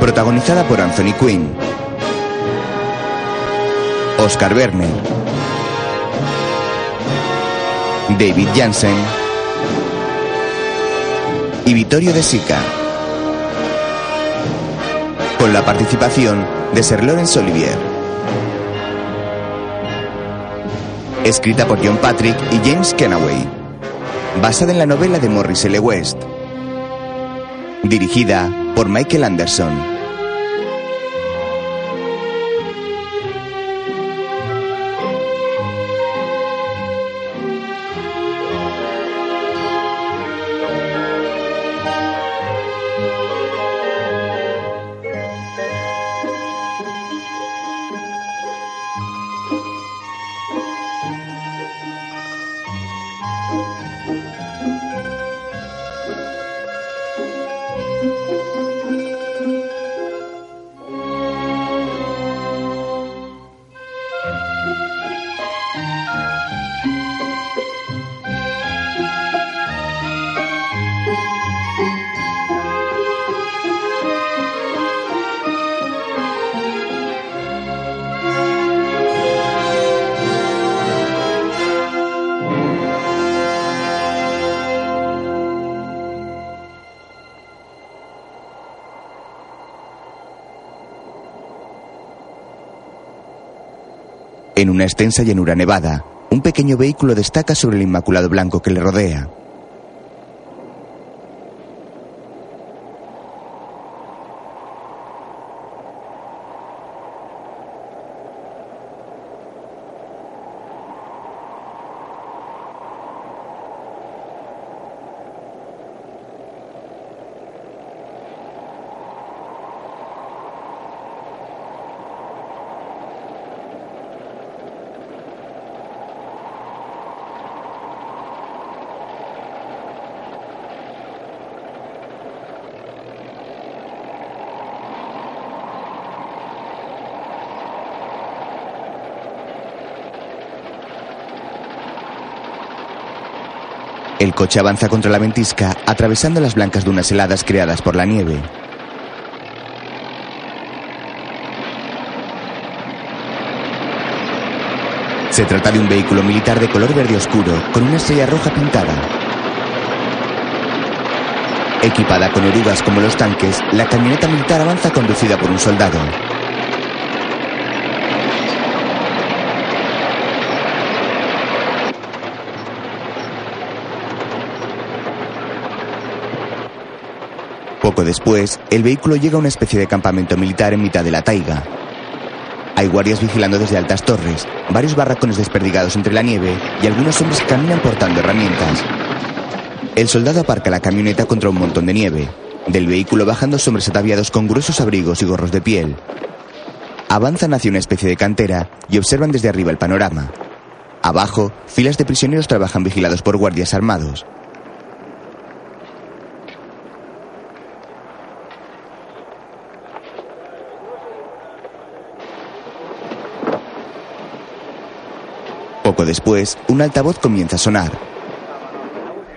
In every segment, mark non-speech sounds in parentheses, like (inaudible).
Protagonizada por Anthony Quinn, Oscar Werner, David Jansen y Vittorio De Sica. La participación de Sir Lawrence Olivier. Escrita por John Patrick y James Kenaway. Basada en la novela de Morris L. West. Dirigida por Michael Anderson. Una extensa llanura nevada, un pequeño vehículo destaca sobre el inmaculado blanco que le rodea. El coche avanza contra la ventisca, atravesando las blancas dunas heladas creadas por la nieve. Se trata de un vehículo militar de color verde oscuro, con una estrella roja pintada. Equipada con orugas como los tanques, la camioneta militar avanza conducida por un soldado. Poco después, el vehículo llega a una especie de campamento militar en mitad de la taiga. Hay guardias vigilando desde altas torres, varios barracones desperdigados entre la nieve y algunos hombres que caminan portando herramientas. El soldado aparca la camioneta contra un montón de nieve. Del vehículo bajan dos hombres ataviados con gruesos abrigos y gorros de piel. Avanzan hacia una especie de cantera y observan desde arriba el panorama. Abajo, filas de prisioneros trabajan vigilados por guardias armados. Poco después, un altavoz comienza a sonar.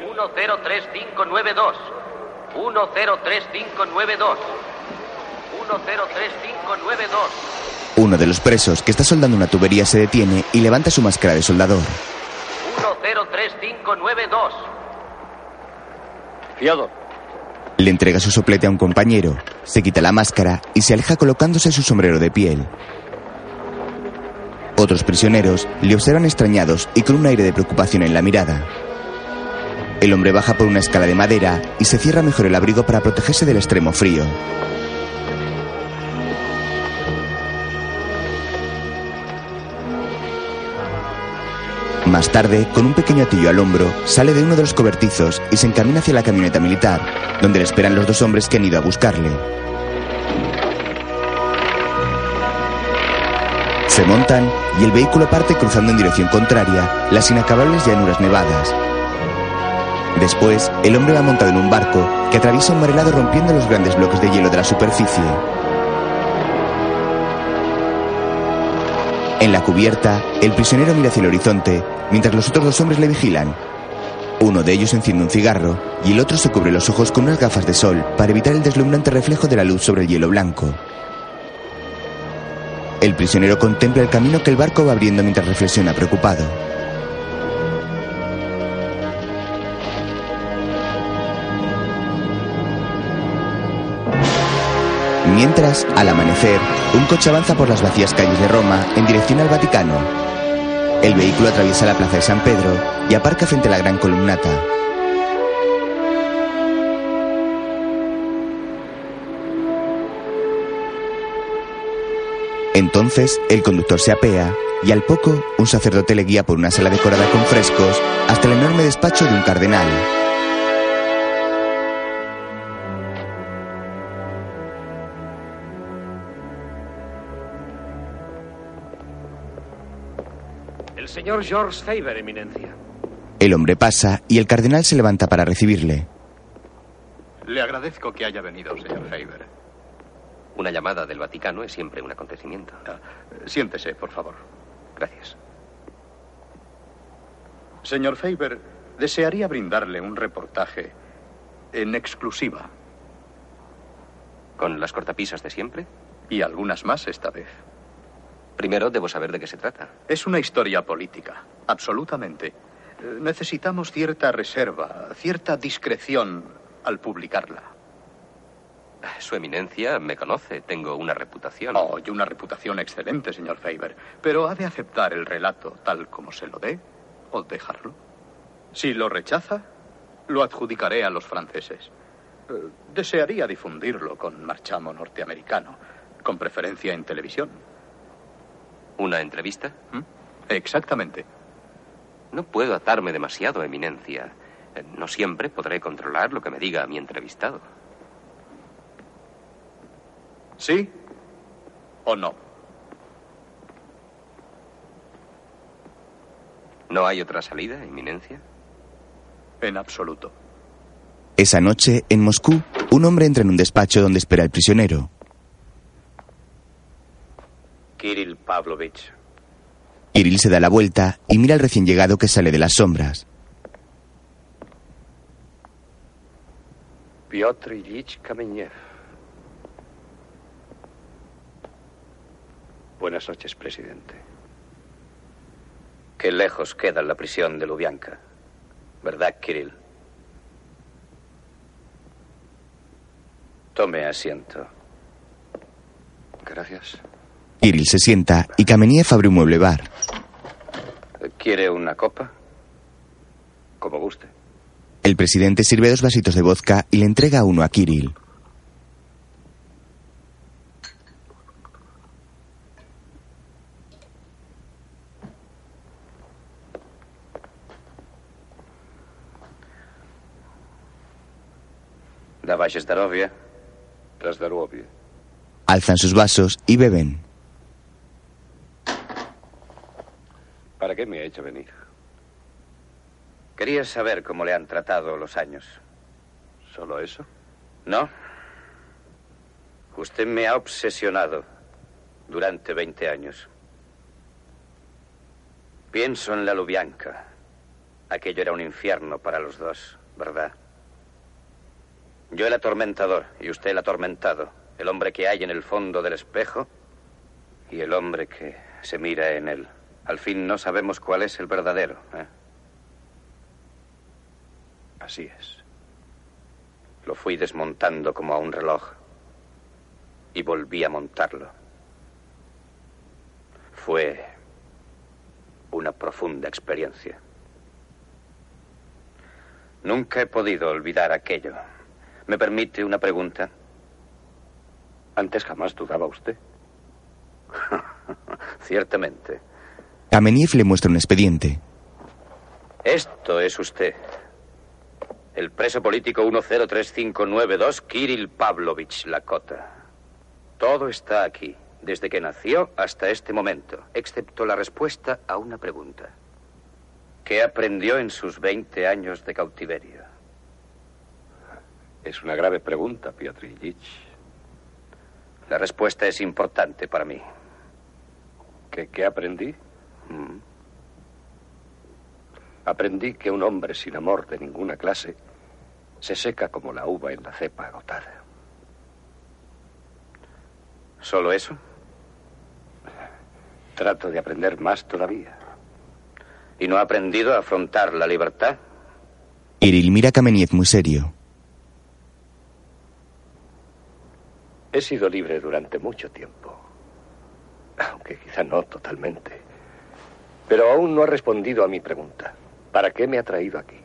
103592. 103592. 103592. Uno de los presos que está soldando una tubería se detiene y levanta su máscara de soldador. 103592. Fiado. Le entrega su soplete a un compañero, se quita la máscara y se aleja colocándose su sombrero de piel. Otros prisioneros le observan extrañados y con un aire de preocupación en la mirada. El hombre baja por una escala de madera y se cierra mejor el abrigo para protegerse del extremo frío. Más tarde, con un pequeño atillo al hombro, sale de uno de los cobertizos y se encamina hacia la camioneta militar, donde le esperan los dos hombres que han ido a buscarle. Se montan y el vehículo parte cruzando en dirección contraria las inacabables llanuras nevadas. Después, el hombre va montado en un barco que atraviesa un mar rompiendo los grandes bloques de hielo de la superficie. En la cubierta, el prisionero mira hacia el horizonte, mientras los otros dos hombres le vigilan. Uno de ellos enciende un cigarro y el otro se cubre los ojos con unas gafas de sol para evitar el deslumbrante reflejo de la luz sobre el hielo blanco. El prisionero contempla el camino que el barco va abriendo mientras reflexiona preocupado. Mientras, al amanecer, un coche avanza por las vacías calles de Roma en dirección al Vaticano. El vehículo atraviesa la plaza de San Pedro y aparca frente a la gran columnata. Entonces, el conductor se apea y al poco, un sacerdote le guía por una sala decorada con frescos hasta el enorme despacho de un cardenal. señor George Faber, Eminencia. El hombre pasa y el cardenal se levanta para recibirle. Le agradezco que haya venido, señor Faber. Una llamada del Vaticano es siempre un acontecimiento. Ah, siéntese, por favor. Gracias. Señor Faber, desearía brindarle un reportaje en exclusiva. ¿Con las cortapisas de siempre? Y algunas más esta vez. Primero debo saber de qué se trata. Es una historia política, absolutamente. Eh, necesitamos cierta reserva, cierta discreción al publicarla. Su eminencia me conoce, tengo una reputación. Oh, y una reputación excelente, señor Faber. Pero ha de aceptar el relato tal como se lo dé o dejarlo. Si lo rechaza, lo adjudicaré a los franceses. Eh, desearía difundirlo con marchamo norteamericano, con preferencia en televisión. ¿Una entrevista? ¿Mm? Exactamente. No puedo atarme demasiado, Eminencia. Eh, no siempre podré controlar lo que me diga mi entrevistado. ¿Sí o no? ¿No hay otra salida, Eminencia? En absoluto. Esa noche, en Moscú, un hombre entra en un despacho donde espera el prisionero. Kirill Pavlovich. Kirill se da la vuelta y mira al recién llegado que sale de las sombras. Piotr Ilyich Kamenev. Buenas noches, presidente. Qué lejos queda la prisión de Lubyanka. ¿Verdad, Kirill? Tome asiento. Gracias. Kirill se sienta y Kameniev abre un mueble bar. ¿Quiere una copa? Como guste. El presidente sirve dos vasitos de vodka y le entrega uno a Kirill. Alzan sus vasos y beben. ¿Para qué me ha hecho venir? Quería saber cómo le han tratado los años. ¿Solo eso? No. Usted me ha obsesionado durante 20 años. Pienso en la Lubianca. Aquello era un infierno para los dos, ¿verdad? Yo el atormentador y usted el atormentado. El hombre que hay en el fondo del espejo y el hombre que se mira en él. Al fin no sabemos cuál es el verdadero. ¿eh? Así es. Lo fui desmontando como a un reloj y volví a montarlo. Fue una profunda experiencia. Nunca he podido olvidar aquello. ¿Me permite una pregunta? Antes jamás dudaba usted. (laughs) Ciertamente. Kameniev le muestra un expediente. Esto es usted. El preso político 103592, Kirill Pavlovich Lakota. Todo está aquí, desde que nació hasta este momento, excepto la respuesta a una pregunta. ¿Qué aprendió en sus 20 años de cautiverio? Es una grave pregunta, Piotr Ilyich. La respuesta es importante para mí. ¿Qué, aprendí? Mm. Aprendí que un hombre sin amor de ninguna clase se seca como la uva en la cepa agotada. ¿Solo eso? Trato de aprender más todavía. ¿Y no ha aprendido a afrontar la libertad? Iril mira Kameniev muy serio. He sido libre durante mucho tiempo. Aunque quizá no totalmente. Pero aún no ha respondido a mi pregunta. ¿Para qué me ha traído aquí?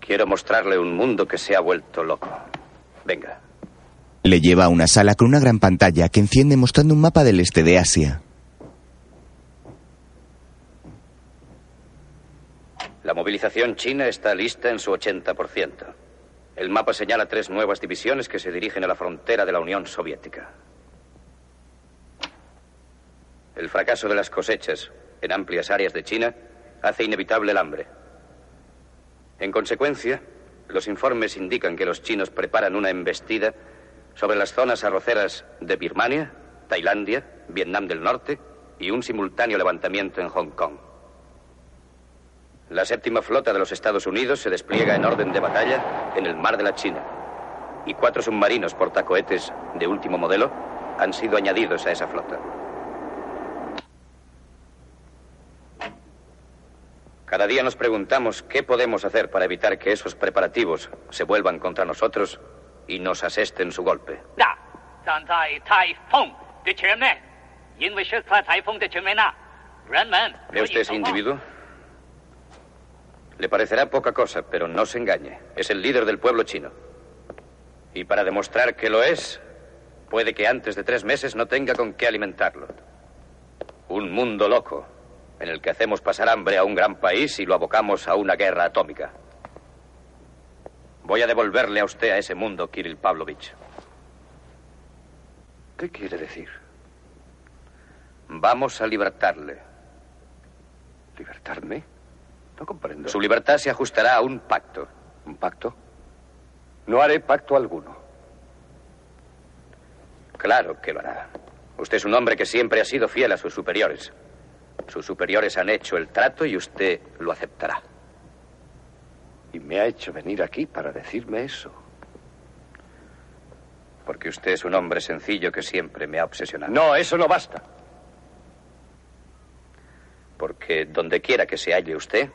Quiero mostrarle un mundo que se ha vuelto loco. Venga. Le lleva a una sala con una gran pantalla que enciende mostrando un mapa del este de Asia. La movilización china está lista en su 80%. El mapa señala tres nuevas divisiones que se dirigen a la frontera de la Unión Soviética. El fracaso de las cosechas en amplias áreas de China hace inevitable el hambre. En consecuencia, los informes indican que los chinos preparan una embestida sobre las zonas arroceras de Birmania, Tailandia, Vietnam del Norte y un simultáneo levantamiento en Hong Kong. La séptima flota de los Estados Unidos se despliega en orden de batalla en el mar de la China y cuatro submarinos portacohetes de último modelo han sido añadidos a esa flota. Cada día nos preguntamos qué podemos hacer para evitar que esos preparativos se vuelvan contra nosotros y nos asesten su golpe. ¿Ve usted ese individuo? Le parecerá poca cosa, pero no se engañe. Es el líder del pueblo chino. Y para demostrar que lo es, puede que antes de tres meses no tenga con qué alimentarlo. Un mundo loco, en el que hacemos pasar hambre a un gran país y lo abocamos a una guerra atómica. Voy a devolverle a usted a ese mundo, Kirill Pavlovich. ¿Qué quiere decir? Vamos a libertarle. ¿Libertarme? No comprendo. Su libertad se ajustará a un pacto. ¿Un pacto? No haré pacto alguno. Claro que lo hará. Usted es un hombre que siempre ha sido fiel a sus superiores. Sus superiores han hecho el trato y usted lo aceptará. Y me ha hecho venir aquí para decirme eso. Porque usted es un hombre sencillo que siempre me ha obsesionado. No, eso no basta. Porque donde quiera que se halle usted,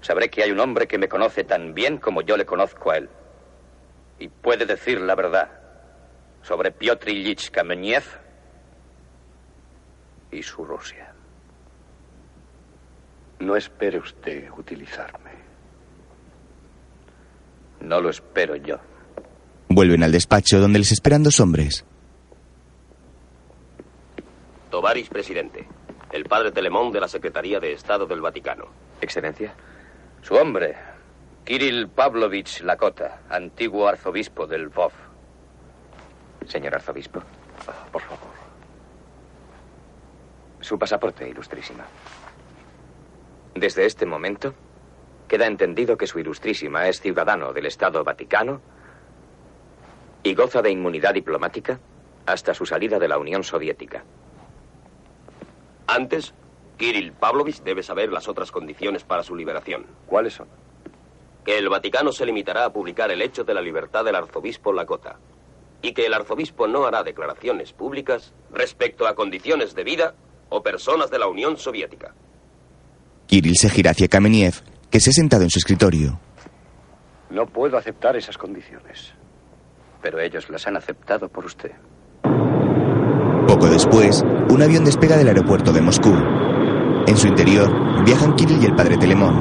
sabré que hay un hombre que me conoce tan bien como yo le conozco a él. Y puede decir la verdad sobre Piotr Ilyich Kameniev y su Rusia. No espere usted utilizarme. No lo espero yo. Vuelven al despacho donde les esperan dos hombres. Tovaris, presidente. El padre Telemón de la Secretaría de Estado del Vaticano. Excelencia. Su hombre, Kirill Pavlovich Lakota, antiguo arzobispo del Lvov. Señor arzobispo, Por favor. su pasaporte, ilustrísima. Desde este momento, queda entendido que su ilustrísima es ciudadano del Estado Vaticano y goza de inmunidad diplomática hasta su salida de la Unión Soviética. Antes, Kirill Pavlovich debe saber las otras condiciones para su liberación. ¿Cuáles son? Que el Vaticano se limitará a publicar el hecho de la libertad del arzobispo Lakota. Y que el arzobispo no hará declaraciones públicas respecto a condiciones de vida o personas de la Unión Soviética. Kirill se gira hacia Kameniev, que se ha sentado en su escritorio. No puedo aceptar esas condiciones. Pero ellos las han aceptado por usted. Poco después, un avión despega del aeropuerto de Moscú. En su interior viajan Kirill y el padre Telemón.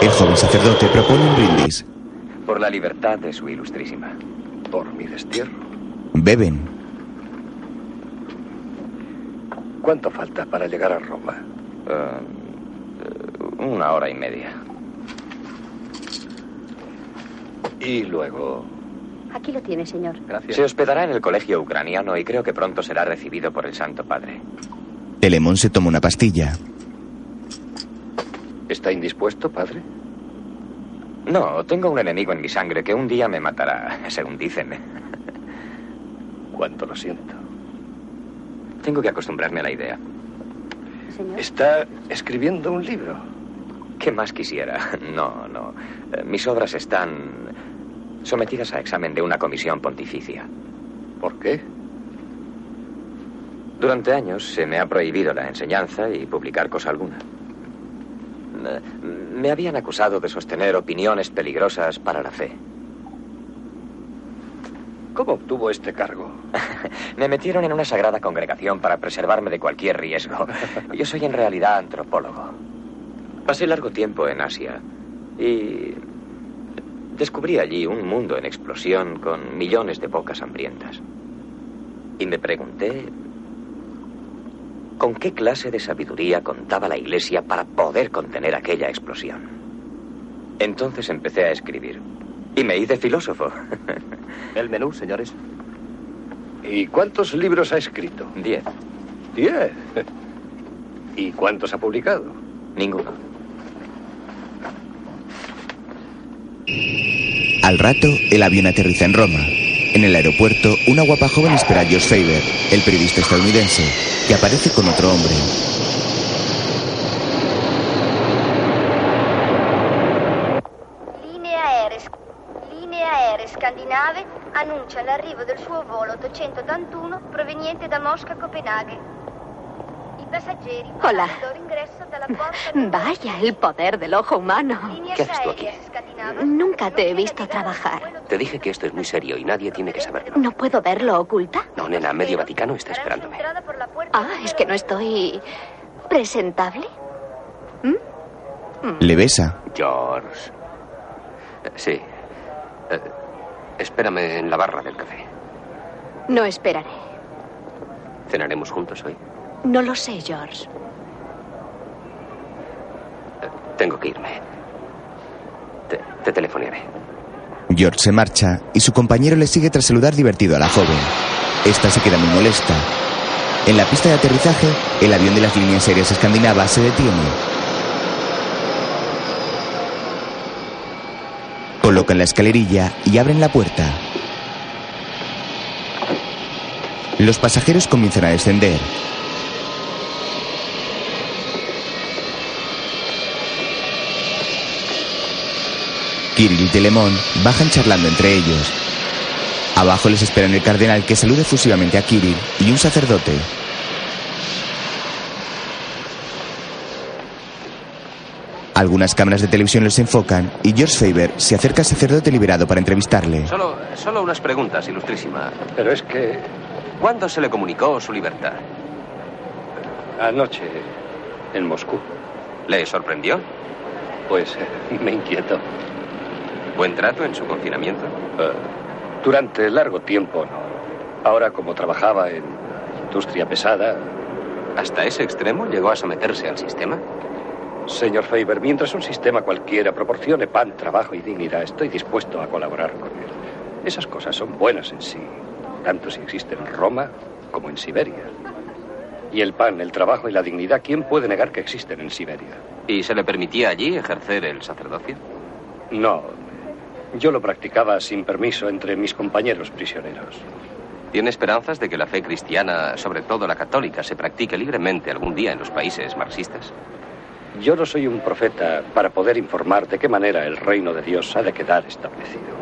El joven sacerdote propone un brindis. Por la libertad de su ilustrísima. Por mi destierro. Beben. ¿Cuánto falta para llegar a Roma? Eh, una hora y media. Y luego... Aquí lo tiene, señor. Gracias. Se hospedará en el colegio ucraniano y creo que pronto será recibido por el Santo Padre. Telemón se toma una pastilla. ¿Está indispuesto, padre? No, tengo un enemigo en mi sangre que un día me matará, según dicen. (laughs) Cuánto lo siento. Tengo que acostumbrarme a la idea. Está escribiendo un libro. ¿Qué más quisiera? (laughs) No, no. Eh, Mis obras están sometidas a examen de una comisión pontificia. ¿Por qué? Durante años se me ha prohibido la enseñanza y publicar cosa alguna. Me habían acusado de sostener opiniones peligrosas para la fe. ¿Cómo obtuvo este cargo? (laughs) Me metieron en una sagrada congregación para preservarme de cualquier riesgo. (laughs) Yo soy en realidad antropólogo. Pasé largo tiempo en Asia y descubrí allí un mundo en explosión con millones de bocas hambrientas. Y me pregunté con qué clase de sabiduría contaba la Iglesia para poder contener aquella explosión. Entonces empecé a escribir y me hice filósofo. (laughs) El menú, señores. ¿Y cuántos libros ha escrito? Diez. Diez. (laughs) ¿Y cuántos ha publicado? Ninguno. Al rato, el avión aterriza en Roma. En el aeropuerto, una guapa joven espera a George Faber, el periodista estadounidense, que aparece con otro hombre. Annuncia l'arrivo del suo volo 881 proveniente da Mosca a Copenaghen. Hola. Vaya, el poder del ojo humano. ¿Qué haces tú aquí? Nunca te he visto trabajar. Te dije que esto es muy serio y nadie tiene que saberlo. ¿No puedo verlo oculta? No, nena, medio Vaticano está esperándome. Ah, es que no estoy presentable. Le besa. George. Eh, Sí. Eh, espérame en la barra del café. No esperaré. ¿Cenaremos juntos hoy? No lo sé, George. Tengo que irme. Te, te telefonearé. George se marcha y su compañero le sigue tras saludar divertido a la joven. Esta se queda muy molesta. En la pista de aterrizaje, el avión de las líneas aéreas escandinavas se detiene. Colocan la escalerilla y abren la puerta. Los pasajeros comienzan a descender. Kirill y Telemón bajan charlando entre ellos. Abajo les esperan el cardenal que saluda efusivamente a Kirill y un sacerdote. Algunas cámaras de televisión los enfocan y George Faber se acerca al sacerdote liberado para entrevistarle. Solo, solo unas preguntas, ilustrísima. Pero es que ¿Cuándo se le comunicó su libertad? anoche en Moscú, ¿Le sorprendió? pues eh, me inquietó. ¿Buen trato en su confinamiento? Eh, durante largo tiempo no. Ahora como trabajaba en industria pesada, ¿Hasta ese extremo llegó a someterse al sistema? señor Faber, mientras un sistema cualquiera proporcione pan, trabajo y dignidad, estoy dispuesto a colaborar con él. Esas cosas son buenas en sí, tanto si existen en Roma como en Siberia. Y el pan, el trabajo y la dignidad, ¿quién puede negar que existen en Siberia? ¿Y se le permitía allí ejercer el sacerdocio? No, yo lo practicaba sin permiso entre mis compañeros prisioneros. ¿Tiene esperanzas de que la fe cristiana, sobre todo la católica, se practique libremente algún día en los países marxistas? Yo no soy un profeta para poder informar de qué manera el reino de Dios ha de quedar establecido.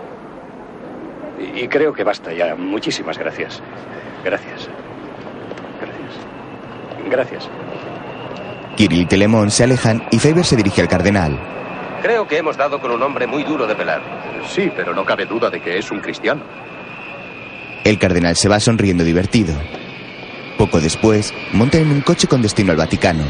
Y, creo que basta ya. Muchísimas gracias. Gracias. Gracias. Gracias. Kirill y Telemón se alejan y Faber se dirige al cardenal. Creo que hemos dado con un hombre muy duro de pelar. Sí, pero no cabe duda de que es un cristiano. El cardenal se va sonriendo divertido. Poco después, montan en un coche con destino al Vaticano.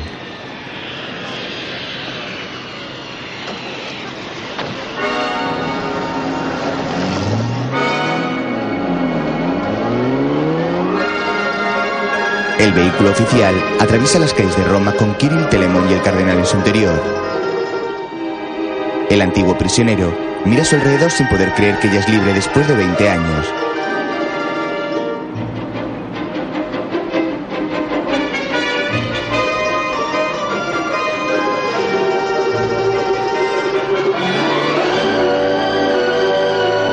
El vehículo oficial atraviesa las calles de Roma con Kirill Telemón y el cardenal en su interior. El antiguo prisionero mira a su alrededor sin poder creer que ella es libre después de 20 años.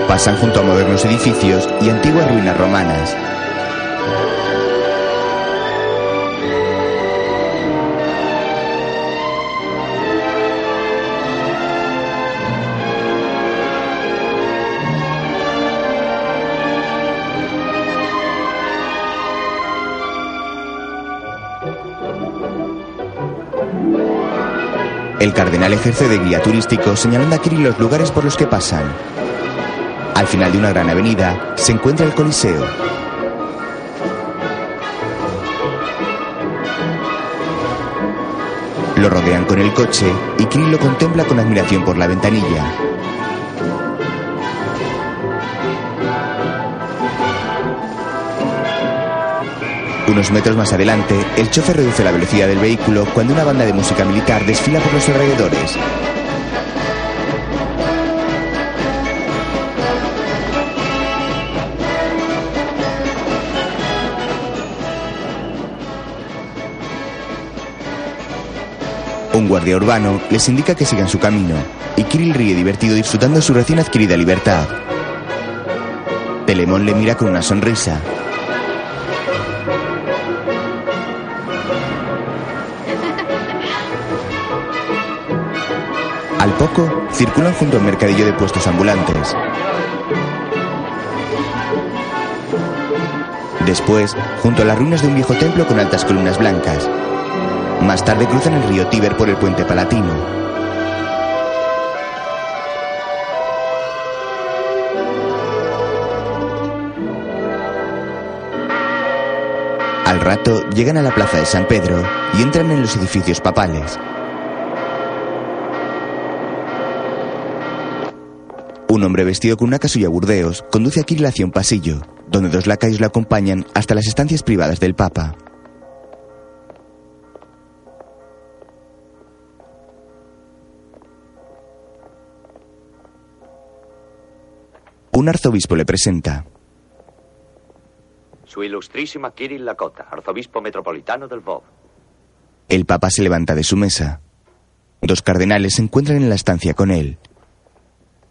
Pasan junto a modernos edificios y antiguas ruinas romanas. El cardenal ejerce de guía turístico señalando a Kirill los lugares por los que pasan. Al final de una gran avenida se encuentra el Coliseo. Lo rodean con el coche y Kirill lo contempla con admiración por la ventanilla. Unos metros más adelante, el chofer reduce la velocidad del vehículo cuando una banda de música militar desfila por los alrededores. Un guardia urbano les indica que sigan su camino, y Kirill ríe divertido disfrutando su recién adquirida libertad. Telemón le mira con una sonrisa. Al poco, circulan junto al mercadillo de puestos ambulantes. Después, junto a las ruinas de un viejo templo con altas columnas blancas. Más tarde cruzan el río Tíber por el puente palatino. Al rato llegan a la plaza de San Pedro y entran en los edificios papales. Vestido con una casulla burdeos conduce a Kirill hacia un pasillo, donde dos lacayos lo acompañan hasta las estancias privadas del Papa. Un arzobispo le presenta. Su ilustrísima Kirill Lakota, arzobispo metropolitano del Vov. El Papa se levanta de su mesa. Dos cardenales se encuentran en la estancia con él.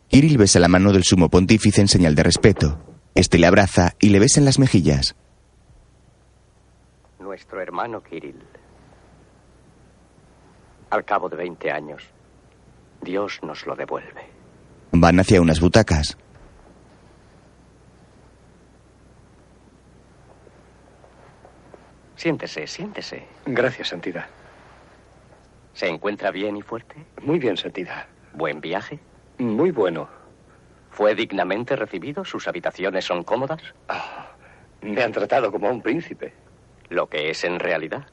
Kirill besa la mano del sumo pontífice en señal de respeto. Este le abraza y le besa en las mejillas. Nuestro hermano Kirill. Al cabo de 20 años, Dios nos lo devuelve. Van hacia unas butacas. Siéntese, siéntese. Gracias, Santidad. ¿Se encuentra bien y fuerte? Muy bien, Santidad. ¿Buen viaje? Muy bueno. ¿Fue dignamente recibido? ¿Sus habitaciones son cómodas? Ah, me han tratado como a un príncipe. Lo que es en realidad.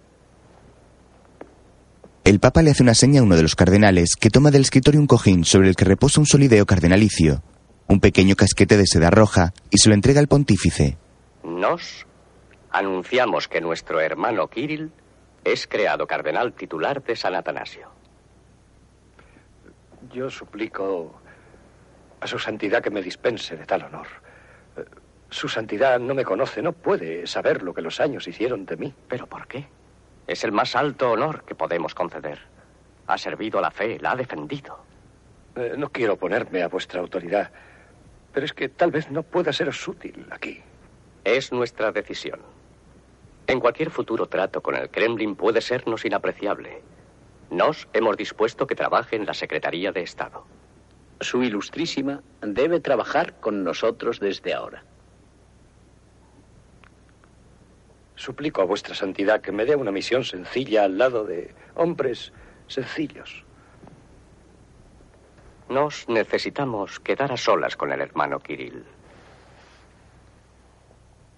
El Papa le hace una seña a uno de los cardenales que toma del escritorio un cojín sobre el que reposa un solideo cardenalicio, un pequeño casquete de seda roja, y se lo entrega al pontífice. Nos anunciamos que nuestro hermano Kirill es creado cardenal titular de San Atanasio. Yo suplico a su santidad que me dispense de tal honor. Eh, Su santidad no me conoce, no puede saber lo que los años hicieron de mí. ¿Pero por qué? Es el más alto honor que podemos conceder. Ha servido a la fe, la ha defendido. Eh, no quiero oponerme a vuestra autoridad, pero es que tal vez no pueda seros útil aquí. Es nuestra decisión. En cualquier futuro trato con el Kremlin puede sernos inapreciable. Nos hemos dispuesto que trabaje en la Secretaría de Estado. Su Ilustrísima debe trabajar con nosotros desde ahora. Suplico a vuestra santidad que me dé una misión sencilla al lado de hombres sencillos. Nos necesitamos quedar a solas con el hermano Kirill.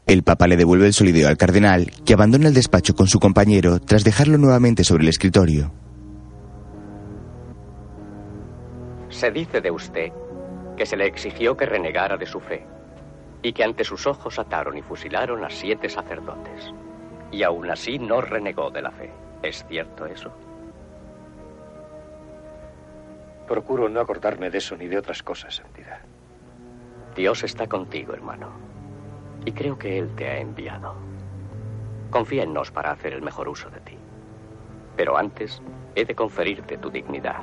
El Papa le devuelve el solideo al cardenal, que abandona el despacho con su compañero tras dejarlo nuevamente sobre el escritorio. Se dice de usted que se le exigió que renegara de su fe y que ante sus ojos ataron y fusilaron a siete sacerdotes. Y aún así no renegó de la fe. ¿Es cierto eso? Procuro no acordarme de eso ni de otras cosas, santidad. Dios está contigo, hermano. Y creo que Él te ha enviado. Confía en nos para hacer el mejor uso de ti. Pero antes, he de conferirte tu dignidad.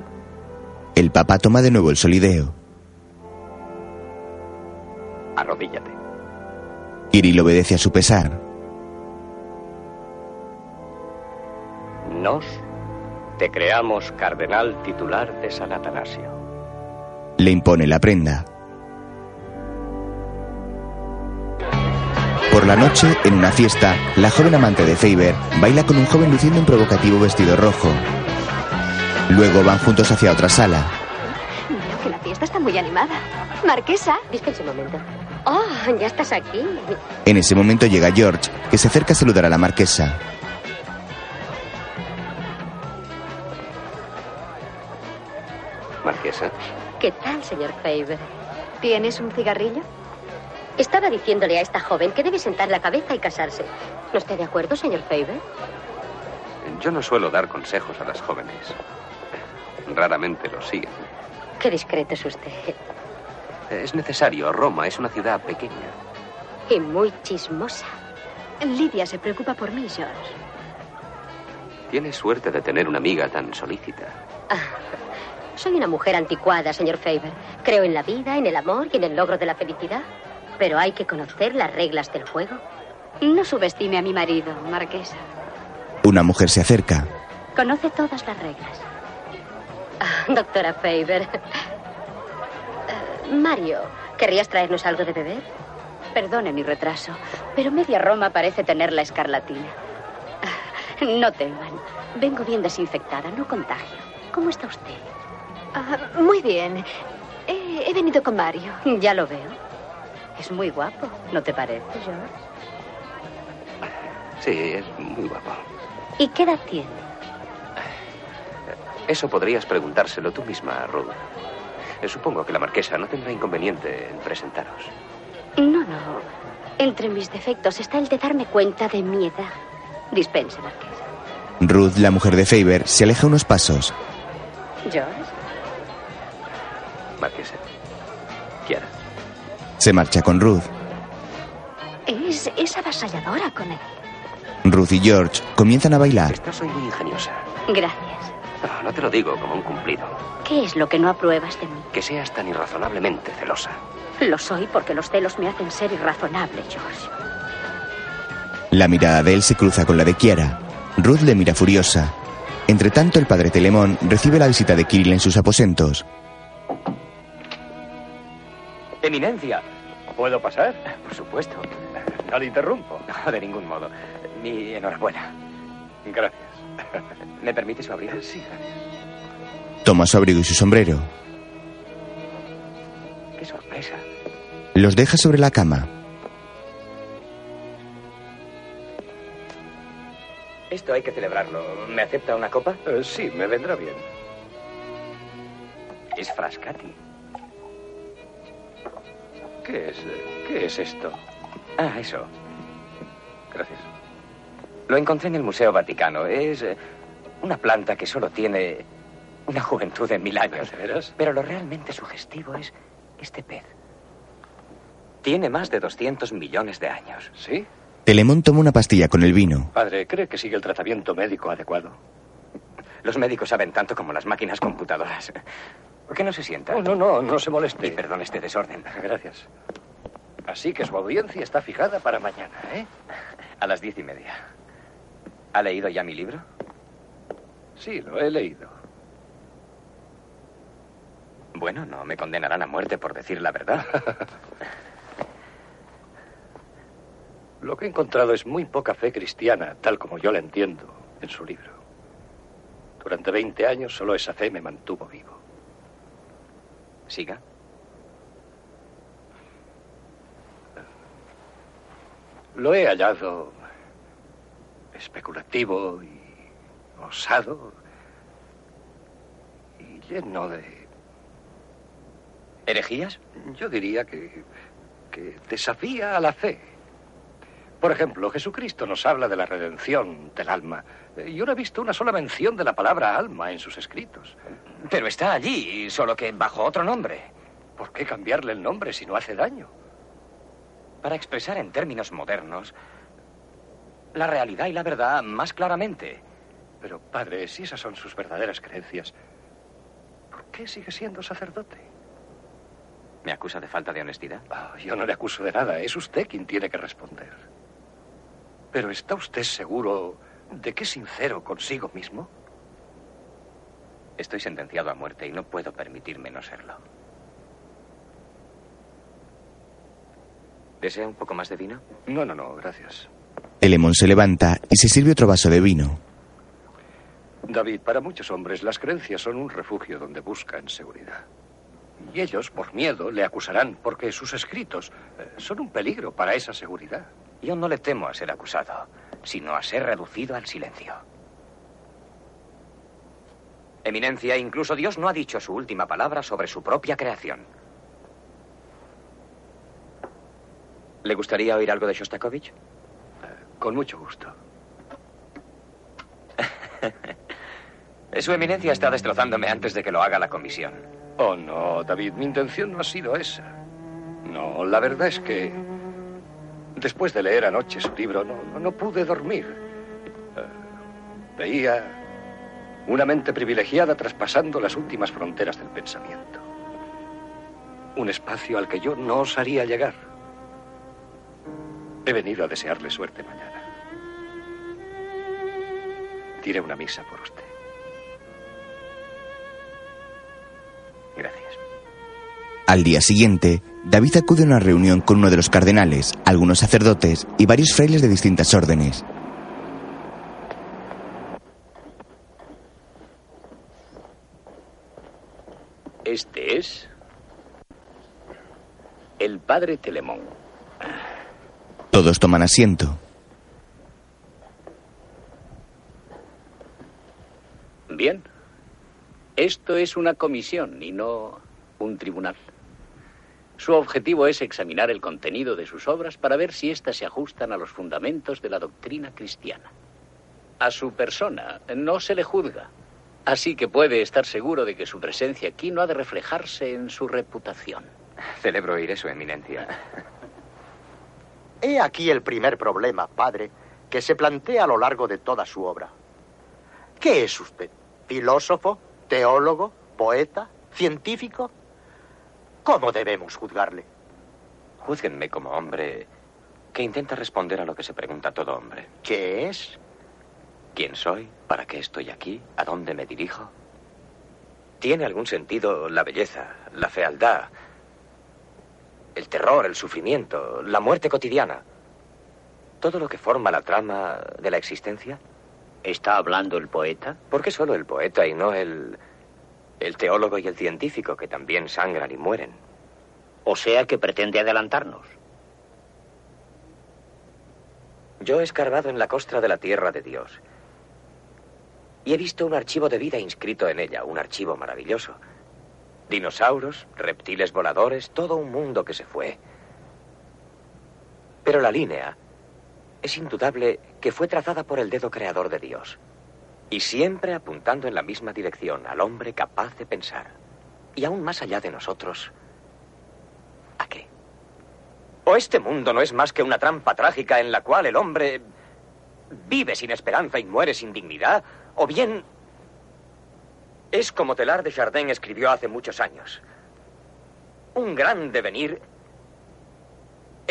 El Papa toma de nuevo el solideo. Arrodíllate. Kirill obedece a su pesar. Nos te creamos cardenal titular de San Atanasio. Le impone la prenda. Por la noche, en una fiesta, la joven amante de Faber baila con un joven luciendo un provocativo vestido rojo. Luego van juntos hacia otra sala. Veo que la fiesta está muy animada. Marquesa. Dispense un momento. Oh, ya estás aquí. En ese momento llega George, que se acerca a saludar a la marquesa. Marquesa. ¿Qué tal, señor Faber? ¿Tienes un cigarrillo? Estaba diciéndole a esta joven que debe sentar la cabeza y casarse. ¿No está de acuerdo, señor Faber? Yo no suelo dar consejos a las jóvenes. Raramente lo siguen. Qué discreto es usted. Es necesario. Roma es una ciudad pequeña. Y muy chismosa. Lidia se preocupa por mí, George. Tienes suerte de tener una amiga tan solícita. Ah, soy una mujer anticuada, señor Faber. Creo en la vida, en el amor y en el logro de la felicidad. Pero hay que conocer las reglas del juego. No subestime a mi marido, Marquesa. Una mujer se acerca. Conoce todas las reglas. Ah, (laughs) doctora Faber. Eh, Mario, ¿querrías traernos algo de beber? Perdone mi retraso, pero media Roma parece tener la escarlatina. Ah, No teman. Vengo bien desinfectada, no contagio. ¿Cómo está usted? Ah, muy bien. He, he venido con Mario. Ya lo veo. Es muy guapo, ¿no te parece, George? Sí, es muy guapo. ¿Y qué edad tiene? Eso podrías preguntárselo tú misma, Ruth. Eh, Supongo que la marquesa no tendrá inconveniente en presentaros. No, no. Entre mis defectos está el de darme cuenta de mi edad. Dispense, Marquesa. Ruth, la mujer de Faber, se aleja unos pasos. George. Marquesa. Kiara. Se marcha con Ruth. Es, es avasalladora con él. Ruth y George comienzan a bailar. Estás hoy muy ingeniosa. Gracias. No, no te lo digo como un cumplido. ¿Qué es lo que no apruebas de mí? Que seas tan irrazonablemente celosa. Lo soy porque los celos me hacen ser irrazonable, George. La mirada de él se cruza con la de Kiara. Ruth le mira furiosa. Entre tanto, el padre Telemón recibe la visita de Kirill en sus aposentos. Eminencia. ¿Puedo pasar? Por supuesto. No le interrumpo. No, de ningún modo. Mi enhorabuena. Gracias. ¿Me permite su abrigo? Sí, gracias. Toma su abrigo y su sombrero. Qué sorpresa. Los deja sobre la cama. Esto hay que celebrarlo. ¿Me acepta una copa? Eh, sí, me vendrá bien. Es Frascati. ¿Qué es? ¿Qué es esto? Ah, eso. Gracias. Lo encontré en el Museo Vaticano. Es eh, una planta que solo tiene una juventud de mil años. ¿De veras? Pero lo realmente sugestivo es este pez. Tiene más de 200 millones de años. ¿Sí? Telemón toma una pastilla con el vino. Padre, ¿cree que sigue el tratamiento médico adecuado? Los médicos saben tanto como las máquinas computadoras. ¿Por qué no se sienta? No, no, no, no se moleste. Y perdone este desorden. Gracias. Así que su audiencia está fijada para mañana, ¿eh? A las diez y media. ¿Ha leído ya mi libro? Sí, lo he leído. Bueno, no me condenarán a muerte por decir la verdad. (laughs) Lo que he encontrado es muy poca fe cristiana, tal como yo la entiendo en su libro. Durante 20 años solo esa fe me mantuvo vivo. Siga. Lo he hallado especulativo y osado y lleno de... ¿Herejías? Yo diría que, que desafía a la fe. Por ejemplo, Jesucristo nos habla de la redención del alma. Eh, Yo no he visto una sola mención de la palabra alma en sus escritos. Pero está allí, solo que bajo otro nombre. ¿Por qué cambiarle el nombre si no hace daño? Para expresar en términos modernos la realidad y la verdad más claramente. Pero, padre, si esas son sus verdaderas creencias, ¿por qué sigue siendo sacerdote? ¿Me acusa de falta de honestidad? Ah, yo no le acuso de nada. Es usted quien tiene que responder. Pero ¿está usted seguro de que es sincero consigo mismo? Estoy sentenciado a muerte y no puedo permitirme no serlo. ¿Desea un poco más de vino? No, no, no, gracias. Elemón se levanta y se sirve otro vaso de vino. David, para muchos hombres las creencias son un refugio donde buscan seguridad. Y ellos, por miedo, le acusarán porque sus escritos eh, son un peligro para esa seguridad. Yo no le temo a ser acusado, sino a ser reducido al silencio. Eminencia, incluso Dios no ha dicho su última palabra sobre su propia creación. ¿Le gustaría oír algo de Shostakovich? Con mucho gusto. (laughs) Su eminencia está destrozándome antes de que lo haga la comisión. Oh, no, David, mi intención no ha sido esa. No, la verdad es que después de leer anoche su libro no, no pude dormir. Eh, veía una mente privilegiada traspasando las últimas fronteras del pensamiento. Un espacio al que yo no osaría llegar. He venido a desearle suerte mañana. Diré una misa por usted. Gracias. Al día siguiente, David acude a una reunión con uno de los cardenales, algunos sacerdotes y varios frailes de distintas órdenes. Este es el padre Telemón. Todos toman asiento. Bien. Esto es una comisión y no un tribunal. Su objetivo es examinar el contenido de sus obras para ver si éstas se ajustan a los fundamentos de la doctrina cristiana. A su persona no se le juzga, así que puede estar seguro de que su presencia aquí no ha de reflejarse en su reputación. Celebro oír eso, Eminencia. He aquí el primer problema, padre, que se plantea a lo largo de toda su obra. ¿Qué es usted? ¿Filósofo? ¿Teólogo? ¿Poeta? ¿Científico? ¿Cómo debemos juzgarle? Júzguenme como hombre que intenta responder a lo que se pregunta todo hombre. ¿Qué es? ¿Quién soy? ¿Para qué estoy aquí? ¿A dónde me dirijo? ¿Tiene algún sentido la belleza, la fealdad, el terror, el sufrimiento, la muerte cotidiana? ¿Todo lo que forma la trama de la existencia? ¿Está hablando el poeta? ¿Por qué solo el poeta y no el, el teólogo y el científico que también sangran y mueren? O sea que pretende adelantarnos. Yo he escarbado en la costra de la tierra de Dios y he visto un archivo de vida inscrito en ella, un archivo maravilloso. Dinosaurios, reptiles voladores, todo un mundo que se fue. Pero la línea es indudable que fue trazada por el dedo creador de Dios. Y siempre apuntando en la misma dirección, al hombre capaz de pensar. Y aún más allá de nosotros. ¿A qué? ¿O este mundo no es más que una trampa trágica en la cual el hombre vive sin esperanza y muere sin dignidad? ¿O bien es como Telar de Chardin escribió hace muchos años? Un gran devenir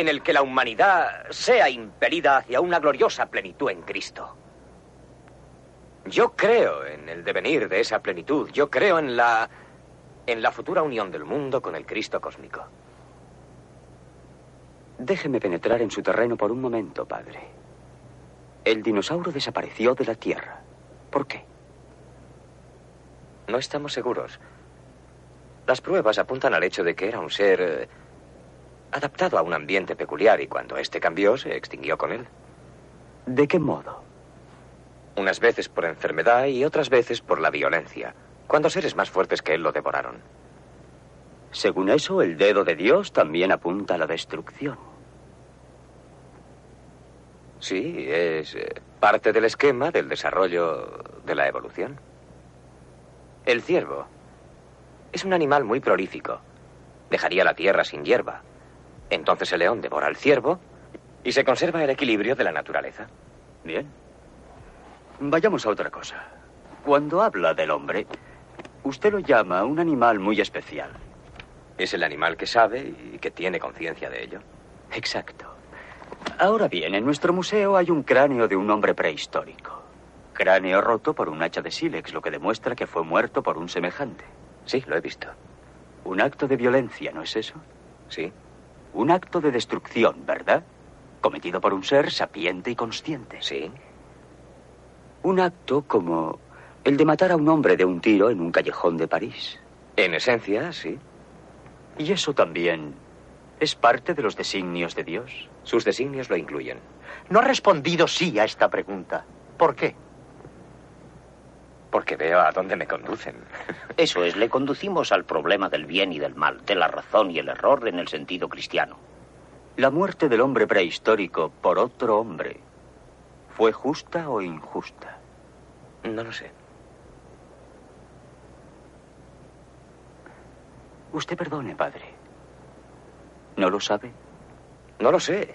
en el que la humanidad sea impelida hacia una gloriosa plenitud en Cristo. Yo creo en el devenir de esa plenitud, yo creo en la en la futura unión del mundo con el Cristo cósmico. Déjeme penetrar en su terreno por un momento, padre. El dinosaurio desapareció de la Tierra. ¿Por qué? No estamos seguros. Las pruebas apuntan al hecho de que era un ser eh, adaptado a un ambiente peculiar y cuando éste cambió se extinguió con él. ¿De qué modo? Unas veces por enfermedad y otras veces por la violencia, cuando seres más fuertes que él lo devoraron. Según eso, el dedo de Dios también apunta a la destrucción. Sí, es eh, parte del esquema del desarrollo de la evolución. El ciervo es un animal muy prolífico. Dejaría la tierra sin hierba. Entonces el león devora al ciervo y se conserva el equilibrio de la naturaleza. Bien. Vayamos a otra cosa. Cuando habla del hombre, usted lo llama un animal muy especial. Es el animal que sabe y que tiene conciencia de ello. Exacto. Ahora bien, en nuestro museo hay un cráneo de un hombre prehistórico. Cráneo roto por un hacha de sílex, lo que demuestra que fue muerto por un semejante. Sí, lo he visto. Un acto de violencia, ¿no es eso? Sí. Un acto de destrucción, ¿verdad? Cometido por un ser sapiente y consciente. Sí. Un acto como el de matar a un hombre de un tiro en un callejón de París. En esencia, sí. ¿Y eso también es parte de los designios de Dios? Sus designios lo incluyen. No ha respondido sí a esta pregunta. ¿Por qué? Porque veo a dónde me conducen. (laughs) Eso es, le conducimos al problema del bien y del mal, de la razón y el error en el sentido cristiano. La muerte del hombre prehistórico por otro hombre, ¿fue justa o injusta? No lo sé. Usted perdone, padre. ¿No lo sabe? No lo sé.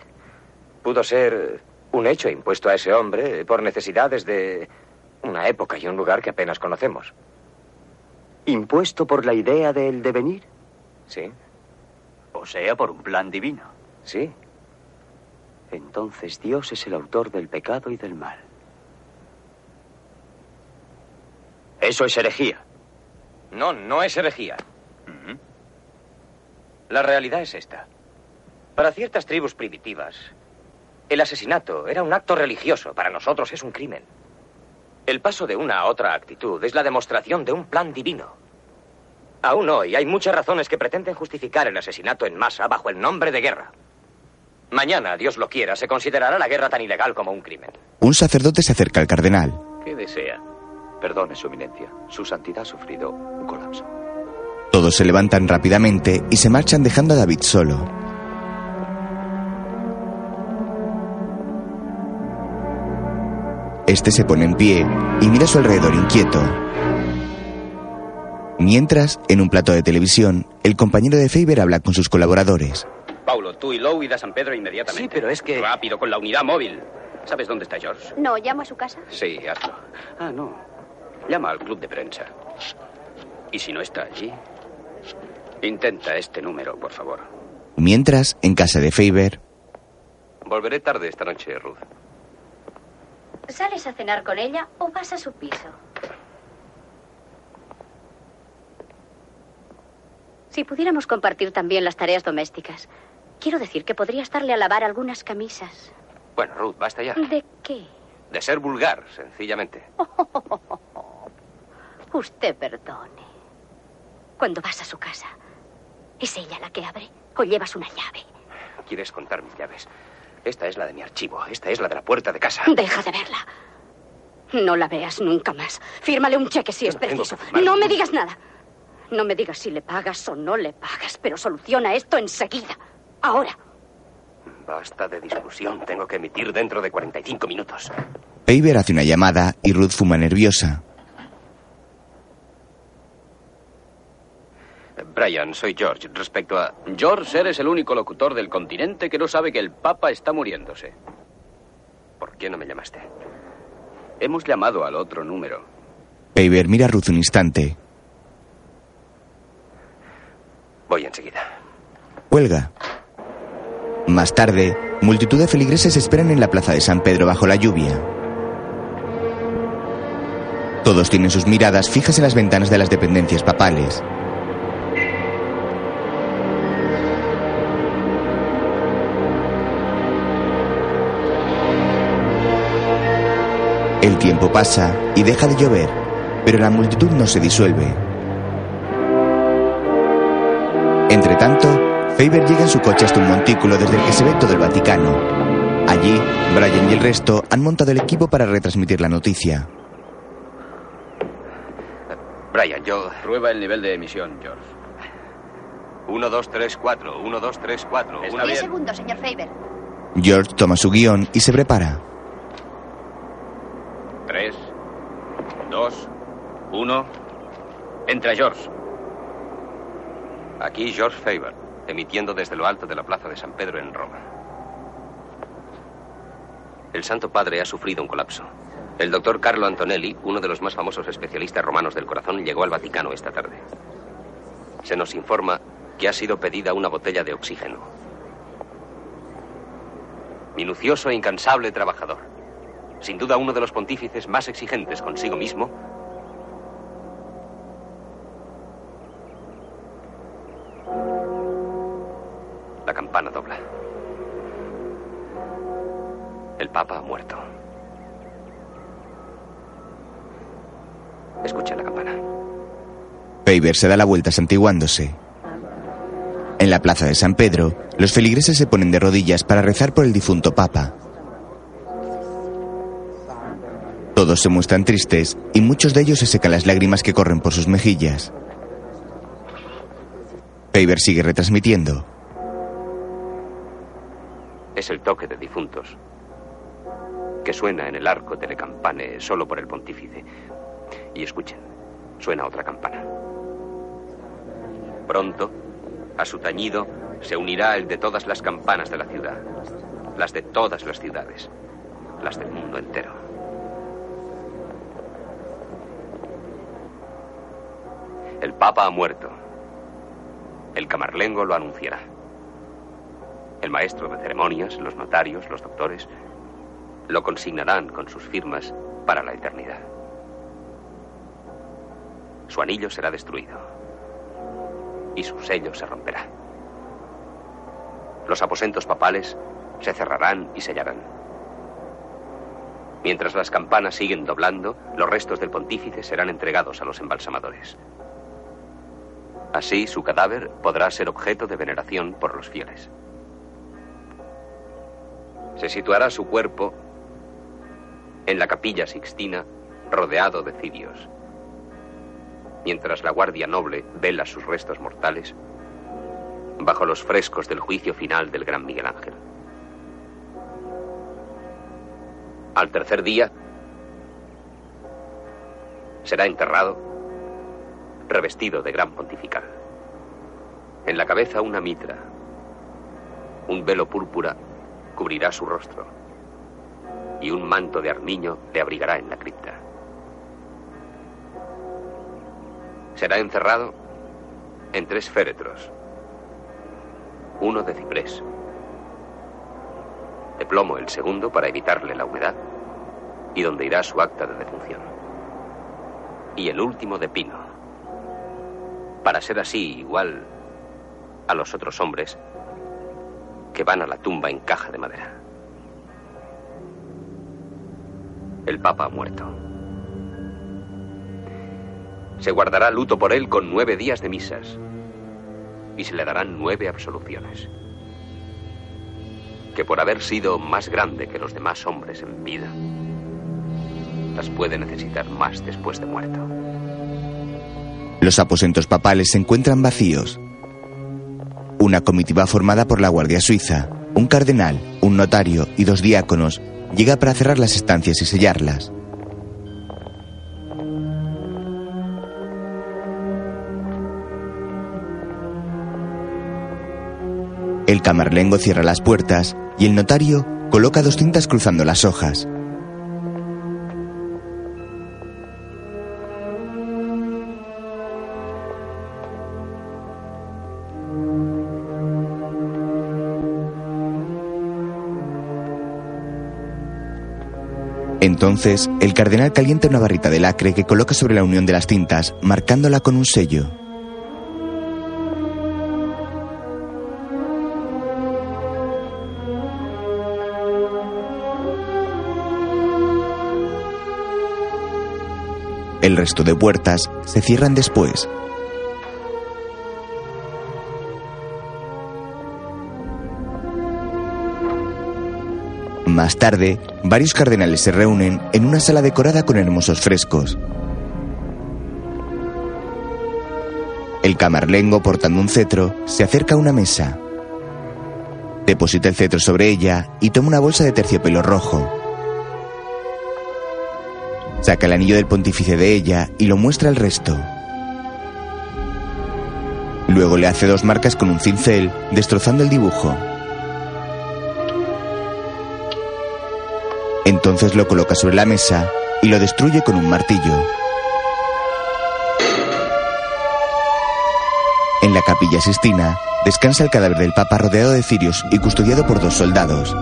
Pudo ser un hecho impuesto a ese hombre por necesidades de una época y un lugar que apenas conocemos. ¿Impuesto por la idea del devenir? Sí. O sea, por un plan divino. Sí. Entonces Dios es el autor del pecado y del mal. Eso es herejía. No, no es herejía. La realidad es esta. Para ciertas tribus primitivas, el asesinato era un acto religioso. Para nosotros es un crimen. El paso de una a otra actitud es la demostración de un plan divino. Aún hoy hay muchas razones que pretenden justificar el asesinato en masa bajo el nombre de guerra. Mañana, Dios lo quiera, se considerará la guerra tan ilegal como un crimen. Un sacerdote se acerca al cardenal. ¿Qué desea? Perdone, Su Eminencia. Su Santidad ha sufrido un colapso. Todos se levantan rápidamente y se marchan dejando a David solo. Este se pone en pie y mira a su alrededor inquieto. Mientras, en un plato de televisión, el compañero de Faber habla con sus colaboradores. Paulo, tú y Lowe id a San Pedro inmediatamente. Sí, pero es que... Rápido, con la unidad móvil. ¿Sabes dónde está George? No, llamo a su casa. Sí, hazlo. Ah, no. Llama al club de prensa. Y si no está allí, intenta este número, por favor. Mientras, en casa de Faber, Volveré tarde esta noche, Ruth. ¿Sales a cenar con ella o vas a su piso? Si pudiéramos compartir también las tareas domésticas. Quiero decir que podría estarle a lavar algunas camisas. Bueno, Ruth, basta ya. ¿De qué? De ser vulgar, sencillamente. (laughs) Usted perdone. Cuando vas a su casa, ¿es ella la que abre o llevas una llave? ¿Quieres contar mis llaves? Esta es la de mi archivo. Esta es la de la puerta de casa. Deja de verla. No la veas nunca más. Fírmale un cheque si es preciso. No me digas nada. No me digas si le pagas o no le pagas, pero soluciona esto enseguida. Ahora. Basta de discusión. Tengo que emitir dentro de 45 minutos. Faber hace una llamada y Ruth fuma nerviosa. Brian, soy George. Respecto a... George, eres el único locutor del continente que no sabe que el Papa está muriéndose. ¿Por qué no me llamaste? Hemos llamado al otro número. Faber mira a Ruth un instante. Voy enseguida. Cuelga. Más tarde, multitud de feligreses esperan en la plaza de San Pedro bajo la lluvia. Todos tienen sus miradas fijas en las ventanas de las dependencias papales. El tiempo pasa y deja de llover, pero la multitud no se disuelve. Entre tanto, Faber llega en su coche hasta un montículo desde el que se ve todo el Vaticano. Allí, Brian y el resto han montado el equipo para retransmitir la noticia. Brian, yo... Prueba el nivel de emisión, George. 1, 2, 3, 4. 1, 2, 3, 4. Está Una Diez vez. segundos, señor Faber. George toma su guion y se prepara. Tres, dos, uno. Entra George. Aquí George Faber, emitiendo desde lo alto de la plaza de San Pedro en Roma. El Santo Padre ha sufrido un colapso. El doctor Carlo Antonelli, uno de los más famosos especialistas romanos del corazón, llegó al Vaticano esta tarde. Se nos informa que ha sido pedida una botella de oxígeno. Minucioso e incansable trabajador. Sin duda uno de los pontífices más exigentes consigo mismo. La campana dobla. El Papa ha muerto. Escuchen la campana. Faber se da la vuelta santiguándose. En la plaza de San Pedro, los feligreses se ponen de rodillas para rezar por el difunto Papa. Todos se muestran tristes y muchos de ellos se secan las lágrimas que corren por sus mejillas. Faber sigue retransmitiendo. Es el toque de difuntos que suena en el arco de le campane solo por el pontífice. Y escuchen, suena otra campana. Pronto, a su tañido, se unirá el de todas las campanas de la ciudad, las de todas las ciudades, las del mundo entero. El Papa ha muerto. El camarlengo lo anunciará. El maestro de ceremonias, los notarios, los doctores, lo consignarán con sus firmas para la eternidad. Su anillo será destruido y su sello se romperá. Los aposentos papales se cerrarán y sellarán. Mientras las campanas siguen doblando, los restos del pontífice serán entregados a los embalsamadores. Así su cadáver podrá ser objeto de veneración por los fieles. Se situará su cuerpo en la capilla sixtina, rodeado de cirios. Mientras la guardia noble vela sus restos mortales, bajo los frescos del juicio final del gran Miguel Ángel. Al tercer día, será enterrado, revestido de gran pontifical. En la cabeza una mitra, un velo púrpura cubrirá su rostro y un manto de armiño le abrigará en la cripta. Será encerrado en tres féretros, uno de ciprés, de plomo el segundo para evitarle la humedad y donde irá su acta de defunción, y el último de pino, para ser así igual a los otros hombres que van a la tumba en caja de madera. El Papa ha muerto. Se guardará luto por él con nueve días de misas y se le darán nueve absoluciones. Que por haber sido más grande que los demás hombres en vida, las puede necesitar más después de muerto. Los aposentos papales se encuentran vacíos. Una comitiva formada por la Guardia Suiza, un cardenal, un notario y dos diáconos llega para cerrar las estancias y sellarlas. El camarlengo cierra las puertas y el notario coloca dos cintas cruzando las hojas. Entonces, el cardenal calienta una barrita de lacre que coloca sobre la unión de las cintas, marcándola con un sello. El resto de puertas se cierran después. Más tarde, varios cardenales se reúnen en una sala decorada con hermosos frescos. El camarlengo, portando un cetro, se acerca a una mesa. Deposita el cetro sobre ella y toma una bolsa de terciopelo rojo. Saca el anillo del pontífice de ella y lo muestra al resto. Luego le hace dos marcas con un cincel, destrozando el dibujo. Entonces lo coloca sobre la mesa y lo destruye con un martillo. En la capilla Sistina descansa el cadáver del Papa rodeado de cirios y custodiado por dos soldados.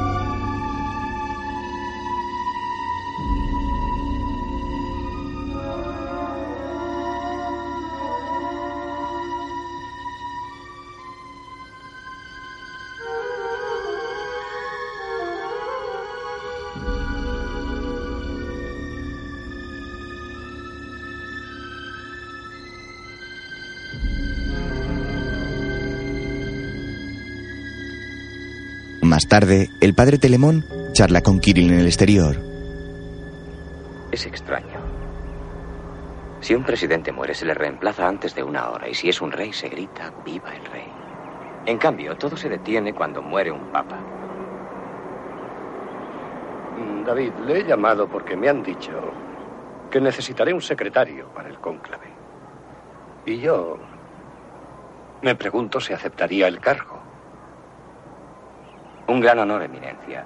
Más tarde, el padre Telemón charla con Kirill en el exterior. Es extraño. Si un presidente muere, se le reemplaza antes de una hora, y si es un rey, se grita ¡Viva el rey! En cambio, todo se detiene cuando muere un papa. Mm, David, le he llamado porque me han dicho que necesitaré un secretario para el cónclave. Y yo me pregunto si aceptaría el cargo. Gran honor, Eminencia.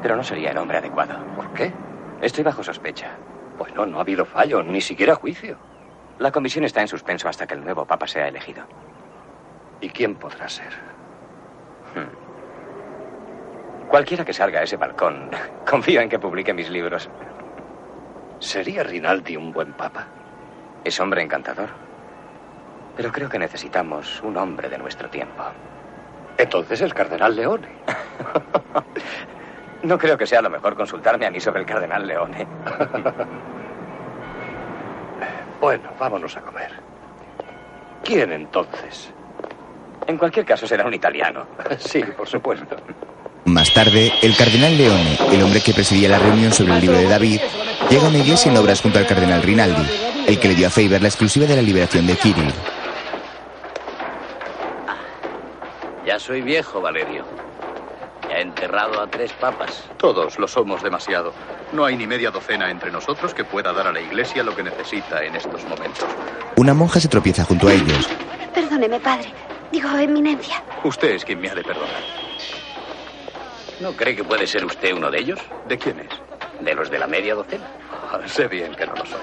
Pero no sería el hombre adecuado. ¿Por qué? Estoy bajo sospecha. Bueno, no ha habido fallo, ni siquiera juicio. La comisión está en suspenso hasta que el nuevo papa sea elegido. ¿Y quién podrá ser? Hmm. Cualquiera que salga a ese balcón, (laughs) confío en que publique mis libros. ¿Sería Rinaldi un buen papa? Es hombre encantador. Pero creo que necesitamos un hombre de nuestro tiempo. Entonces el cardenal Leone. (laughs) no creo que sea lo mejor consultarme a mí sobre el cardenal Leone. (laughs) bueno, vámonos a comer. ¿Quién entonces? En cualquier caso será un italiano. (laughs) sí, por supuesto. Más tarde, el cardenal Leone, el hombre que presidía la reunión sobre el libro de David, llega a una iglesia en obras junto al cardenal Rinaldi, el que le dio a Faber la exclusiva de la liberación de Kirill. Soy viejo, Valerio. Ya he enterrado a tres papas. Todos lo somos demasiado. No hay ni media docena entre nosotros que pueda dar a la iglesia lo que necesita en estos momentos. Una monja se tropieza junto a ellos. Perdóneme, padre. Digo, eminencia. Usted es quien me ha de perdonar. ¿No cree que puede ser usted uno de ellos? ¿De quién es? De los de la media docena. (laughs) Sé bien que no lo soy.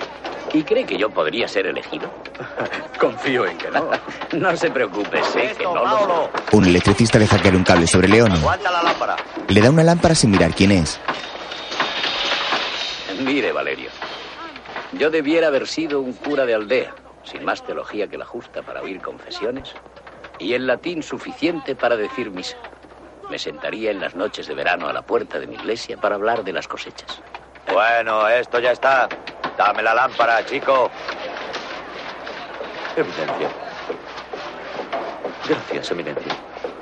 ¿Y cree que yo podría ser elegido? (laughs) Confío en que no. (laughs) no se preocupe, sé que no lo Un electricista le hackear un cable sobre. Aguanta la lámpara. Le da una lámpara sin mirar quién es. Mire, Valerio. Yo debiera haber sido un cura de aldea, sin más teología que la justa para oír confesiones y el latín suficiente para decir misa. Me sentaría en las noches de verano a la puerta de mi iglesia para hablar de las cosechas. Bueno, esto ya está. Dame la lámpara, chico. Eminencia. Gracias, Eminencia.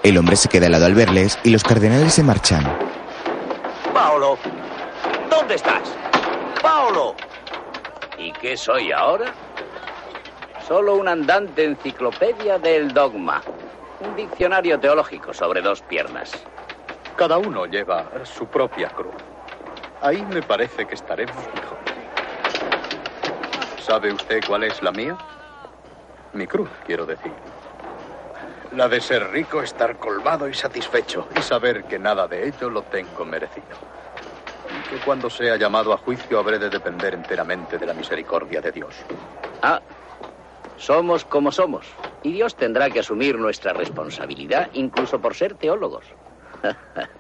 El hombre se queda helado al verles y los cardenales se marchan. Paolo, ¿dónde estás? Paolo. ¿Y qué soy ahora? Solo una andante enciclopedia del dogma. Un diccionario teológico sobre dos piernas. Cada uno lleva su propia cruz. Ahí me parece que estaremos mejor. ¿Sabe usted cuál es la mía? Mi cruz, quiero decir. La de ser rico, estar colmado y satisfecho y saber que nada de ello lo tengo merecido. Y que cuando sea llamado a juicio habré de depender enteramente de la misericordia de Dios. Ah, somos como somos. Y Dios tendrá que asumir nuestra responsabilidad, incluso por ser teólogos. (laughs)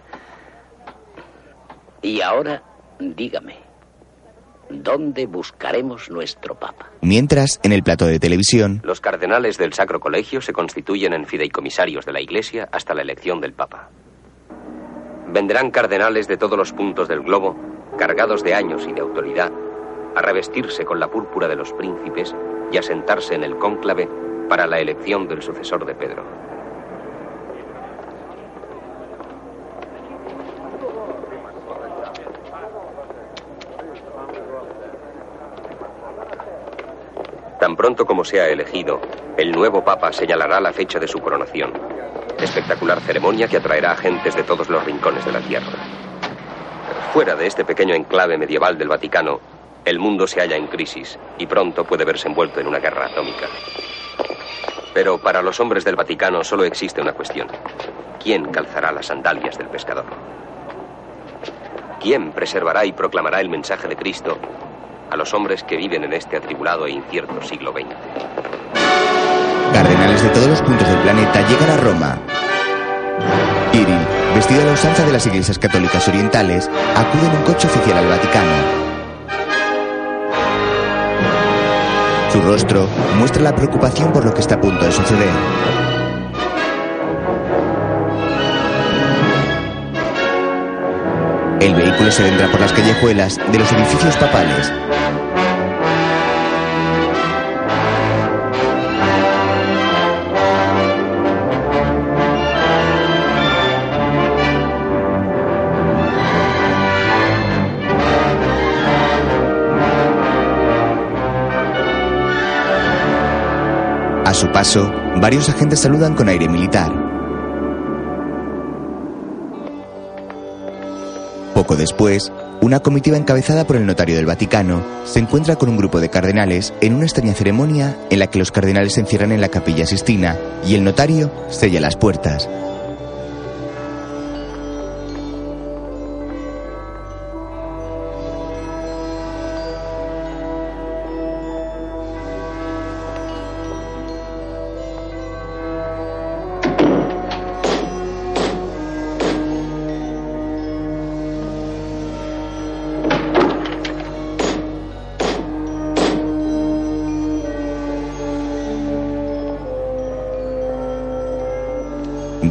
y ahora, dígame, ¿dónde buscaremos nuestro Papa? Mientras, en el plato de televisión, Los cardenales del Sacro Colegio se constituyen en fideicomisarios de la Iglesia hasta la elección del Papa. Vendrán cardenales de todos los puntos del globo, cargados de años y de autoridad, a revestirse con la púrpura de los príncipes y a sentarse en el cónclave para la elección del sucesor de Pedro. Tan pronto como sea elegido, el nuevo Papa señalará la fecha de su coronación. Espectacular ceremonia que atraerá a gentes de todos los rincones de la Tierra. Fuera de este pequeño enclave medieval del Vaticano, el mundo se halla en crisis y pronto puede verse envuelto en una guerra atómica. Pero para los hombres del Vaticano solo existe una cuestión. ¿Quién calzará las sandalias del pescador? ¿Quién preservará y proclamará el mensaje de Cristo a los hombres que viven en este atribulado e incierto siglo XX? Cardenales de todos los puntos del planeta llegan a Roma. Kirill, vestido a la usanza de las iglesias católicas orientales, acude en un coche oficial al Vaticano. Su rostro muestra la preocupación por lo que está a punto de suceder. El vehículo se adentra por las callejuelas de los edificios papales. Su paso, varios agentes saludan con aire militar. Poco después, una comitiva encabezada por el notario del Vaticano se encuentra con un grupo de cardenales en una extraña ceremonia en la que los cardenales se encierran en la capilla Sistina y el notario sella las puertas.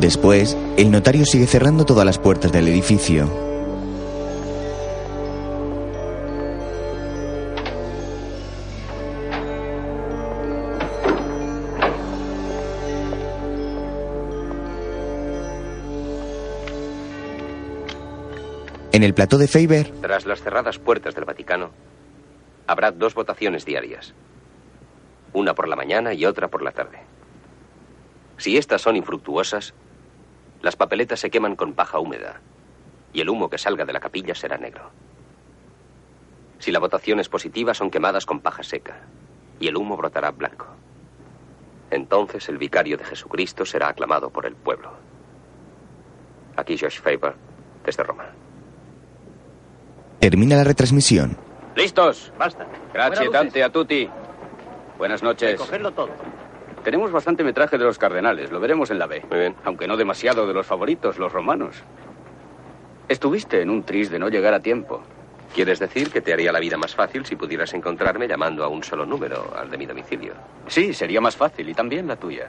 Después, el notario sigue cerrando todas las puertas del edificio. En el plató de Faber, Tras las cerradas puertas del Vaticano, habrá dos votaciones diarias. Una por la mañana y otra por la tarde. Si estas son infructuosas, las papeletas se queman con paja húmeda y el humo que salga de la capilla será negro. Si la votación es positiva, son quemadas con paja seca y el humo brotará blanco. Entonces el vicario de Jesucristo será aclamado por el pueblo. Aquí Josh Faber, desde Roma. termina la retransmisión. ¿Listos? Basta. Grazie Fuera tante a tutti. Buenas noches. Cogerlo todo. Tenemos bastante metraje de los cardenales, lo veremos en la B. Muy bien. Aunque no demasiado de los favoritos, los romanos. Estuviste en un tris de no llegar a tiempo. ¿Quieres decir que te haría la vida más fácil si pudieras encontrarme llamando a un solo número, al de mi domicilio? Sí, sería más fácil y también la tuya.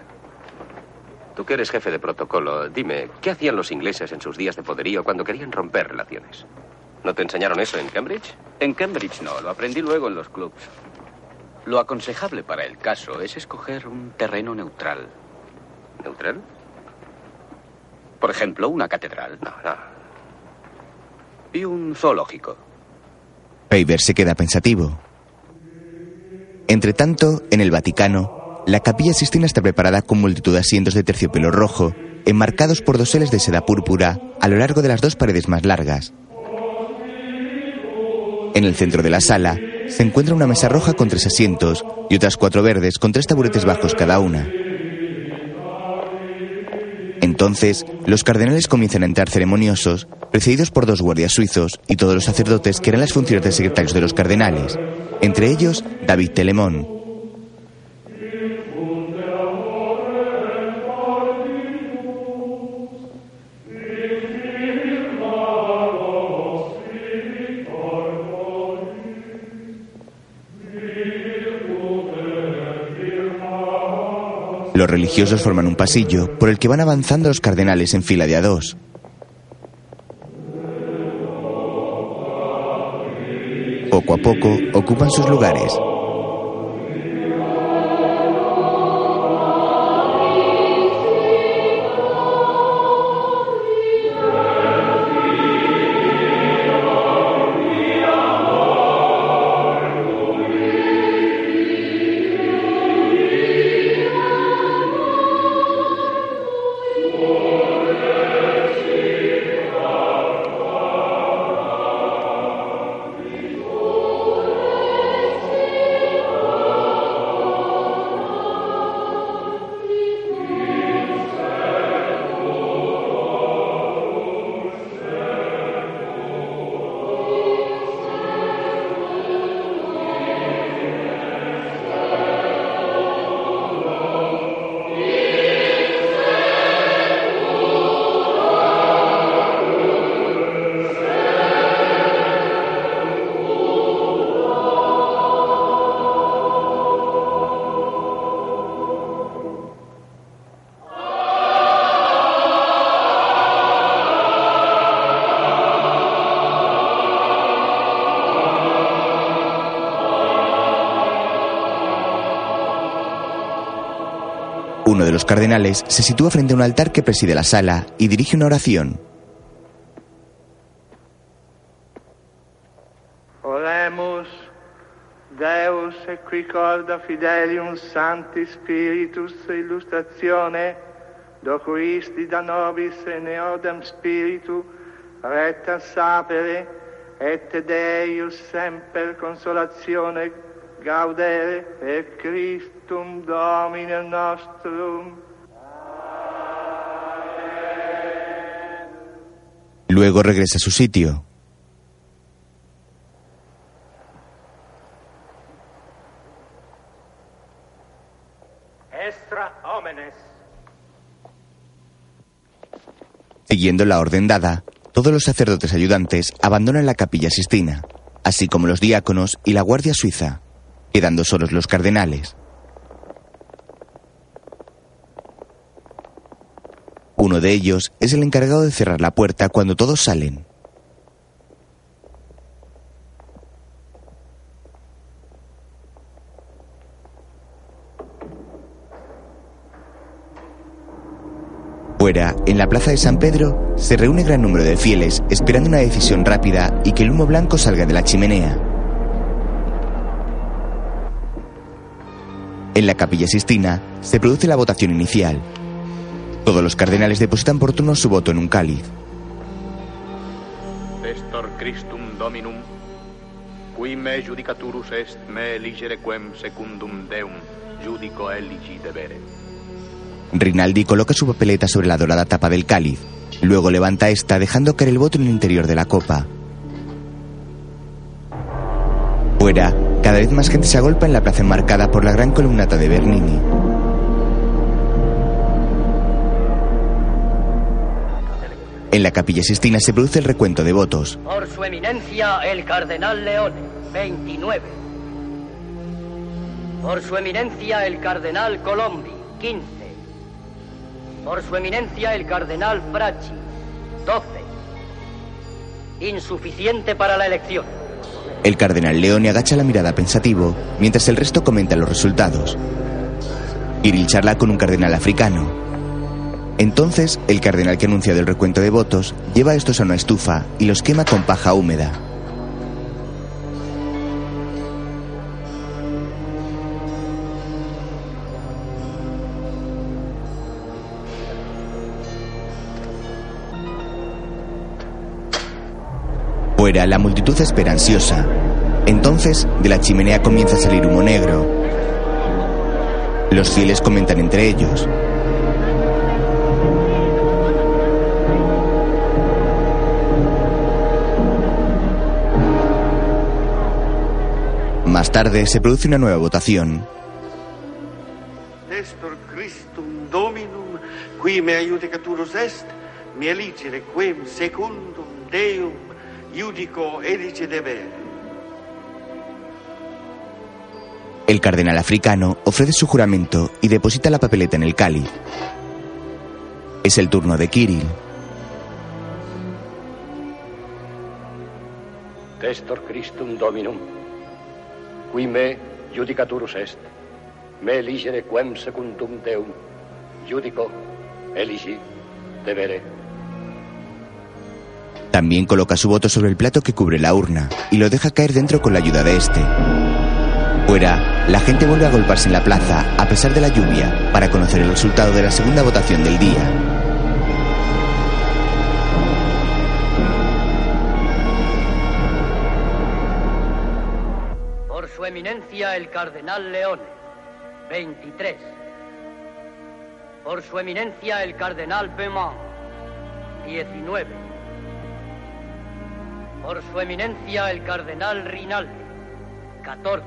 Tú que eres jefe de protocolo, dime, ¿qué hacían los ingleses en sus días de poderío cuando querían romper relaciones? ¿No te enseñaron eso en Cambridge? En Cambridge no, lo aprendí luego en los clubs. Lo aconsejable para el caso es escoger un terreno neutral. ¿Neutral? Por ejemplo, una catedral. No, no. Y un zoológico. Faber se queda pensativo. Entre tanto, en el Vaticano, la capilla Sistina está preparada con multitud de asientos de terciopelo rojo, enmarcados por doseles de seda púrpura a lo largo de las dos paredes más largas. En el centro de la sala se encuentra una mesa roja con tres asientos y otras cuatro verdes con tres taburetes bajos cada una. Entonces, los cardenales comienzan a entrar ceremoniosos, precedidos por dos guardias suizos y todos los sacerdotes que eran las funciones de secretarios de los cardenales, entre ellos David Telemón. Los religiosos forman un pasillo por el que van avanzando los cardenales en fila de a dos. Poco a poco ocupan sus lugares. Cardenales se sitúa frente a un altar que preside la sala y dirige una oración. Oremus Deus equicorda fidelium Sancti Spiritus illustratione docuisti da nobis e neodem spiritu retta sapere et Deus semper consolazione gaudere per Christum Domine nostrum. Luego regresa a su sitio. Extra homenes. Siguiendo la orden dada, todos los sacerdotes ayudantes abandonan la capilla Sistina, así como los diáconos y la guardia suiza, quedando solos los cardenales. Uno de ellos es el encargado de cerrar la puerta cuando todos salen. Fuera, en la plaza de San Pedro, se reúne gran número de fieles esperando una decisión rápida y que el humo blanco salga de la chimenea. En la capilla Sistina se produce la votación inicial. Todos los cardenales depositan por turno su voto en un cáliz. Testor Christum Dominum, qui me judicaturus est me eligere quem secundum Deum judico eligi debere. Rinaldi coloca su papeleta sobre la dorada tapa del cáliz. Luego levanta esta dejando caer el voto en el interior de la copa. Fuera, cada vez más gente se agolpa en la plaza enmarcada por la gran columnata de Bernini. En la capilla Sistina se produce el recuento de votos. Por su eminencia, el cardenal Leone, 29. Por su eminencia, el cardenal Colombi, 15. Por su eminencia, el cardenal Fracci, 12. Insuficiente para la elección. El cardenal Leone agacha la mirada pensativo mientras el resto comenta los resultados. Iril charla con un cardenal africano. Entonces, el cardenal que ha anunciado el recuento de votos lleva estos a una estufa y los quema con paja húmeda. Fuera, la multitud espera ansiosa. Entonces, de la chimenea comienza a salir humo negro. Los fieles comentan entre ellos. Más tarde se produce una nueva votación. Testor Christum Dominum, qui me judicaturus est, mi eligere quem secundum Deum judico elige debere. El cardenal africano ofrece su juramento y deposita la papeleta en el cáliz. Es el turno de Kirill. Testor Christum Dominum, qui me judicaturus est, me eligere quem secundum Deum, judico, eligi, debere. También coloca su voto sobre el plato que cubre la urna y lo deja caer dentro con la ayuda de este. Fuera, la gente vuelve a golparse en la plaza, a pesar de la lluvia, para conocer el resultado de la segunda votación del día. Por su eminencia, el cardenal Leone, 23. Por su eminencia, el cardenal Pemont, 19. Por su eminencia, el cardenal Rinaldi, 14.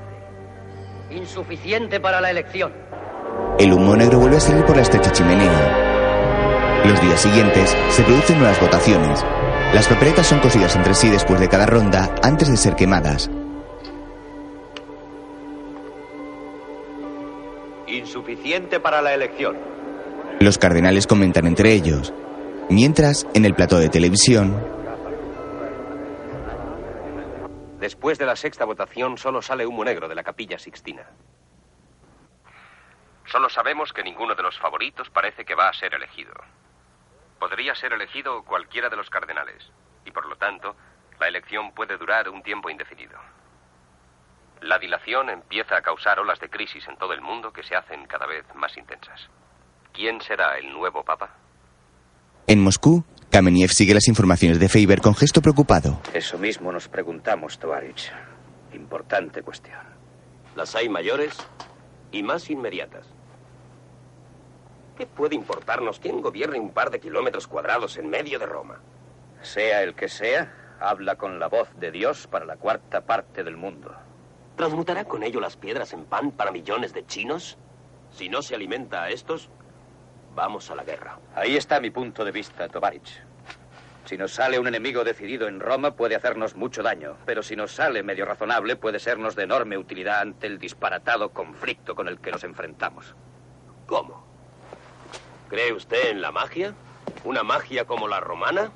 Insuficiente para la elección. El humo negro vuelve a salir por la estrecha chimenea. Los días siguientes se producen nuevas votaciones. Las papeletas son cosidas entre sí después de cada ronda antes de ser quemadas. Insuficiente para la elección. Los cardenales comentan entre ellos. Mientras, en el plató de televisión, Después de la sexta votación solo sale humo negro de la capilla Sixtina. Solo sabemos que ninguno de los favoritos parece que va a ser elegido. Podría ser elegido cualquiera de los cardenales, y por lo tanto, la elección puede durar un tiempo indefinido. La dilación empieza a causar olas de crisis en todo el mundo que se hacen cada vez más intensas. ¿Quién será el nuevo papa? En Moscú, Kameniev sigue las informaciones de Faber con gesto preocupado. Eso mismo nos preguntamos, Tovarich. Importante cuestión. Las hay mayores y más inmediatas. ¿Qué puede importarnos quién gobierne un par de kilómetros cuadrados en medio de Roma? Sea el que sea, habla con la voz de Dios para la cuarta parte del mundo. ¿Transmutará con ello las piedras en pan para millones de chinos? Si no se alimenta a estos, vamos a la guerra. Ahí está mi punto de vista, Tovarich. Si nos sale un enemigo decidido en Roma, puede hacernos mucho daño. Pero si nos sale medio razonable, puede sernos de enorme utilidad ante el disparatado conflicto con el que nos enfrentamos. ¿Cómo? ¿Cree usted en la magia? ¿Una magia como la romana?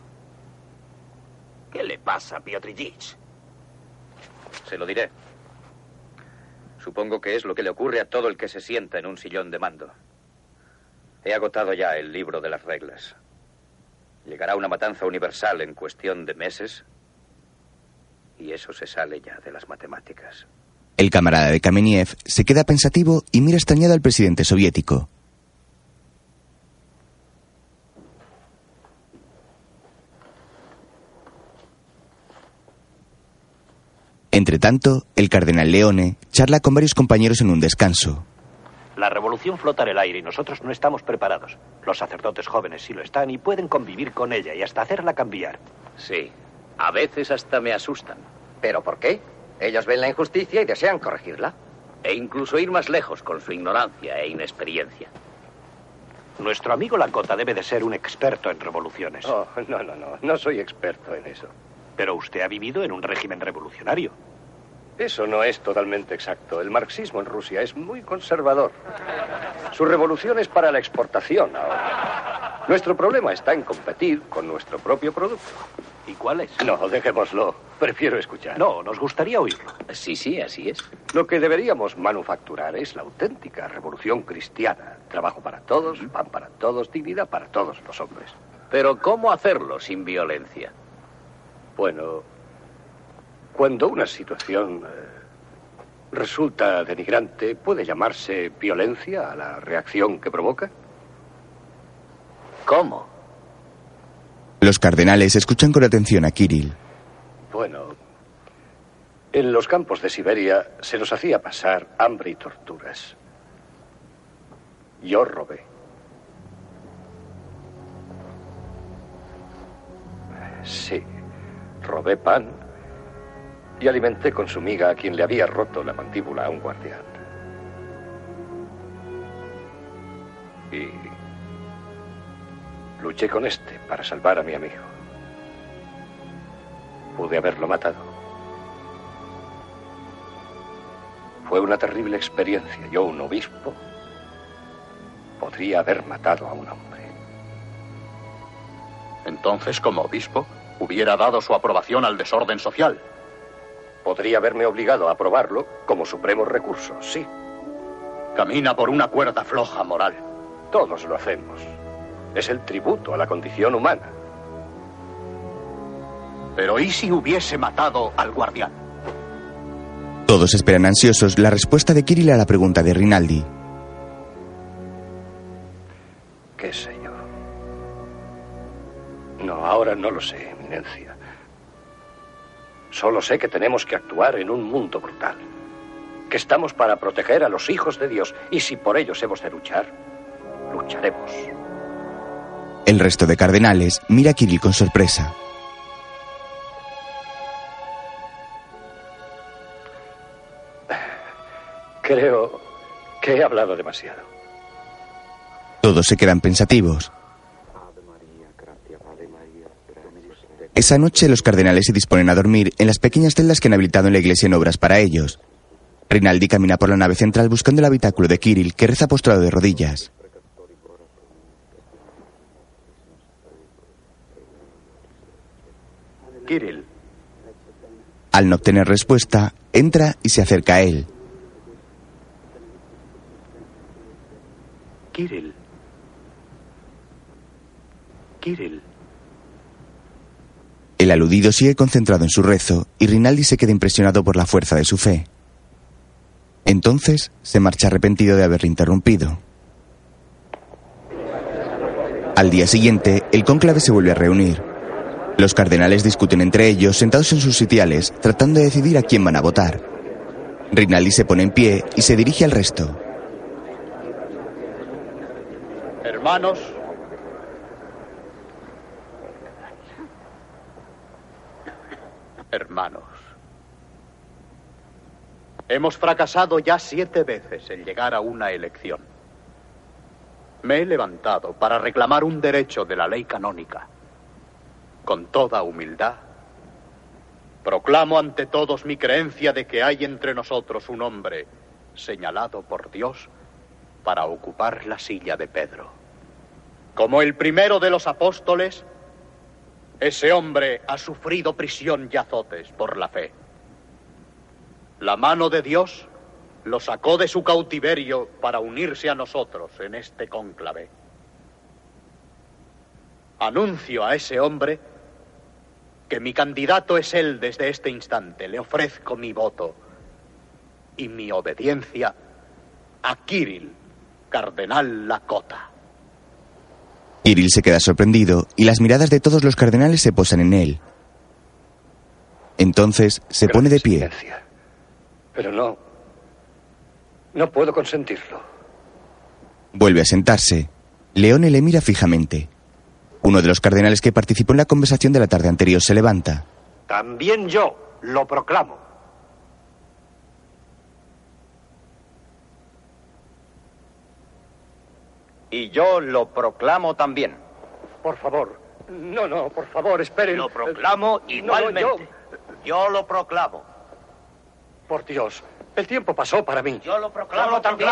¿Qué le pasa a Piotr Ilyich? Se lo diré. Supongo que es lo que le ocurre a todo el que se sienta en un sillón de mando. He agotado ya el libro de las reglas. Llegará una matanza universal en cuestión de meses y eso se sale ya de las matemáticas. El camarada de Kameniev se queda pensativo y mira extrañado al presidente soviético. Entre tanto, el cardenal Leone charla con varios compañeros en un descanso. La revolución flota en el aire y nosotros no estamos preparados. Los sacerdotes jóvenes sí lo están y pueden convivir con ella y hasta hacerla cambiar. Sí, a veces hasta me asustan. ¿Pero por qué? Ellos ven la injusticia y desean corregirla. E incluso ir más lejos con su ignorancia e inexperiencia. Nuestro amigo Lakota debe de ser un experto en revoluciones. Oh, no, no, no. No soy experto en eso. Pero usted ha vivido en un régimen revolucionario. Eso no es totalmente exacto. El marxismo en Rusia es muy conservador. Su revolución es para la exportación ahora. Nuestro problema está en competir con nuestro propio producto. ¿Y cuál es? No, dejémoslo. Prefiero escuchar. No, nos gustaría oírlo. Sí, sí, así es. Lo que deberíamos manufacturar es la auténtica revolución cristiana. Trabajo para todos, pan para todos, dignidad para todos los hombres. Pero ¿cómo hacerlo sin violencia? Bueno, cuando una situación eh, resulta denigrante, ¿puede llamarse violencia a la reacción que provoca? ¿Cómo? Los cardenales escuchan con atención a Kirill. Bueno, en los campos de Siberia se nos hacía pasar hambre y torturas. Yo robé. Sí, robé pan y alimenté con su miga a quien le había roto la mandíbula a un guardián. Y luché con este para salvar a mi amigo. Pude haberlo matado. Fue una terrible experiencia. Yo, un obispo, podría haber matado a un hombre. Entonces, como obispo, hubiera dado su aprobación al desorden social. Podría haberme obligado a aprobarlo como supremo recurso, sí. Camina por una cuerda floja moral. Todos lo hacemos. Es el tributo a la condición humana. Pero ¿y si hubiese matado al guardián? Todos esperan ansiosos la respuesta de Kirill a la pregunta de Rinaldi. ¿Qué sé yo? No, ahora no lo sé, Eminencia. Solo sé que tenemos que actuar en un mundo brutal. Que estamos para proteger a los hijos de Dios. Y si por ellos hemos de luchar, lucharemos. El resto de cardenales mira a Kirill con sorpresa. Creo que he hablado demasiado. Todos se quedan pensativos. Esa noche los cardenales se disponen a dormir en las pequeñas celdas que han habilitado en la iglesia en obras para ellos. Rinaldi camina por la nave central buscando el habitáculo de Kirill, que reza postrado de rodillas. Kirill, Al no obtener respuesta, entra y se acerca a él. Kirill. Kirill. El aludido sigue concentrado en su rezo y Rinaldi se queda impresionado por la fuerza de su fe. Entonces se marcha arrepentido de haberle interrumpido. Al día siguiente, el cónclave se vuelve a reunir. Los cardenales discuten entre ellos, sentados en sus sitiales, tratando de decidir a quién van a votar. Rinaldi se pone en pie y se dirige al resto. Hermanos, hermanos, hemos fracasado ya siete veces en llegar a una elección. Me he levantado para reclamar un derecho de la ley canónica. Con toda humildad, proclamo ante todos mi creencia de que hay entre nosotros un hombre señalado por Dios para ocupar la silla de Pedro. Como el primero de los apóstoles, ese hombre ha sufrido prisión y azotes por la fe. La mano de Dios lo sacó de su cautiverio para unirse a nosotros en este cónclave. Anuncio a ese hombre que mi candidato es él desde este instante. Le ofrezco mi voto y mi obediencia a Kirill, cardenal Lakota. Kirill se queda sorprendido y las miradas de todos los cardenales se posan en él. Entonces se pone de pie. Pero no. No puedo consentirlo. Vuelve a sentarse. Leone le mira fijamente. Uno de los cardenales que participó en la conversación de la tarde anterior se levanta. También yo lo proclamo. Y yo lo proclamo también. Por favor. No, no, por favor, esperen. Lo proclamo No, igualmente. yo- yo... lo proclamo. Por Dios, el tiempo pasó para mí. Yo lo proclamo también.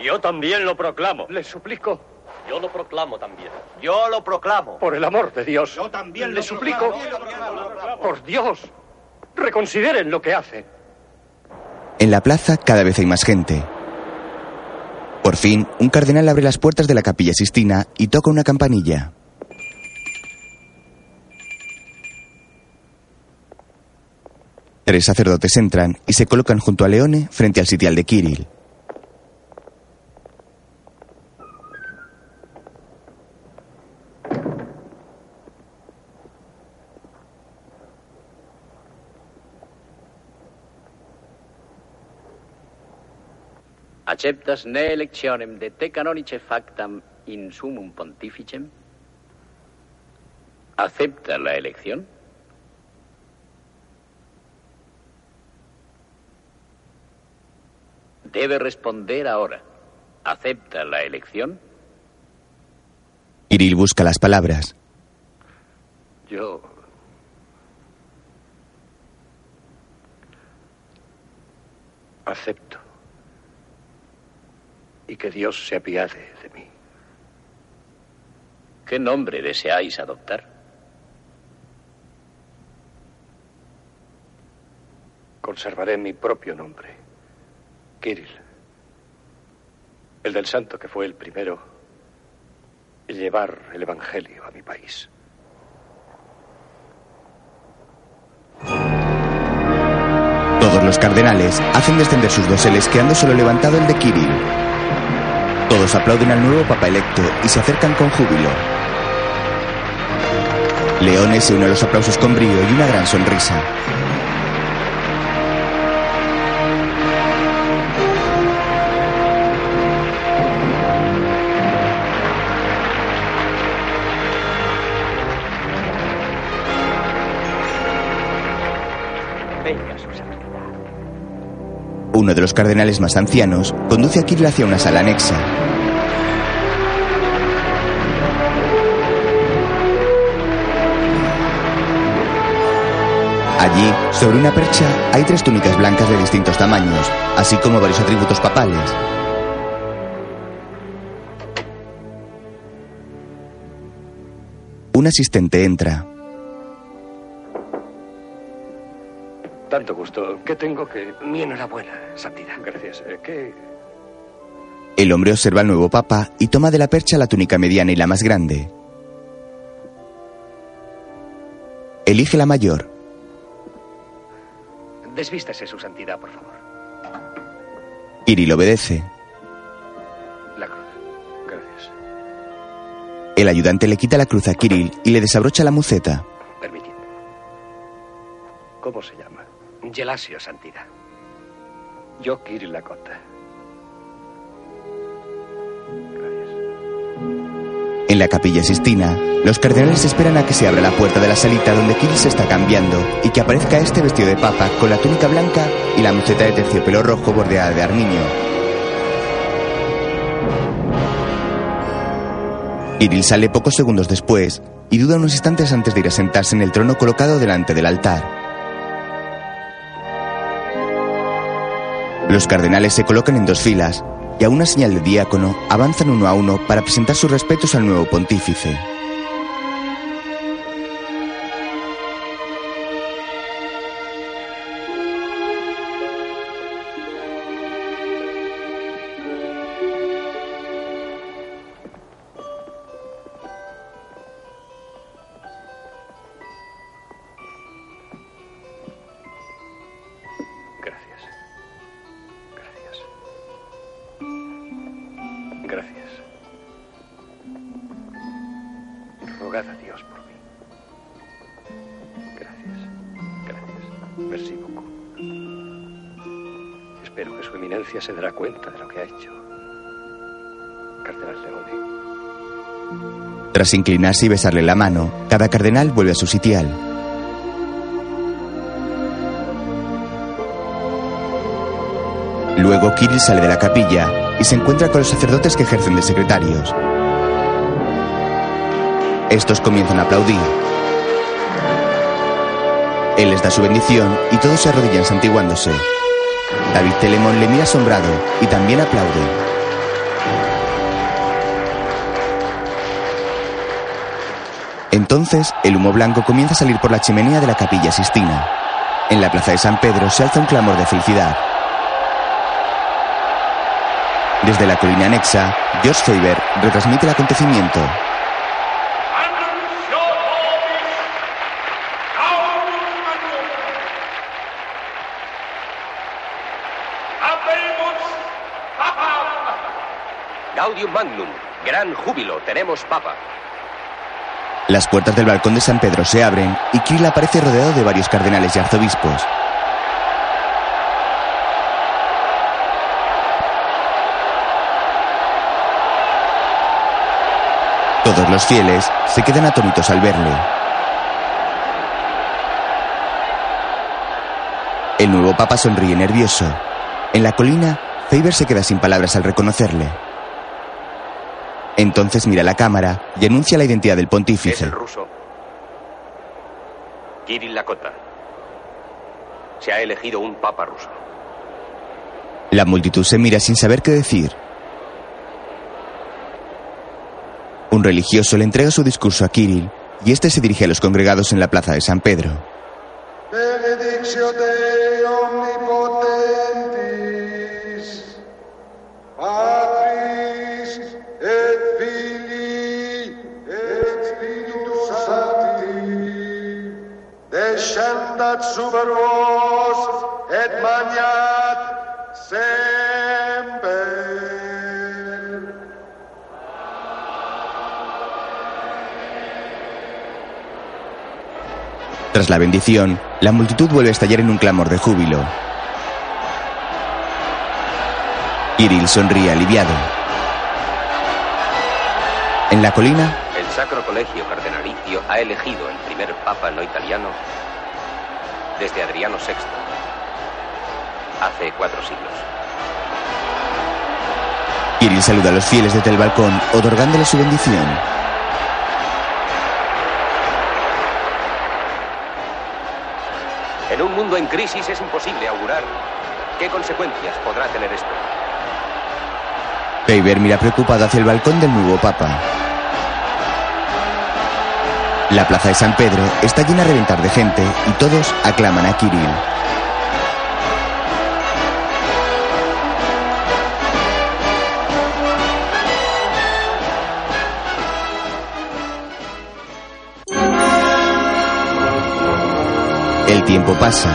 Yo también lo proclamo. Les suplico. Yo lo proclamo también. Yo lo proclamo. Por el amor de Dios. Yo también Les suplico. Por Dios. Reconsideren lo que hacen. En la plaza cada vez hay más gente. Por fin, un cardenal abre las puertas de la capilla Sistina y toca una campanilla. Tres sacerdotes entran y se colocan junto a Leone frente al sitial de Kirill. ¿Aceptas ne electionem de te canonice factam in sumum pontificem? ¿Acepta la elección? Debe responder ahora. ¿Acepta la elección? Kirill busca las palabras. Yo. Acepto. Y que Dios se apiade de mí. ¿Qué nombre deseáis adoptar? Conservaré mi propio nombre. Kirill. El del santo que fue el primero en llevar el Evangelio a mi país. Todos los cardenales hacen descender sus doseles quedando solo levantado el de Kirill. Todos aplauden al nuevo papa electo y se acercan con júbilo. Leone se une a los aplausos con brío y una gran sonrisa. Uno de los cardenales más ancianos conduce a Kirill hacia una sala anexa. Allí, sobre una percha, hay tres túnicas blancas de distintos tamaños, así como varios atributos papales. Un asistente entra. Tanto gusto. ¿Qué tengo que...? Mi enhorabuena, santidad. Gracias. Eh, ¿Qué... El hombre observa al nuevo papa y toma de la percha la túnica mediana y la más grande. Elige la mayor. Desvístase, su santidad, por favor. Kirill obedece. La cruz. Gracias. El ayudante le quita la cruz a Kirill y le desabrocha la muceta. Permitidme. ¿Cómo se llama? Gelasio, santidad. Yo, Kirill Lakota. En la capilla Sistina, los cardenales esperan a que se abra la puerta de la salita donde Kirill se está cambiando y que aparezca este vestido de papa con la túnica blanca y la muceta de terciopelo rojo bordeada de armiño. Kirill sale pocos segundos después y duda unos instantes antes de ir a sentarse en el trono colocado delante del altar. Los cardenales se colocan en dos filas y a una señal de diácono avanzan uno a uno para presentar sus respetos al nuevo pontífice. Tras inclinarse y besarle la mano, cada cardenal vuelve a su sitial. Luego Kirill sale de la capilla y se encuentra con los sacerdotes que ejercen de secretarios. Estos comienzan a aplaudir. Él les da su bendición y todos se arrodillan santiguándose. David Telemón le mira asombrado y también aplaude. Entonces, el humo blanco comienza a salir por la chimenea de la capilla Sistina. En la plaza de San Pedro se alza un clamor de felicidad. Desde la colina anexa, George Faber retransmite el acontecimiento. Gaudium Magnum, gran júbilo, tenemos papa. Las puertas del balcón de San Pedro se abren y Kirill aparece rodeado de varios cardenales y arzobispos. Todos los fieles se quedan atónitos al verle. El nuevo papa sonríe nervioso. En la colina, Faber se queda sin palabras al reconocerle. Entonces mira la cámara y anuncia la identidad del Es pontífice. el ruso. Kirill Lakota. Se ha elegido un papa ruso. La multitud se mira sin saber qué decir. Un religioso le entrega su discurso a Kirill y este se dirige a los congregados en la plaza de San Pedro. Benedictio Dei descendat super vos et magnat semper. Tras la bendición, la multitud vuelve a estallar en un clamor de júbilo. Kirill sonríe aliviado. En la colina, El Sacro Colegio Cardenalicio ha elegido el primer papa no italiano desde Adriano VI, hace cuatro siglos. Kirill saluda a los fieles desde el balcón, otorgándole su bendición. En un mundo en crisis es imposible augurar qué consecuencias podrá tener esto. Faber mira preocupado hacia el balcón del nuevo papa. La plaza de San Pedro está llena a reventar de gente y todos aclaman a Kirill. El tiempo pasa.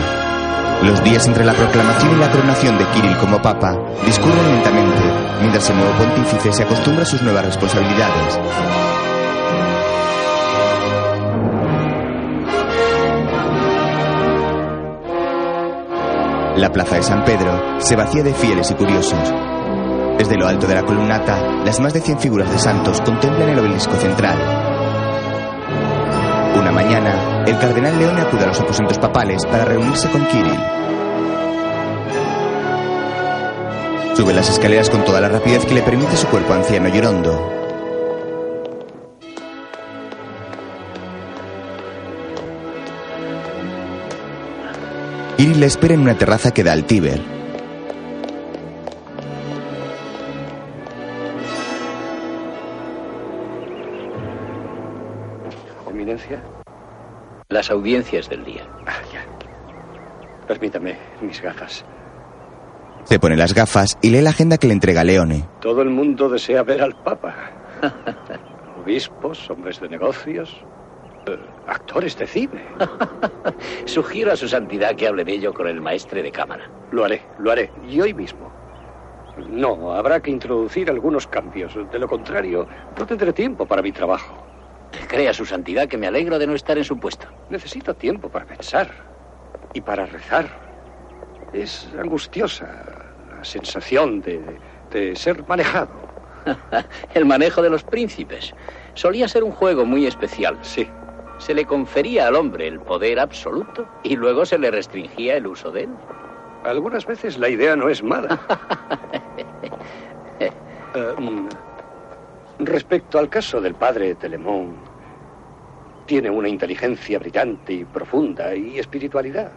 Los días entre la proclamación y la coronación de Kirill como papa discurren lentamente, mientras el nuevo pontífice se acostumbra a sus nuevas responsabilidades. La plaza de San Pedro se vacía de fieles y curiosos. Desde lo alto de la columnata, las más de 100 figuras de santos contemplan el obelisco central. Una mañana, el cardenal Leone acude a los aposentos papales para reunirse con Kirill. Sube las escaleras con toda la rapidez que le permite su cuerpo anciano y orondo. Le espera en una terraza que da al Tíber. Eminencia. Las audiencias del día. Ah, ya. Permítame mis gafas. Se pone las gafas y lee la agenda que le entrega Leone. Todo el mundo desea ver al Papa. (laughs) Obispos, hombres de negocios, actores de cine. (laughs) Sugiero a su santidad que hable de ello con el maestre de cámara. Lo haré, lo haré. Y hoy mismo. No, habrá que introducir algunos cambios. De lo contrario, no tendré tiempo para mi trabajo. Crea su santidad que me alegro de no estar en su puesto. Necesito tiempo para pensar y para rezar. Es angustiosa la sensación de, de ser manejado. (laughs) el manejo de los príncipes. Solía ser un juego muy especial. Sí. Se le confería al hombre el poder absoluto y luego se le restringía el uso de él. Algunas veces la idea no es mala. Um, (laughs) respecto al caso del padre Telemón, tiene una inteligencia brillante y profunda y espiritualidad.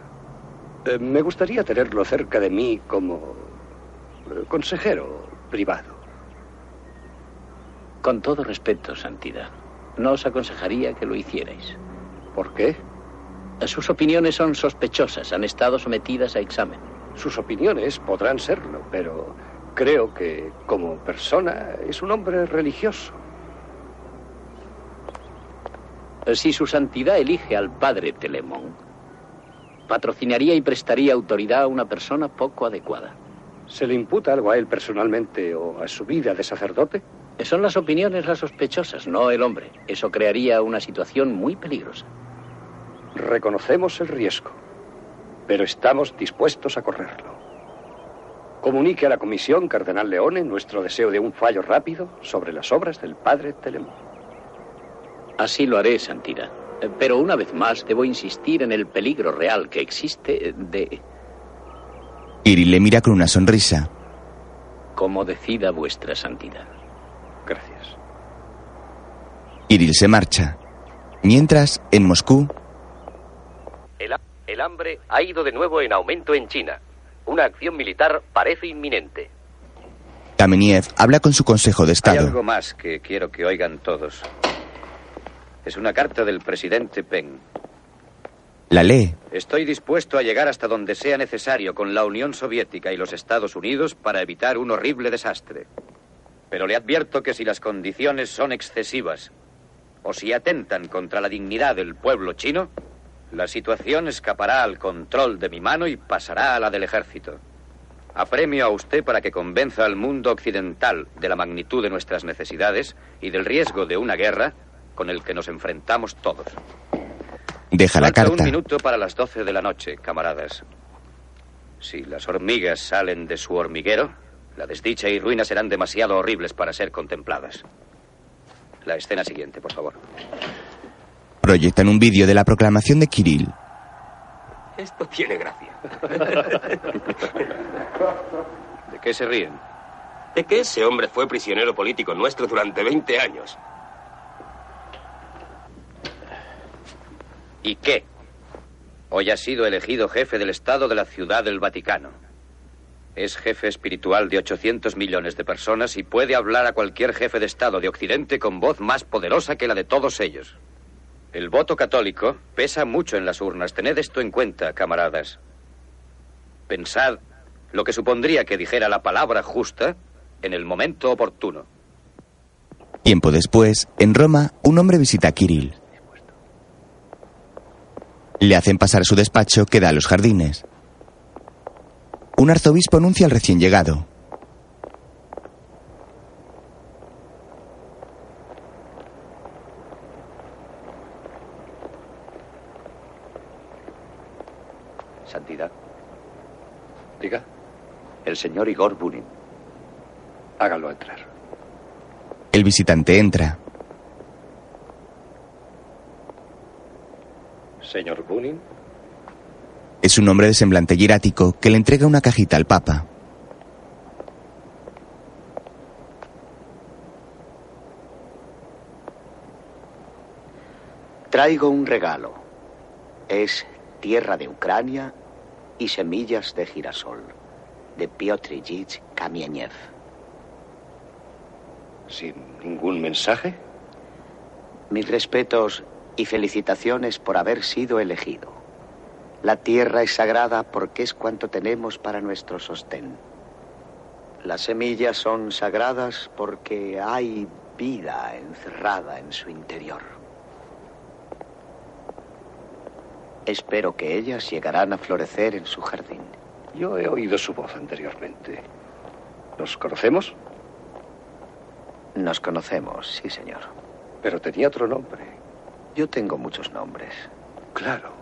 Eh, me gustaría tenerlo cerca de mí como eh, consejero privado. Con todo respeto, Santidad, no os aconsejaría que lo hicierais. ¿Por qué? Sus opiniones son sospechosas, han estado sometidas a examen. Sus opiniones podrán serlo, pero creo que como persona es un hombre religioso. Si su santidad elige al padre Telemón, patrocinaría y prestaría autoridad a una persona poco adecuada. ¿Se le imputa algo a él personalmente o a su vida de sacerdote? Son las opiniones las sospechosas, no el hombre. Eso crearía una situación muy peligrosa. Reconocemos el riesgo, pero estamos dispuestos a correrlo. Comunique a la Comisión, Cardenal Leone, nuestro deseo de un fallo rápido sobre las obras del padre Telemón. Así lo haré, Santidad. Pero una vez más debo insistir en el peligro real que existe de... Kirill le mira con una sonrisa. Como decida vuestra santidad. Gracias. Kirill se marcha. Mientras, en Moscú, El, ha- el hambre ha ido de nuevo en aumento en China. Una acción militar parece inminente. Kameniev habla con su consejo de Hay Estado. algo más que quiero que oigan todos. Es una carta del presidente Peng. La lee. Estoy dispuesto a llegar hasta donde sea necesario con la Unión Soviética y los Estados Unidos para evitar un horrible desastre. Pero le advierto que si las condiciones son excesivas o si atentan contra la dignidad del pueblo chino, la situación escapará al control de mi mano y pasará a la del ejército. Apremio a usted para que convenza al mundo occidental de la magnitud de nuestras necesidades y del riesgo de una guerra con el que nos enfrentamos todos. Deja la Falta carta. un minuto para las 12 de la noche, camaradas. Si las hormigas salen de su hormiguero, la desdicha y ruina serán demasiado horribles para ser contempladas. La escena siguiente, por favor. Proyectan un vídeo de la proclamación de Kirill. Esto tiene gracia. (laughs) ¿De qué se ríen? De que ese hombre fue prisionero político nuestro durante 20 años. ¿Y qué? Hoy ha sido elegido jefe del Estado de la Ciudad del Vaticano. Es jefe espiritual de 800 millones de personas y puede hablar a cualquier jefe de Estado de Occidente con voz más poderosa que la de todos ellos. El voto católico pesa mucho en las urnas. Tened esto en cuenta, camaradas. Pensad lo que supondría que dijera la palabra justa en el momento oportuno. Tiempo después, en Roma, un hombre visita a Kirill. Le hacen pasar su despacho que da a los jardines. Un arzobispo anuncia al recién llegado. Santidad. Diga. El señor Igor Bunin. Hágalo entrar. El visitante entra. Señor Bunin. Es un hombre de semblante hierático que le entrega una cajita al Papa. Traigo un regalo. Es tierra de Ucrania y semillas de girasol, de Piotr Ilyich Kamieniev. ¿Sin ningún mensaje? Mis respetos y felicitaciones por haber sido elegido. La tierra es sagrada porque es cuanto tenemos para nuestro sostén. Las semillas son sagradas porque hay vida encerrada en su interior. Espero que ellas llegarán a florecer en su jardín. Yo he oído su voz anteriormente. ¿Nos conocemos? Nos conocemos, sí, señor. Pero tenía otro nombre. Yo tengo muchos nombres. Claro.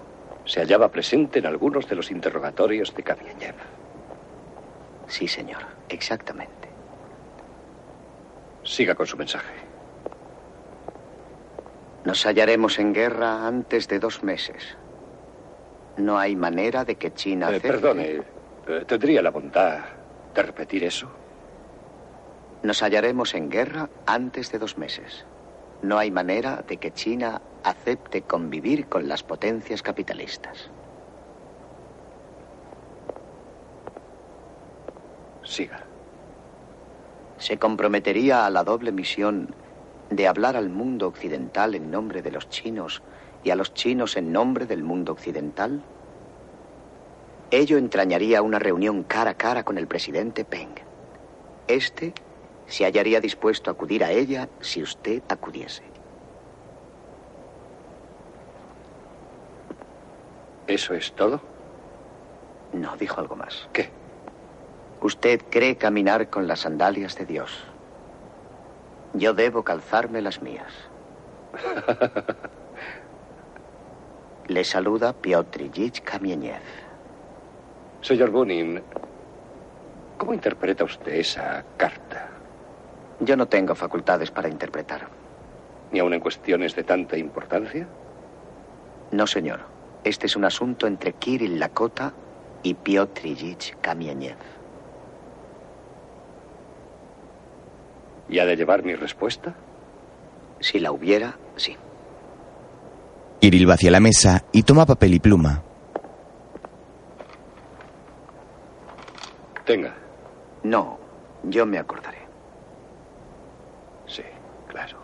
Se hallaba presente en algunos de los interrogatorios de Kamieniev. Sí, señor. Exactamente. Siga con su mensaje. Nos hallaremos en guerra antes de dos meses. No hay manera de que China... Eh, perdone, eh, ¿tendría la bondad de repetir eso? Nos hallaremos en guerra antes de dos meses. No hay manera de que China acepte convivir con las potencias capitalistas. Siga. Se comprometería a la doble misión de hablar al mundo occidental en nombre de los chinos y a los chinos en nombre del mundo occidental. Ello entrañaría una reunión cara a cara con el presidente Peng. Este se hallaría dispuesto a acudir a ella si usted acudiese. ¿Eso es todo? No, dijo algo más. ¿Qué? Usted cree caminar con las sandalias de Dios. Yo debo calzarme las mías. (laughs) Le saluda Piotr Ilyich Kamieniev. Señor Bunin, ¿cómo interpreta usted esa carta? Yo no tengo facultades para interpretar. ¿Ni aun en cuestiones de tanta importancia? No, señor. Este es un asunto entre Kirill Lakota y Piotr Ilyich Kamieniev. ¿Y ha de llevar mi respuesta? Si la hubiera, sí. Kirill va hacia la mesa y toma papel y pluma. Tenga. No, yo me acordaré. Sí, claro.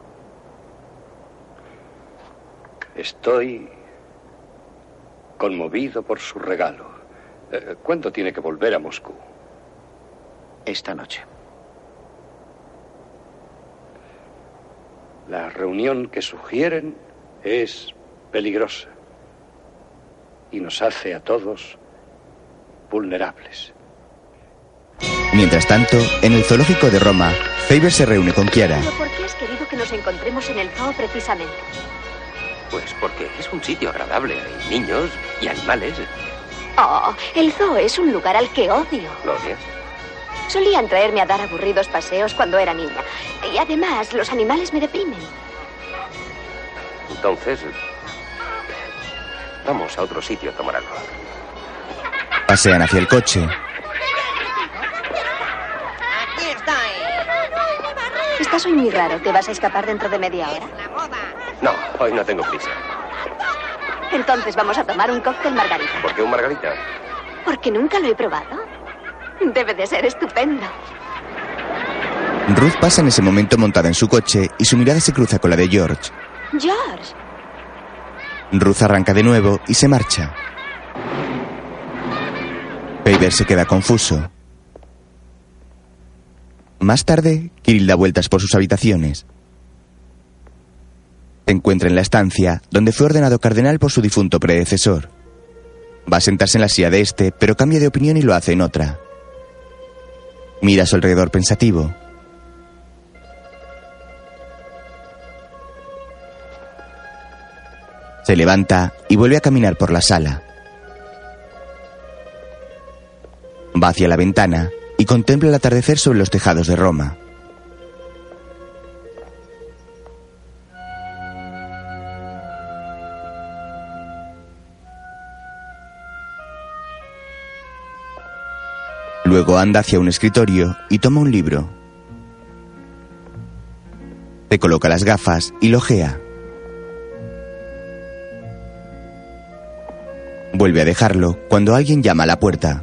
Estoy conmovido por su regalo. Eh, ¿Cuándo tiene que volver a Moscú? Esta noche. La reunión que sugieren es peligrosa y nos hace a todos vulnerables. Mientras tanto, en el zoológico de Roma, Faber se reúne con Kiara. ¿Pero por qué has querido que nos encontremos en el zoo precisamente? Pues porque es un sitio agradable. Hay niños y animales. Oh, el zoo es un lugar al que odio. ¿Lo odias? Solían traerme a dar aburridos paseos cuando era niña. Y además, los animales me deprimen. Entonces, vamos a otro sitio a tomar algo. Pasean hacia el coche. Aquí estoy. Estás hoy muy raro. ¿Te vas a escapar dentro de media hora? No, hoy no tengo prisa. Entonces vamos a tomar un cóctel margarita. ¿Por qué un margarita? Porque nunca lo he probado. Debe de ser estupendo. Ruth pasa en ese momento montada en su coche y su mirada se cruza con la de George. George. Ruth arranca de nuevo y se marcha. Faber se queda confuso. Más tarde, Kirill da vueltas por sus habitaciones. Encuentra en la estancia donde fue ordenado cardenal por su difunto predecesor. Va a sentarse en la silla de este, pero cambia de opinión y lo hace en otra. Mira a su alrededor pensativo. Se levanta y vuelve a caminar por la sala. Va hacia la ventana y contempla el atardecer sobre los tejados de Roma. Luego anda hacia un escritorio y toma un libro. Se coloca las gafas y lo ojea. Vuelve a dejarlo cuando alguien llama a la puerta.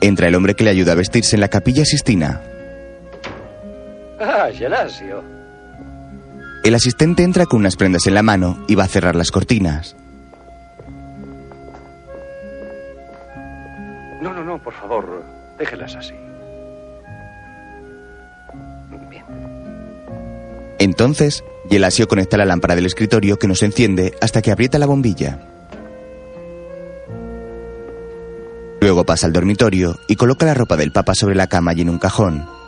Entra el hombre que le ayuda a vestirse en la capilla Sistina. Ah, Gelasio. El asistente entra con unas prendas en la mano y va a cerrar las cortinas. No, no, no, por favor, déjelas así. Entonces, Gelasio conecta la lámpara del escritorio que no se enciende hasta que aprieta la bombilla. Luego pasa al dormitorio y coloca la ropa del papa sobre la cama y en un cajón.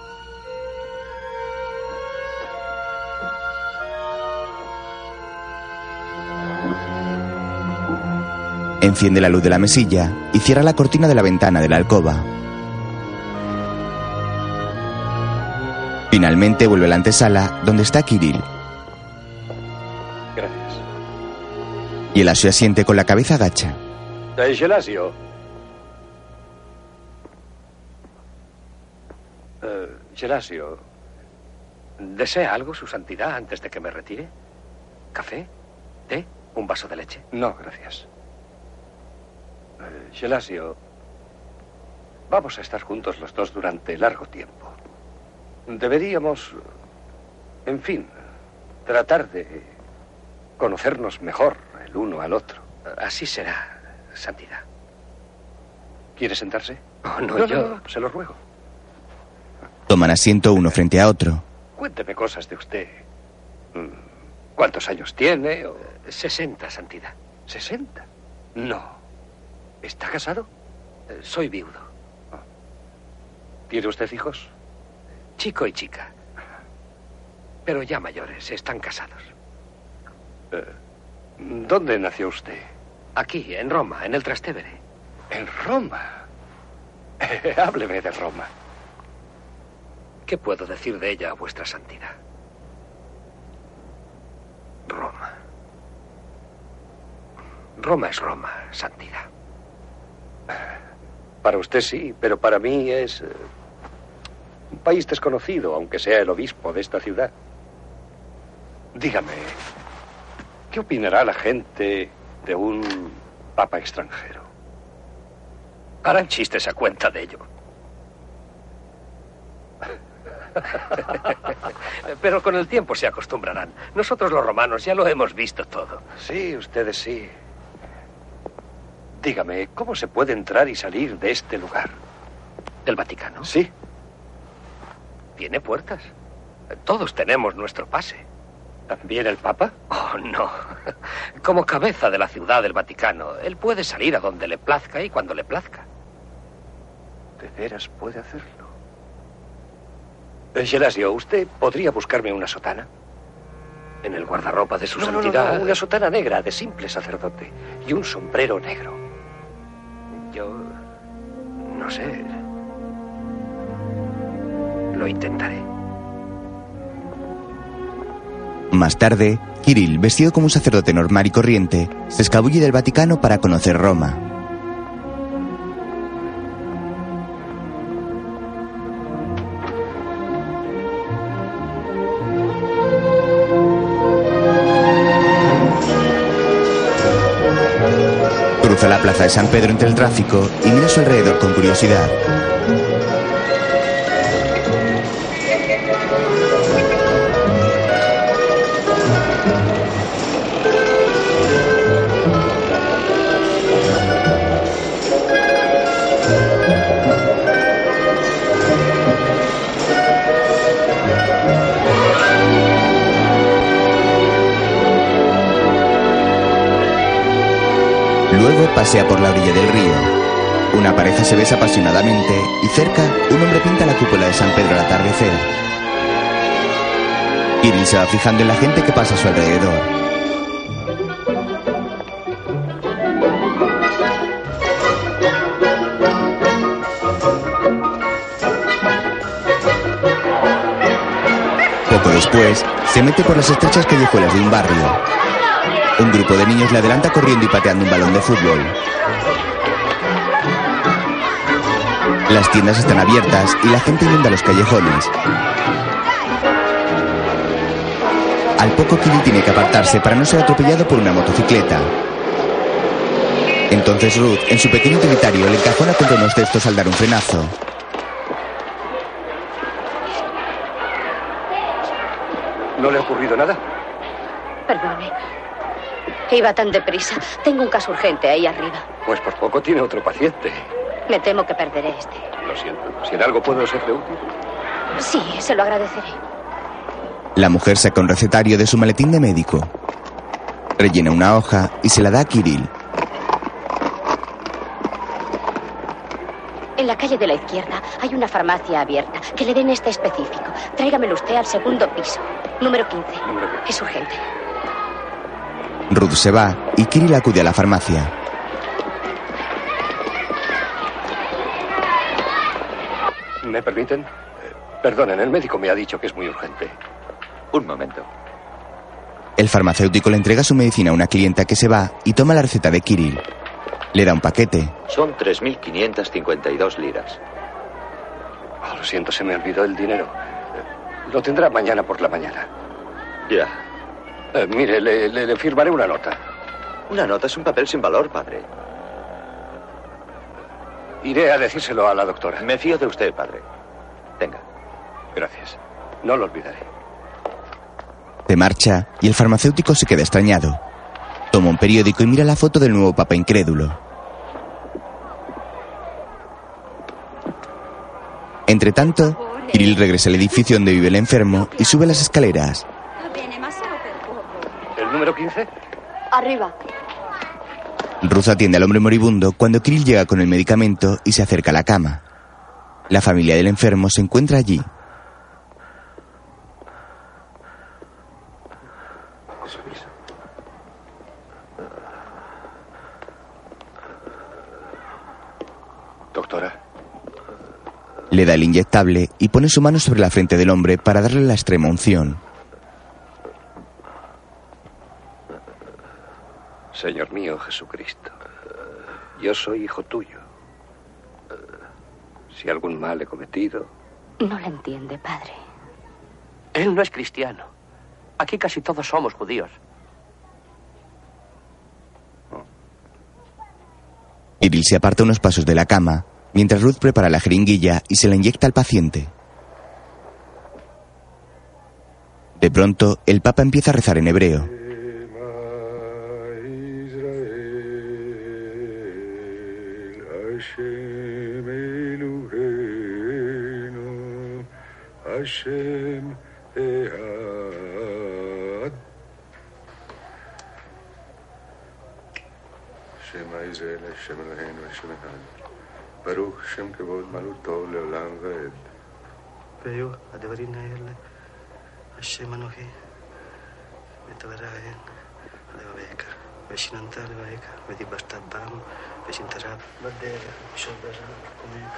Enciende la luz de la mesilla y cierra la cortina de la ventana de la alcoba. Finalmente vuelve a la antesala donde está Kirill. Gracias. Y el asio asiente con la cabeza agacha. Eh, Gelasio. Eh, Gelasio. ¿Desea algo, su santidad, antes de que me retire? ¿Café? ¿Té? ¿Un vaso de leche? No, gracias. Eh, Gelasio, vamos a estar juntos los dos durante largo tiempo. Deberíamos, en fin, tratar de conocernos mejor el uno al otro. Así será, santidad. ¿Quiere sentarse? Oh, no, no, yo- no, no, se lo ruego. Toman asiento uno frente a otro. Cuénteme cosas de usted. Mm, ¿Cuántos años tiene? o- 60, santidad. ¿60? No. ¿Está casado? Eh, Soy viudo. ¿Tiene usted hijos? Chico y chica. Pero ya mayores, están casados. Eh, ¿Dónde nació usted? Aquí, en Roma, en el Trastevere. En Roma. (laughs) Hábleme de Roma. ¿Qué puedo decir de ella a vuestra santidad? Roma. Roma es Roma, santidad. Para usted sí, pero para mí es eh, un país desconocido, aunque sea el obispo de esta ciudad. Dígame, ¿qué opinará la gente de un papa extranjero? Harán chistes a cuenta de ello. (laughs) Pero con el tiempo se acostumbrarán. Nosotros los romanos ya lo hemos visto todo. Sí, ustedes sí. Dígame, ¿cómo se puede entrar y salir de este lugar? ¿Del Vaticano? Sí. Tiene puertas. Todos tenemos nuestro pase. ¿También el Papa? Oh, no. Como cabeza de la ciudad del Vaticano, él puede salir a donde le plazca y cuando le plazca. ¿De veras puede hacerlo? Eh, Gelasio, ¿usted podría buscarme una sotana? En el guardarropa de su No, no, no, santidad. no, una sotana negra de simple sacerdote y un sombrero negro. Yo. No sé. Lo intentaré. Más tarde, Kirill, vestido como un sacerdote normal y corriente, se escabulle del Vaticano para conocer Roma. De San Pedro entre el tráfico y mira a su alrededor con curiosidad. Luego pasea por la orilla del río. Una pareja se besa apasionadamente y cerca un hombre pinta la cúpula de San Pedro al atardecer. Kirill se va fijando en la gente que pasa a su alrededor. Poco después, se mete por las estrechas callejuelas de un barrio. Un grupo de niños le adelanta corriendo y pateando un balón de fútbol. Las tiendas están abiertas y la gente inunda los callejones. Al poco Kirill tiene que apartarse para no ser atropellado por una motocicleta. Entonces Ruth, en su pequeño utilitario, le encajona contra unos cestos al dar un frenazo. ¿No le ha ocurrido nada? Iba tan deprisa. Tengo un caso urgente ahí arriba. Pues por poco tiene otro paciente. Me temo que perderé este. Lo siento. Si en algo puedo serle útil. Sí, se lo agradeceré. La mujer saca un recetario de su maletín de médico. Rellena una hoja y se la da a Kirill. En la calle de la izquierda hay una farmacia abierta. Que le den este específico. Tráigamelo usted al segundo piso. Número 15. Es urgente. Ruth se va y Kirill acude a la farmacia. ¿Me permiten? Eh, Perdonen, el médico me ha dicho que es muy urgente. Un momento. El farmacéutico le entrega su medicina a una clienta que se va y toma la receta de Kirill. Le da un paquete. Son 3.552 liras. Oh, lo siento, se me olvidó el dinero. Eh, Lo tendrá mañana por la mañana. Ya. Eh, mire, le, le- le firmaré una nota. Una nota es un papel sin valor, padre. Iré a decírselo a la doctora. Me fío de usted, padre. Tenga. Gracias. No lo olvidaré. Se marcha y el farmacéutico se queda extrañado. Toma un periódico y mira la foto del nuevo papa incrédulo. Entre tanto, Kirill regresa al edificio donde vive el enfermo y sube las escaleras. ¿El número 15? Arriba. Ruth atiende al hombre moribundo cuando Kirill llega con el medicamento y se acerca a la cama. La familia del enfermo se encuentra allí. Doctora, Le da el inyectable y pone su mano sobre la frente del hombre para darle la extrema unción. Señor mío Jesucristo, yo soy hijo tuyo. Si algún mal he cometido, No le entiende, padre. Él no es cristiano. Aquí casi todos somos judíos. Kirill se aparta unos pasos de la cama, mientras Ruth prepara la jeringuilla y se la inyecta al paciente. De pronto, el Papa empieza a rezar en hebreo. השם העד. שם איזה השם אלוהינו השם אחד. ברוך שם כבוד מלאו לעולם ועד. ויהיו הדברים האלה, השם אנוכי, ותבראיין לבביך, ושיננת לבביך, ודיברת בם, ושנתרת בדרך, ושוברה ומק,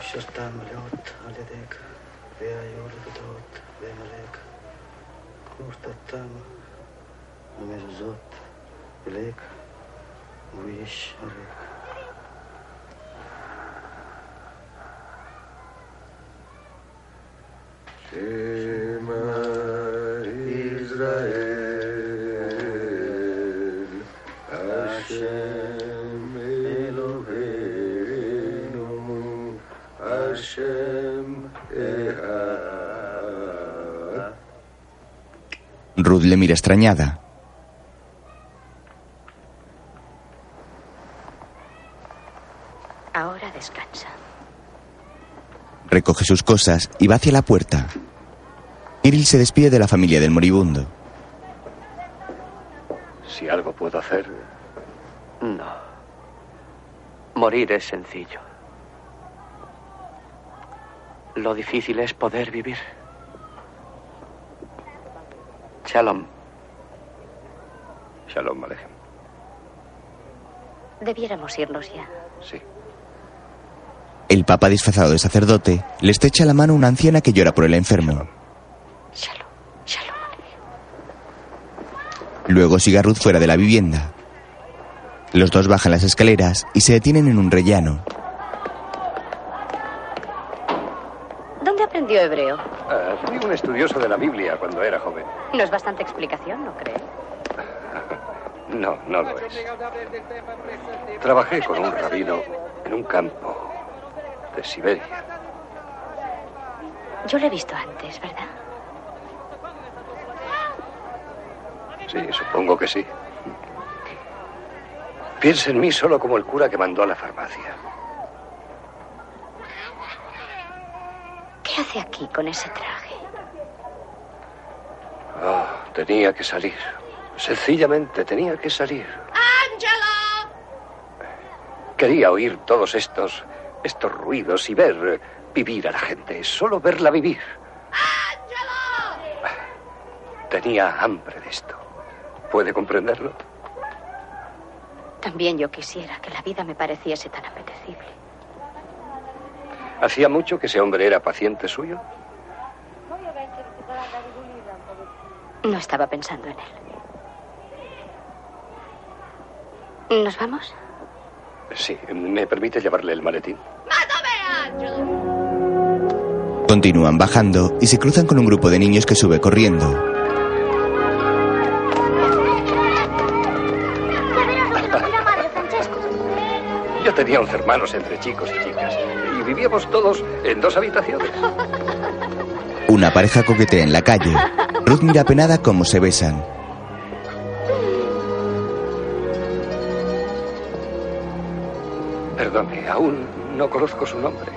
אשר תעמלות על ידיך. והיו לבדות בעמלק, ורתתם המזוזות אליך, ואיש עליך. Shema Israel, Hashem Eloheinu, Hashem Ehad. Ruth le mira extrañada. Ahora descansa. Recoge sus cosas y va hacia la puerta. Kirill se despide de la familia del moribundo. si algo puedo hacer, No. Morir es sencillo. Lo difícil es poder vivir. Shalom. Shalom, Alejem. Debiéramos irnos ya. Sí. El papa disfrazado de sacerdote le estrecha la mano a una anciana que llora por el enfermo. Luego sigue a Ruth fuera de la vivienda. Los dos bajan las escaleras y se detienen en un rellano. Aprendió hebreo? Ah, fui un estudioso de la Biblia cuando era joven. No es bastante explicación, ¿no cree? (laughs) No, no lo es. Trabajé con un rabino en un campo de Siberia. Yo lo he visto antes, ¿verdad? Sí, supongo que sí. Piensa en mí solo como el cura que mandó a la farmacia. ¿Qué hace aquí con ese traje? Oh, tenía que salir. Sencillamente tenía que salir. ¡Ángelo! Quería oír todos estos, estos ruidos y ver eh, vivir a la gente. Solo verla vivir. Tenía hambre de esto. ¿Puede comprenderlo? También yo quisiera que la vida me pareciese tan apetecible. ¿Hacía mucho que ese hombre era paciente suyo? No estaba pensando en él. ¿Nos vamos? Sí. ¿Me permite llevarle el maletín? Continúan bajando y se cruzan con un grupo de niños que sube corriendo. Yo tenía once hermanos entre chicos y chicas. Vivíamos todos en dos habitaciones. Una pareja coquetea en la calle. Ruth mira apenada cómo se besan. Perdone, aún no conozco su nombre.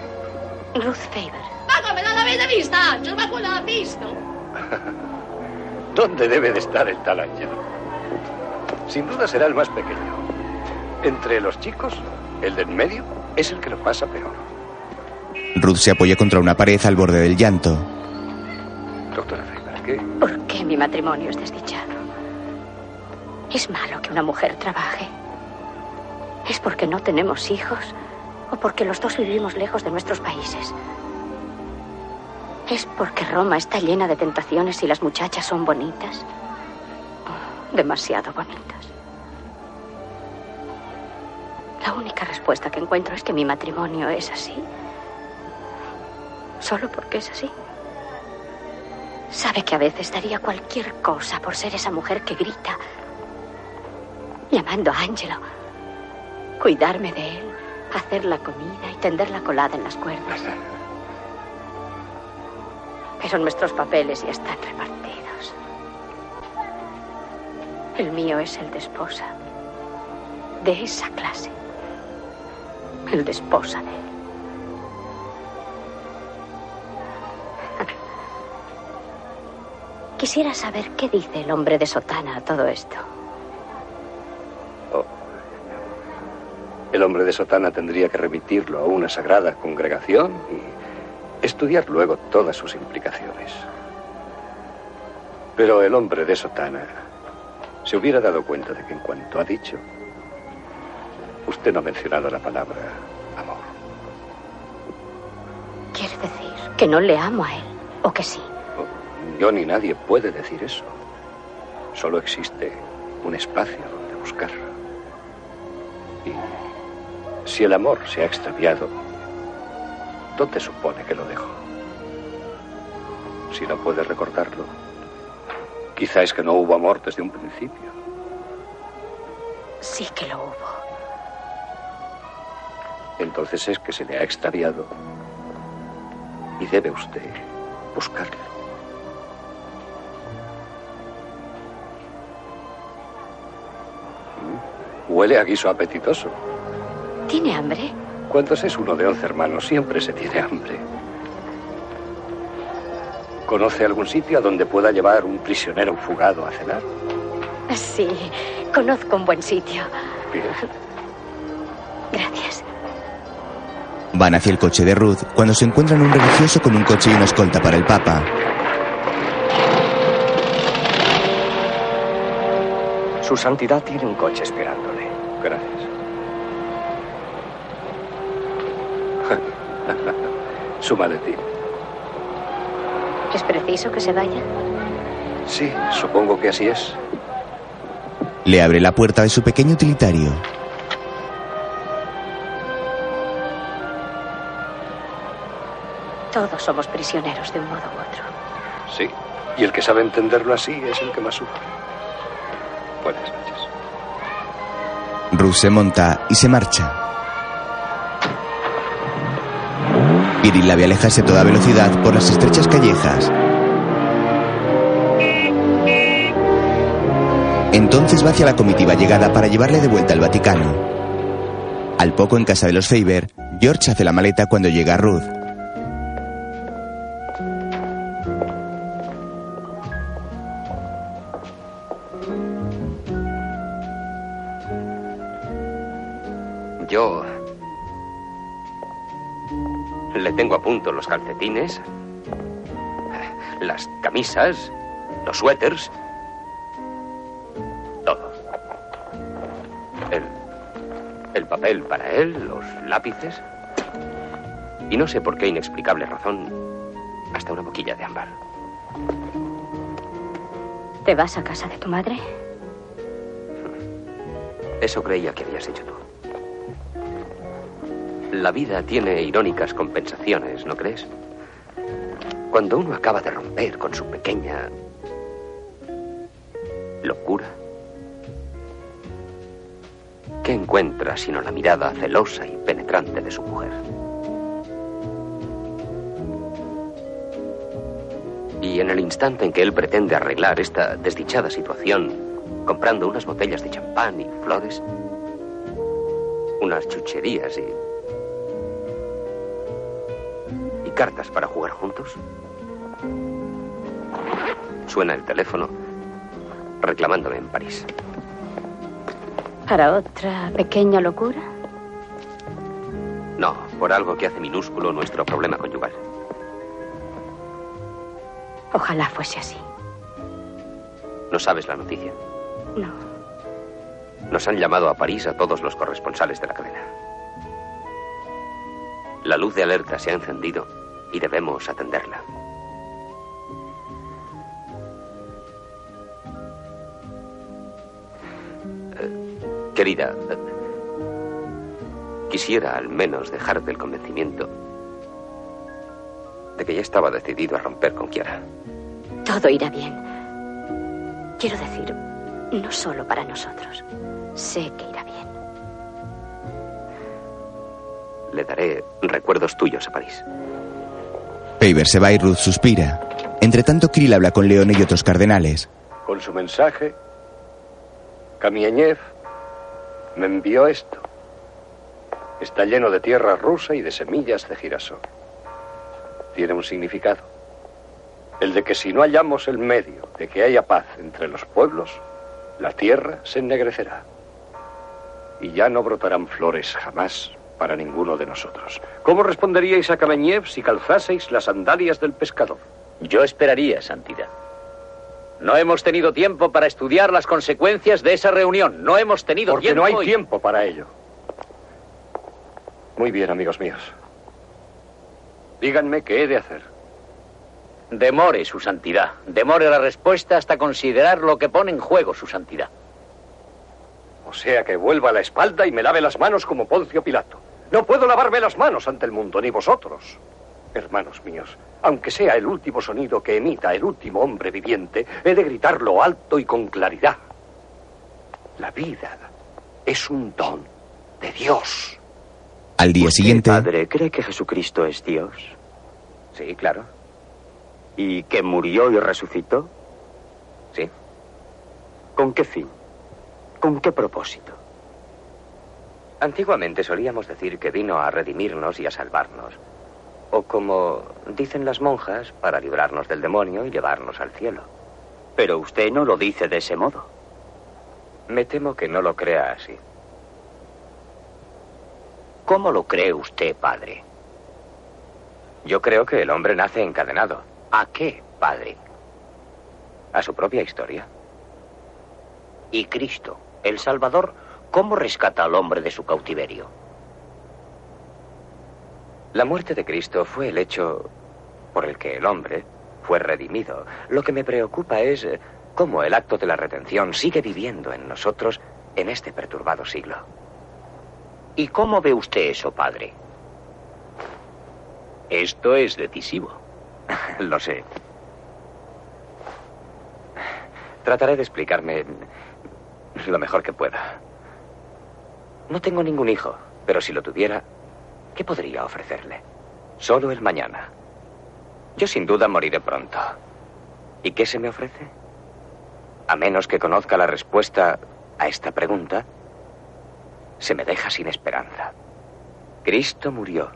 Ruth Faber. Ma come non l'avete vista, Angelo? Ma quello l'ha visto? (laughs) ¿Dónde debe de estar el tal Ángel? Sin duda será el más pequeño. Entre los chicos, el del medio es el que lo pasa peor. Ruth se apoya contra una pared al borde del llanto. Doctora ¿qué? ¿Por qué mi matrimonio es desdichado? ¿Es malo que una mujer trabaje? ¿Es porque no tenemos hijos o porque los dos vivimos lejos de nuestros países? ¿Es porque Roma está llena de tentaciones y las muchachas son bonitas? Oh, demasiado bonitas. La única respuesta que encuentro es que mi matrimonio es así. Solo porque es así. Sabe que a veces daría cualquier cosa por ser esa mujer que grita, llamando a Angelo, cuidarme de él, hacer la comida y tender la colada en las cuerdas. Pero nuestros papeles ya están repartidos. El mío es el de esposa. De esa clase. El de esposa de él. Quisiera saber qué dice el hombre de sotana a todo esto. El hombre de sotana tendría que remitirlo a una sagrada congregación y estudiar luego todas sus implicaciones. Pero el hombre de sotana se hubiera dado cuenta de que en cuanto ha dicho, usted no ha mencionado la palabra amor. ¿Quiere decir que no le amo a él o que sí? Yo ni nadie puede decir eso. Solo existe un espacio donde buscar. Y si el amor se ha extraviado, ¿dónde supone que lo dejo? Si no puede recordarlo, quizá es que no hubo amor desde un principio. Sí que lo hubo. Entonces es que se le ha extraviado y debe usted buscarlo. Huele a guiso apetitoso. ¿Tiene hambre? Cuando se es uno de once hermanos, siempre se tiene hambre. ¿Conoce algún sitio a donde pueda llevar un prisionero fugado a cenar? Sí, conozco un buen sitio. Bien. Gracias. Van hacia el coche de Ruth cuando se encuentran un religioso con un coche y una escolta para el Papa. Su santidad tiene un coche esperándole. Gracias. (laughs) Su maletín. ¿Es preciso que se vaya? Sí, supongo que así es. Le abre la puerta de su pequeño utilitario. Todos somos prisioneros de un modo u otro. Sí. Y el que sabe entenderlo así es el que más sufre. Buenas noches. Ruth se monta y se marcha. Viril la ve alejarse a toda velocidad por las estrechas callejas. Entonces va hacia la comitiva llegada para llevarle de vuelta al Vaticano. Al poco en casa de los Faber, George hace la maleta cuando llega Ruth. Los calcetines, las camisas, los suéteres, todo. El, el papel para él, los lápices y no sé por qué inexplicable razón, hasta una boquilla de ámbar. ¿Te vas a casa de tu madre? Eso creía que habías hecho tú. La vida tiene irónicas compensaciones, ¿no crees? Cuando uno acaba de romper con su pequeña locura, ¿qué encuentra sino la mirada celosa y penetrante de su mujer? Y en el instante en que él pretende arreglar esta desdichada situación, comprando unas botellas de champán y flores, unas chucherías y y cartas para jugar juntos. Suena el teléfono reclamándome en París. ¿Para otra pequeña locura? No, por algo que hace minúsculo nuestro problema conyugal. Ojalá fuese así. ¿No sabes la noticia? No. Nos han llamado a París a todos los corresponsales de la cadena. La luz de alerta se ha encendido y debemos atenderla. Eh, querida, quisiera al menos dejarte el convencimiento de que ya estaba decidido a romper con Kiara. Todo irá bien. Quiero decir, no solo para nosotros. Sé que irá Le daré recuerdos tuyos a París. Faber se va y Ruth suspira. Entre tanto, Krill habla con Leone y otros cardenales. Con su mensaje, Kamieniev me envió esto. Está lleno de tierra rusa y de semillas de girasol. Tiene un significado. El de que si no hallamos el medio de que haya paz entre los pueblos, la tierra se ennegrecerá. Y ya no brotarán flores jamás para ninguno de nosotros. ¿Cómo responderíais a Kameniev si calzaseis las sandalias del pescador? Yo esperaría, Santidad. No hemos tenido tiempo para estudiar las consecuencias de esa reunión. No hemos tenido Porque tiempo. no hay y- tiempo para ello. Muy bien, amigos míos. Díganme qué he de hacer. Demore, su santidad. Demore la respuesta hasta considerar lo que pone en juego, su santidad. O sea que vuelva la espalda y me lave las manos como Poncio Pilato. No puedo lavarme las manos ante el mundo, ni vosotros. Hermanos míos, aunque sea el último sonido que emita el último hombre viviente, he de gritarlo alto y con claridad. La vida es un don de Dios. Al día siguiente, Padre, ¿cree que Jesucristo es Dios? Sí, claro. ¿Y que murió y resucitó? Sí. ¿Con qué fin? ¿Con qué propósito? Antiguamente solíamos decir que vino a redimirnos y a salvarnos. O como dicen las monjas, para librarnos del demonio y llevarnos al cielo. Pero usted no lo dice de ese modo. Me temo que no lo crea así. ¿Cómo lo cree usted, padre? Yo creo que el hombre nace encadenado. ¿A qué, padre? A su propia historia. ¿Y Cristo, el Salvador, cómo rescata al hombre de su cautiverio? La muerte de Cristo fue el hecho por el que el hombre fue redimido. Lo que me preocupa es eh, cómo el acto de la redención sigue viviendo en nosotros en este perturbado siglo. ¿Y cómo ve usted eso, padre? Esto es decisivo. (laughs) Lo sé. Trataré de explicarme lo mejor que pueda. No tengo ningún hijo, pero si lo tuviera, ¿qué podría ofrecerle? Solo el mañana. Yo sin duda moriré pronto. ¿Y qué se me ofrece? A menos que conozca la respuesta a esta pregunta, se me deja sin esperanza. Cristo murió,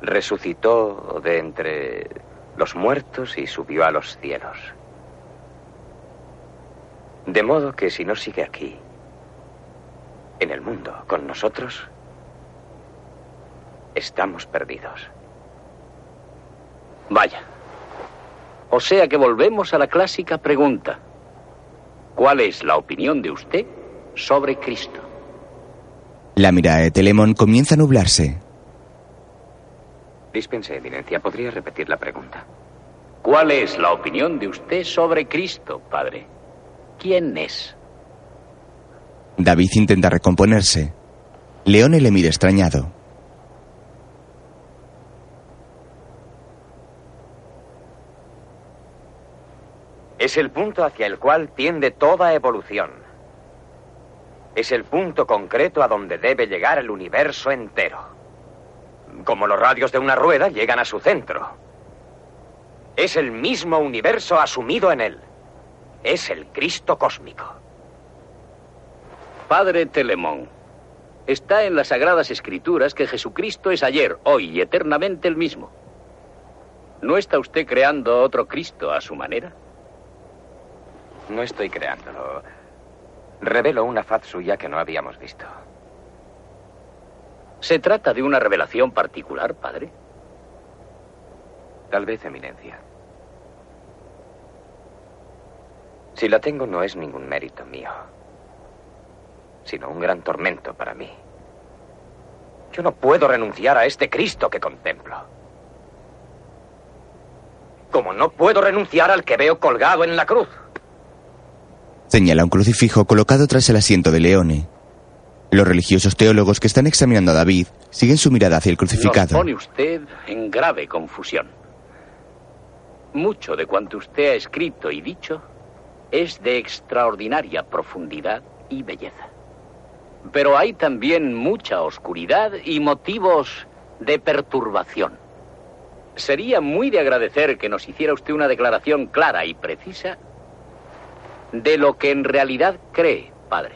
resucitó de entre los muertos y subió a los cielos. De modo que si no sigue aquí, en el mundo, con nosotros, estamos perdidos. Vaya. O sea que volvemos a la clásica pregunta. ¿Cuál es la opinión de usted sobre Cristo? La mirada de Telemón comienza a nublarse. Dispense, Eminencia, ¿podría repetir la pregunta? ¿Cuál es la opinión de usted sobre Cristo, padre? ¿Quién es? David intenta recomponerse. Leone le mira extrañado. Es el punto hacia el cual tiende toda evolución. Es el punto concreto a donde debe llegar el universo entero. Como los radios de una rueda llegan a su centro. Es el mismo universo asumido en él. Es el Cristo cósmico. Padre Telemón, está en las Sagradas Escrituras que Jesucristo es ayer, hoy y eternamente el mismo. ¿No está usted creando otro Cristo a su manera? No estoy creándolo. Revelo una faz suya que no habíamos visto. ¿Se trata de una revelación particular, padre? Tal vez, Eminencia. Si la tengo no es ningún mérito mío, sino un gran tormento para mí. Yo no puedo renunciar a este Cristo que contemplo. Como no puedo renunciar al que veo colgado en la cruz. Señala un crucifijo colocado tras el asiento de Leone. Los religiosos teólogos que están examinando a David siguen su mirada hacia el Nos crucificado. pone usted en grave confusión. Mucho de cuanto usted ha escrito y dicho es de extraordinaria profundidad y belleza. Pero hay también mucha oscuridad y motivos de perturbación. Sería muy de agradecer que nos hiciera usted una declaración clara y precisa de lo que en realidad cree, padre.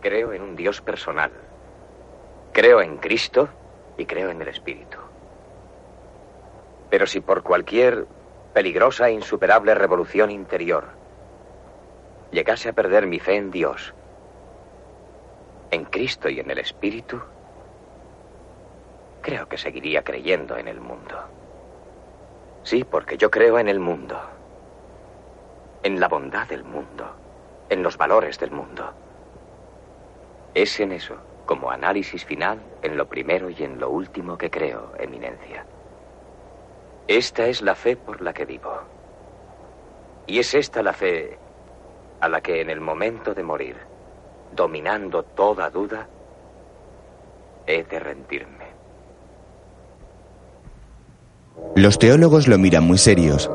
Creo en un Dios personal. Creo en Cristo y creo en el Espíritu. Pero si por cualquier peligrosa e insuperable revolución interior llegase a perder mi fe en Dios, en Cristo y en el Espíritu, creo que seguiría creyendo en el mundo. Sí, porque yo creo en el mundo, en la bondad del mundo, en los valores del mundo. Es en eso, como análisis final, en lo primero y en lo último que creo, Eminencia. Esta es la fe por la que vivo. Y es esta la fe a la que en el momento de morir, dominando toda duda, he de rendirme. Los teólogos lo miran muy serios.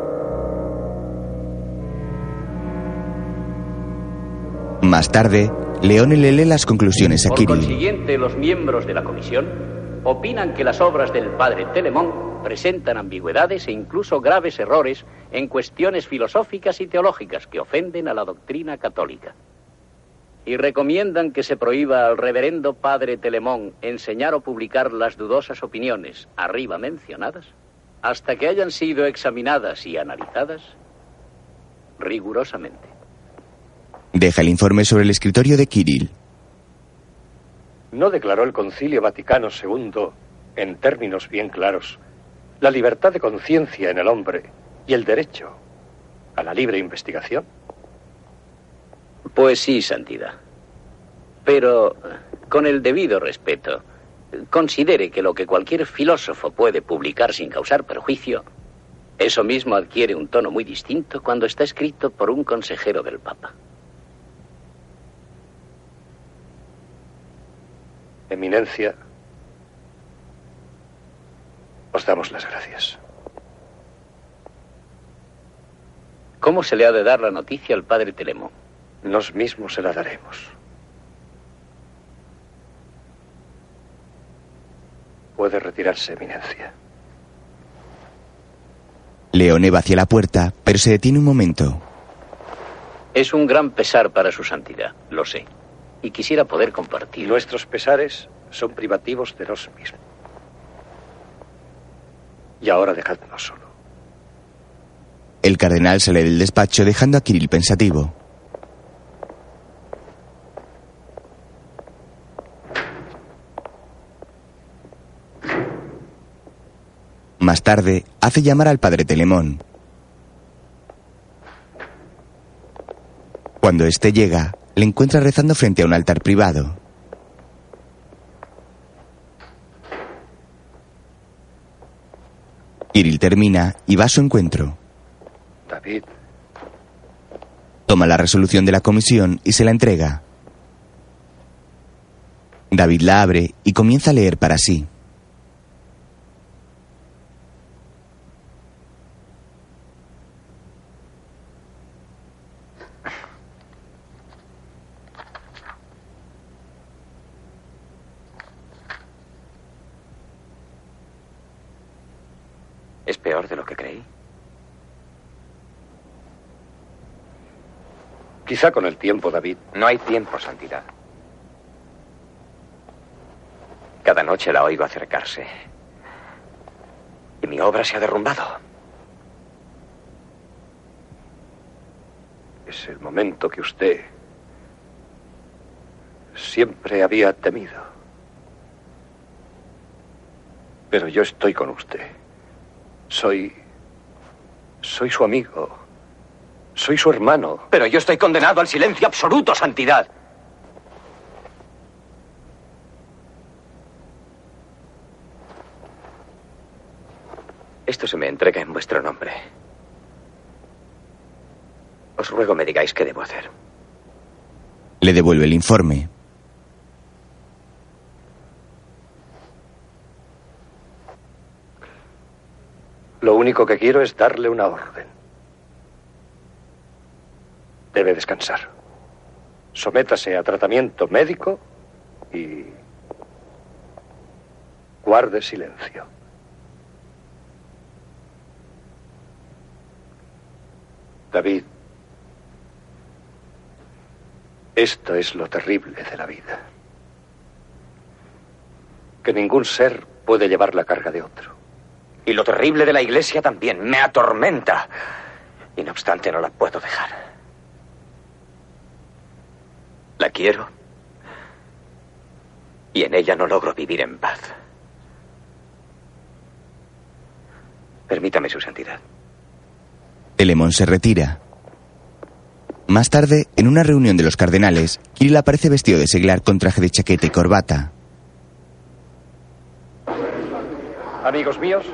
Más tarde, Leone le lee las conclusiones a Por Kirill. consiguiente, los miembros de la comisión opinan que las obras del padre Telemón presentan ambigüedades e incluso graves errores en cuestiones filosóficas y teológicas que ofenden a la doctrina católica. Y recomiendan que se prohíba al reverendo padre Telemón enseñar o publicar las dudosas opiniones arriba mencionadas hasta que hayan sido examinadas y analizadas rigurosamente. Deja el informe sobre el escritorio de Kirill. ¿No declaró el Concilio Vaticano II, en términos bien claros, la libertad de conciencia en el hombre y el derecho a la libre investigación? Pues sí, Santidad. Pero con el debido respeto, considere que lo que cualquier filósofo puede publicar sin causar perjuicio, eso mismo adquiere un tono muy distinto cuando está escrito por un consejero del Papa. Eminencia, os damos las gracias. ¿Cómo se le ha de dar la noticia al padre Telemón? Nos mismos se la daremos. Puede retirarse, Eminencia. Leone va hacia la puerta, pero se detiene un momento. Es un gran pesar para su santidad, lo sé. Y quisiera poder compartir. Nuestros pesares son privativos de nos mismos. Y ahora dejadnos solo. El cardenal sale del despacho dejando a Kirill pensativo. Más tarde, hace llamar al padre Telemón. Cuando éste llega, le encuentra rezando frente a un altar privado. Kirill termina y va a su encuentro. David, Toma la resolución de la comisión y se la entrega. David la abre y comienza a leer para sí. ¿Es peor de lo que creí? quizá con el tiempo, David. No hay tiempo, Santidad. Cada noche la oigo acercarse. Y mi obra se ha derrumbado. Es el momento que usted siempre había temido. Pero yo estoy con usted. Soy... Soy su amigo. Soy su hermano. Pero yo estoy condenado al silencio absoluto, Santidad. Esto se me entrega en vuestro nombre. Os ruego me digáis qué debo hacer. Le devuelve el informe. Lo único que quiero es darle una orden. Debe descansar. Sométase a tratamiento médico y guarde silencio. David, esto es lo terrible de la vida. Que ningún ser puede llevar la carga de otro. Y lo terrible de la iglesia también me atormenta. Y no obstante no la puedo dejar. La quiero. Y en ella no logro vivir en paz. Permítame su santidad. Telemón se retira. Más tarde, en una reunión de los cardenales, Kirill aparece vestido de seglar con traje de chaqueta y corbata. Amigos míos.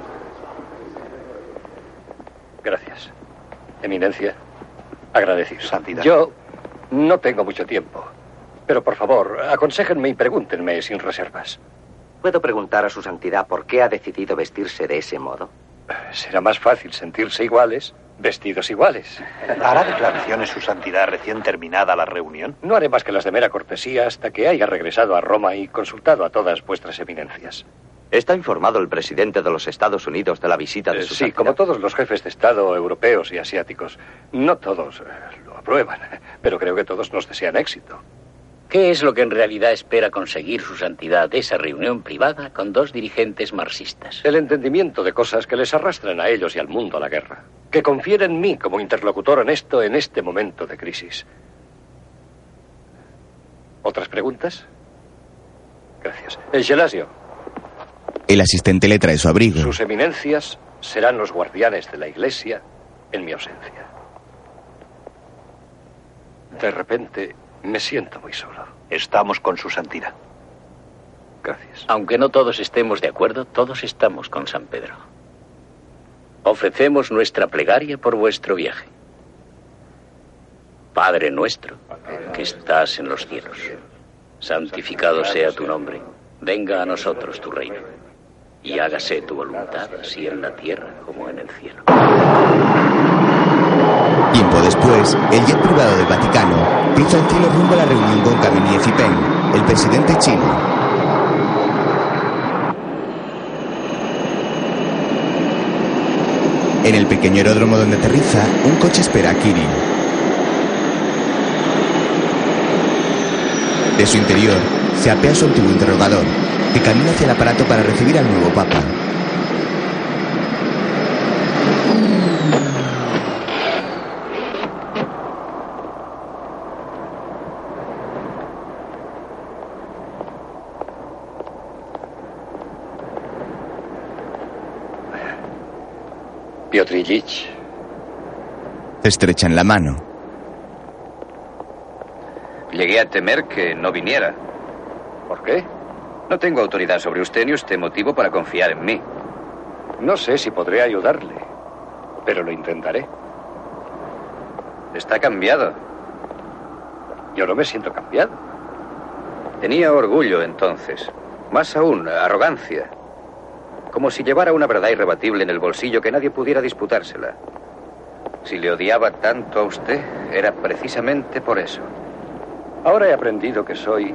Gracias. Eminencia. Agradecido. Santidad. Yo no tengo mucho tiempo. Pero por favor, aconséjenme y pregúntenme sin reservas. ¿Puedo preguntar a su santidad por qué ha decidido vestirse de ese modo? Será más fácil sentirse iguales, vestidos iguales. ¿Hará declaraciones su santidad recién terminada la reunión? No haré más que las de mera cortesía hasta que haya regresado a Roma y consultado a todas vuestras eminencias. ¿Está informado el presidente de los Estados Unidos de la visita de Eh, su sí, como todos los jefes de Estado europeos y asiáticos. No todos eh, lo aprueban, (laughs) pero creo que todos nos desean éxito. ¿Qué es lo que en realidad espera conseguir su santidad de esa reunión privada con dos dirigentes marxistas? El entendimiento de cosas que les arrastran a ellos y al mundo a la guerra. Que confíen en mí como interlocutor honesto en este momento de crisis. ¿Otras preguntas? Gracias. El Gelasio, El asistente le trae su abrigo. sus eminencias serán los guardianes de la iglesia en mi ausencia. De repente me siento muy solo. Estamos con su santidad. Gracias. Aunque no todos estemos de acuerdo, todos estamos con San Pedro. Ofrecemos nuestra plegaria por vuestro viaje. Padre nuestro, que estás en los cielos, santificado sea tu nombre, venga a nosotros tu reino, y hágase tu voluntad, así en la tierra como en el cielo. Tiempo después, el jet privado del Vaticano cruza el cielo rumbo a la reunión con Kameniev y el presidente chino. En el pequeño aeródromo donde aterriza, un coche espera a Kirill. De su interior, se apea su antiguo interrogador, que camina hacia el aparato para recibir al nuevo papa. Piotr Ilich, estrechan la mano. Llegué a temer que no viniera. ¿Por qué? No tengo autoridad sobre usted ni usted motivo para confiar en mí. No sé si podré ayudarle, pero lo intentaré. Está cambiado. Yo no me siento cambiado. Tenía orgullo entonces. Más aún, arrogancia. Como si llevara una verdad irrebatible en el bolsillo que nadie pudiera disputársela. Si le odiaba tanto a usted, era precisamente por eso. Ahora he aprendido que soy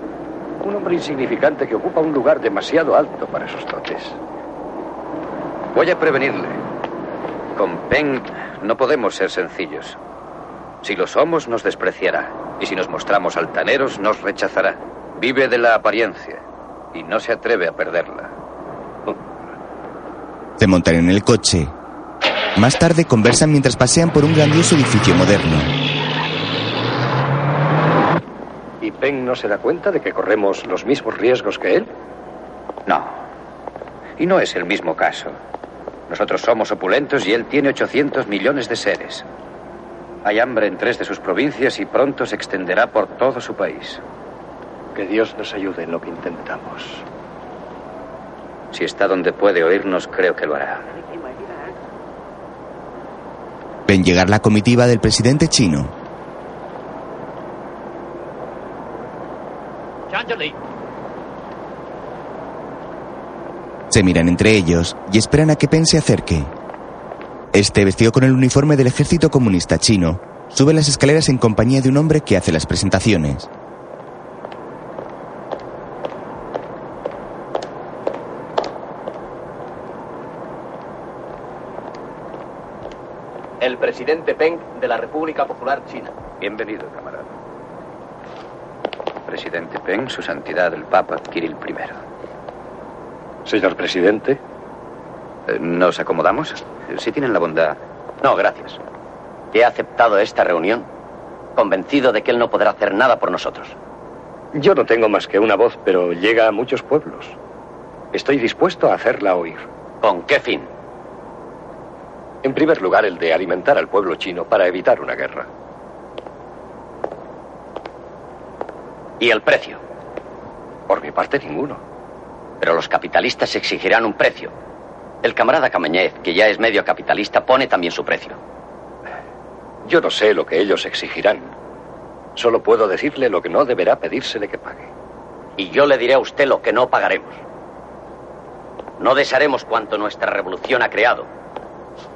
un hombre insignificante que ocupa un lugar demasiado alto para sus dotes. Voy a prevenirle. Con Peng no podemos ser sencillos. Si lo somos, nos despreciará. Y si nos mostramos altaneros, nos rechazará. Vive de la apariencia y no se atreve a perderla. Se montan en el coche. Más tarde conversan mientras pasean por un grandioso edificio moderno. ¿Y Peng no se da cuenta de que corremos los mismos riesgos que él? No. Y no es el mismo caso. Nosotros somos opulentos y él tiene 800 millones de seres. Hay hambre en tres de sus provincias y pronto se extenderá por todo su país. Que Dios nos ayude en lo que intentamos. Si está donde puede oírnos, creo que lo hará. Ven llegar la comitiva del presidente chino. Se miran entre ellos y esperan a que Pen se acerque. Este, vestido con el uniforme del ejército comunista chino, sube las escaleras en compañía de un hombre que hace las presentaciones. El presidente Peng de la República Popular China. Bienvenido, camarada. Presidente Peng, su santidad el Papa Kirill I. Señor presidente. Eh, ¿Nos acomodamos? Si tienen la bondad. No, gracias. He aceptado esta reunión convencido de que él no podrá hacer nada por nosotros. Yo no tengo más que una voz, pero llega a muchos pueblos. Estoy dispuesto a hacerla oír. ¿Con qué fin? En primer lugar, el de alimentar al pueblo chino para evitar una guerra. ¿Y el precio? Por mi parte, ninguno. Pero los capitalistas exigirán un precio. El camarada Camañez, que ya es medio capitalista, pone también su precio. Yo no sé lo que ellos exigirán. Solo puedo decirle lo que no deberá pedírsele que pague. Y yo le diré a usted lo que no pagaremos. No desharemos cuanto nuestra revolución ha creado.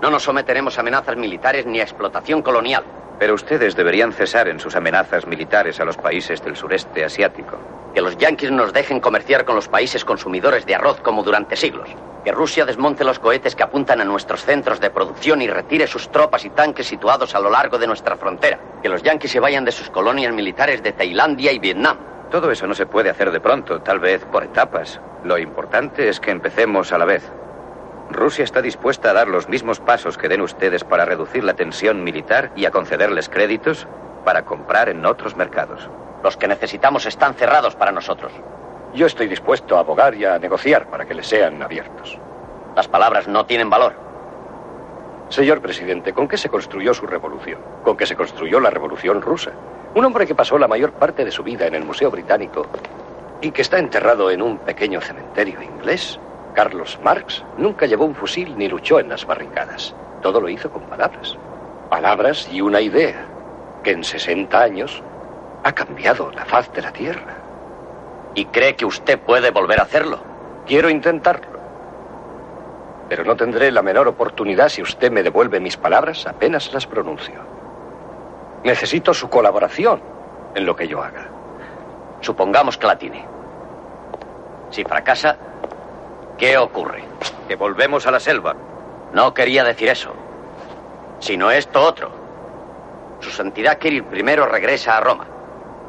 No nos someteremos a amenazas militares ni a explotación colonial. Pero ustedes deberían cesar en sus amenazas militares a los países del sureste asiático. Que los yanquis nos dejen comerciar con los países consumidores de arroz como durante siglos. Que Rusia desmonte los cohetes que apuntan a nuestros centros de producción y retire sus tropas y tanques situados a lo largo de nuestra frontera. Que los yanquis se vayan de sus colonias militares de Tailandia y Vietnam. Todo eso no se puede hacer de pronto, tal vez por etapas. Lo importante es que empecemos a la vez. Rusia está dispuesta a dar los mismos pasos que den ustedes para reducir la tensión militar y a concederles créditos para comprar en otros mercados. Los que necesitamos están cerrados para nosotros. Yo estoy dispuesto a abogar y a negociar para que les sean abiertos. Las palabras no tienen valor. Señor presidente, ¿con qué se construyó su revolución? ¿Con qué se construyó la revolución rusa? Un hombre que pasó la mayor parte de su vida en el Museo Británico y que está enterrado en un pequeño cementerio inglés, Carlos Marx, nunca llevó un fusil ni luchó en las barricadas. Todo lo hizo con palabras. Palabras y una idea que en 60 años ha cambiado la faz de la Tierra. ¿Y cree que usted puede volver a hacerlo? Quiero intentarlo. Pero no tendré la menor oportunidad si usted me devuelve mis palabras apenas las pronuncio. Necesito su colaboración en lo que yo haga. Supongamos que la tiene. Si fracasa, ¿qué ocurre? Que volvemos a la selva. No quería decir eso, sino esto otro. Su Santidad Kirill primero regresa a Roma,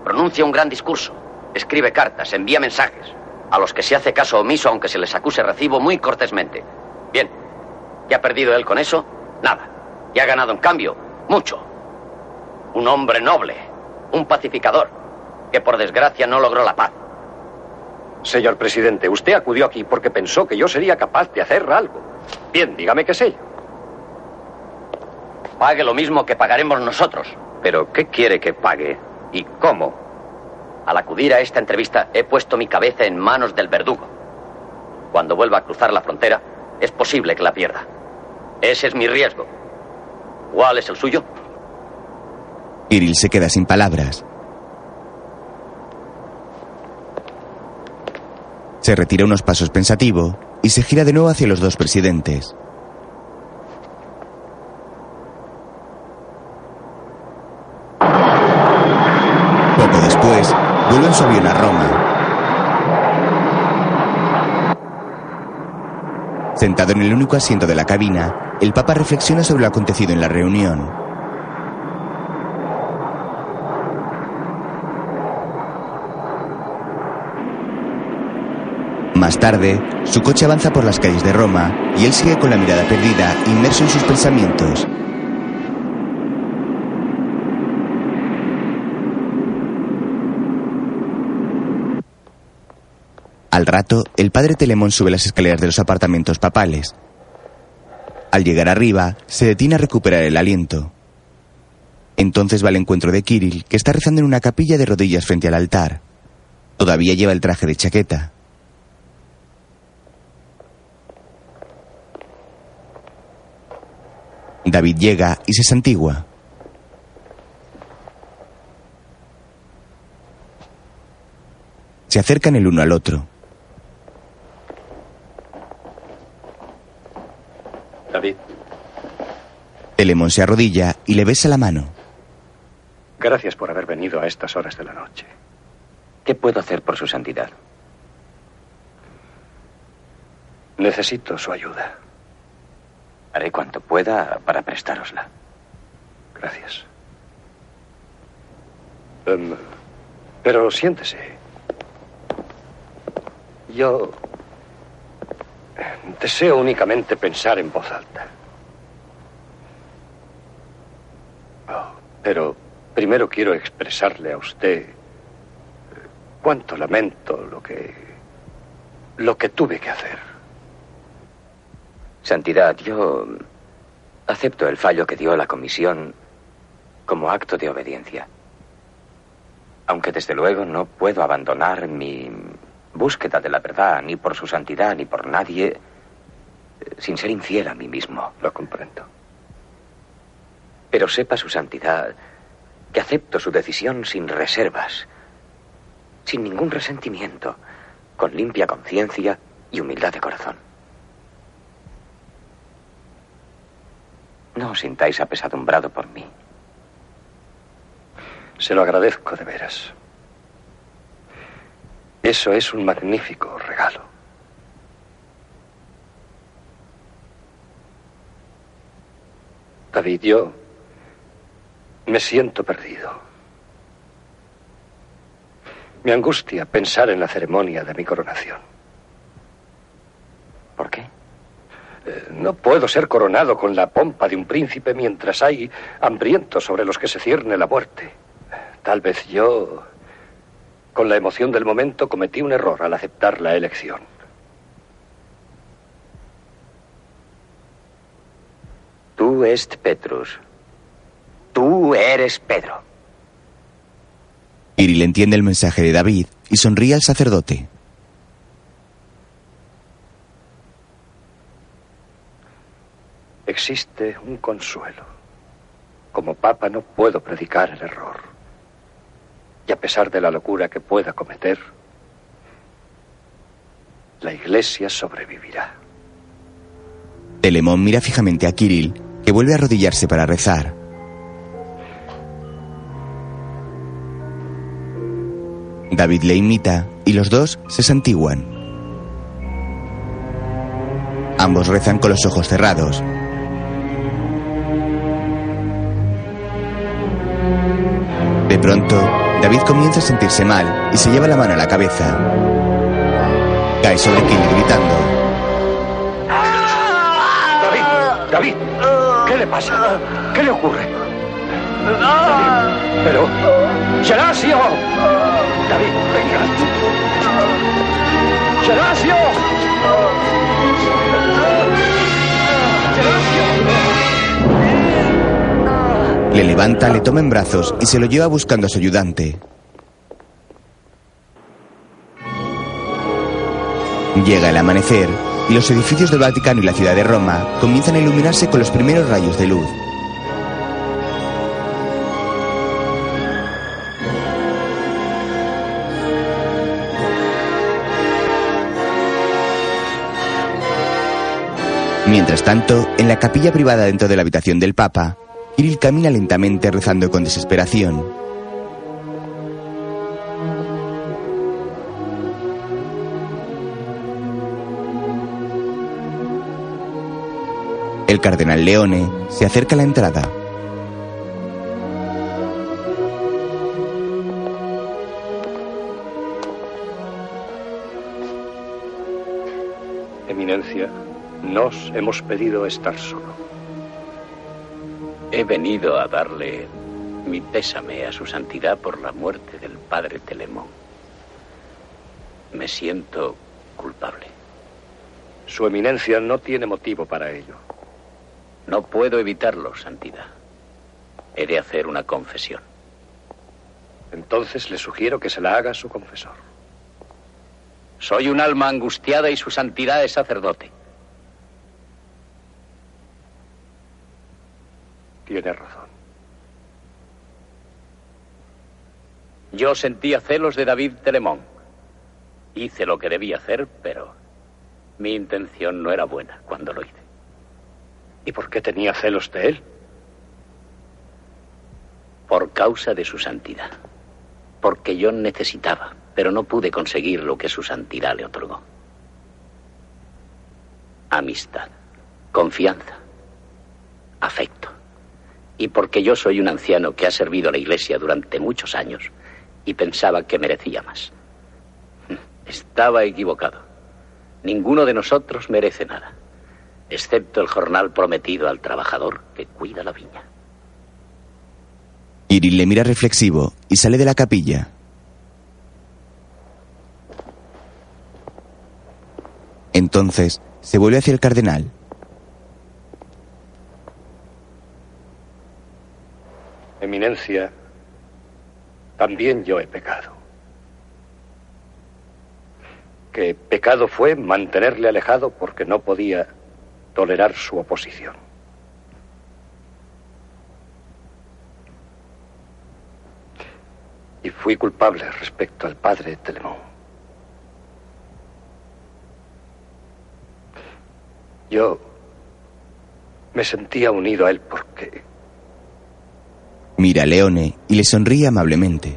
pronuncia un gran discurso, escribe cartas, envía mensajes, a los que se hace caso omiso aunque se les acuse recibo muy cortésmente. Bien, ¿qué ha perdido él con eso? Nada. Y ha ganado en cambio mucho. Un hombre noble, un pacificador, que por desgracia no logró la paz. Señor presidente, usted acudió aquí porque pensó que yo sería capaz de hacer algo. Bien, dígame qué sé yo. Pague lo mismo que pagaremos nosotros. ¿Pero qué quiere que pague? ¿Y cómo? Al acudir a esta entrevista he puesto mi cabeza en manos del verdugo. Cuando vuelva a cruzar la frontera, es posible que la pierda. Ese es mi riesgo. ¿Cuál es el suyo? Kirill se queda sin palabras. Se retira unos pasos pensativo y se gira de nuevo hacia los dos presidentes. Poco después, vuelve en su avión a Roma. Sentado en el único asiento de la cabina, el Papa reflexiona sobre lo acontecido en la reunión. Más tarde, su coche avanza por las calles de Roma y él sigue con la mirada perdida, inmerso en sus pensamientos. Al rato, el padre Telemón sube las escaleras de los apartamentos papales. Al llegar arriba, se detiene a recuperar el aliento. Entonces va al encuentro de Kirill, que está rezando en una capilla de rodillas frente al altar. Todavía lleva el traje de chaqueta. David llega y se santigua. Se acercan el uno al otro. David, Telemón se arrodilla y le besa la mano. gracias por haber venido a estas horas de la noche. ¿Qué puedo hacer por su santidad? Necesito su ayuda. Haré cuanto pueda para prestárosla. Gracias. Em, pero siéntese. Yo deseo únicamente pensar en voz alta. Oh, pero primero quiero expresarle a usted eh, cuánto lamento lo que lo que tuve que hacer. Santidad, yo acepto el fallo que dio la comisión como acto de obediencia. Aunque desde luego no puedo abandonar mi búsqueda de la verdad, ni por su santidad, ni por nadie, eh, sin ser infiel a mí mismo. Lo comprendo. Pero sepa su santidad que acepto su decisión sin reservas, sin ningún resentimiento, con limpia conciencia y humildad de corazón. No os sintáis apesadumbrado por mí. Se lo agradezco de veras. Eso es un magnífico regalo. David, yo me siento perdido. Me angustia pensar en la ceremonia de mi coronación. ¿Por qué? No puedo ser coronado con la pompa de un príncipe mientras hay hambrientos sobre los que se cierne la muerte. Tal vez yo Con la emoción del momento cometí un error al aceptar la elección. Tú est Petrus. Tú eres Pedro. Kiril entiende el mensaje de David y sonríe al sacerdote. Existe un consuelo. Como papa no puedo predicar el error. Y a pesar de la locura que pueda cometer, la iglesia sobrevivirá. Telemón mira fijamente a Kiril, que vuelve a arrodillarse para rezar. David le imita y los dos se santiguan. Ambos rezan con los ojos cerrados. De pronto, David comienza a sentirse mal y se lleva la mano a la cabeza. Cae sobre Kiril gritando. David, David, ¿qué le pasa? ¿Qué le ocurre? David, pero... ¡Gerasio! David, venga. ¡Gerasio! Le levanta, le toma en brazos y se lo lleva buscando a su ayudante. Llega el amanecer y los edificios del Vaticano y la ciudad de Roma comienzan a iluminarse con los primeros rayos de luz. Mientras tanto, en la capilla privada dentro de la habitación del Papa, Kirill camina lentamente rezando con desesperación. El cardenal Leone se acerca a la entrada. Eminencia, nos hemos pedido estar solo. He venido a darle mi pésame a su santidad por la muerte del padre Telemón. Me siento culpable. Su eminencia no tiene motivo para ello. No puedo evitarlo, santidad. He de hacer una confesión. Entonces le sugiero que se la haga a su confesor. Soy un alma angustiada y su santidad es sacerdote. Tiene razón. Yo sentía celos de David Telemón. Hice lo que debía hacer, pero mi intención no era buena cuando lo hice. ¿Y por qué tenía celos de él? Por causa de su santidad. Porque yo necesitaba, pero no pude conseguir lo que su santidad le otorgó. Amistad, confianza, afecto. Y porque yo soy un anciano que ha servido a la Iglesia durante muchos años y pensaba que merecía más. Estaba equivocado. Ninguno de nosotros merece nada, excepto el jornal prometido al trabajador que cuida la viña. Kirill le mira reflexivo y sale de la capilla. Entonces se vuelve hacia el cardenal. Eminencia, también yo he pecado. Que pecado fue mantenerle alejado porque no podía tolerar su oposición. Y fui culpable respecto al padre Telemón. Yo me sentía unido a él porque Mira a Leone y le sonríe amablemente.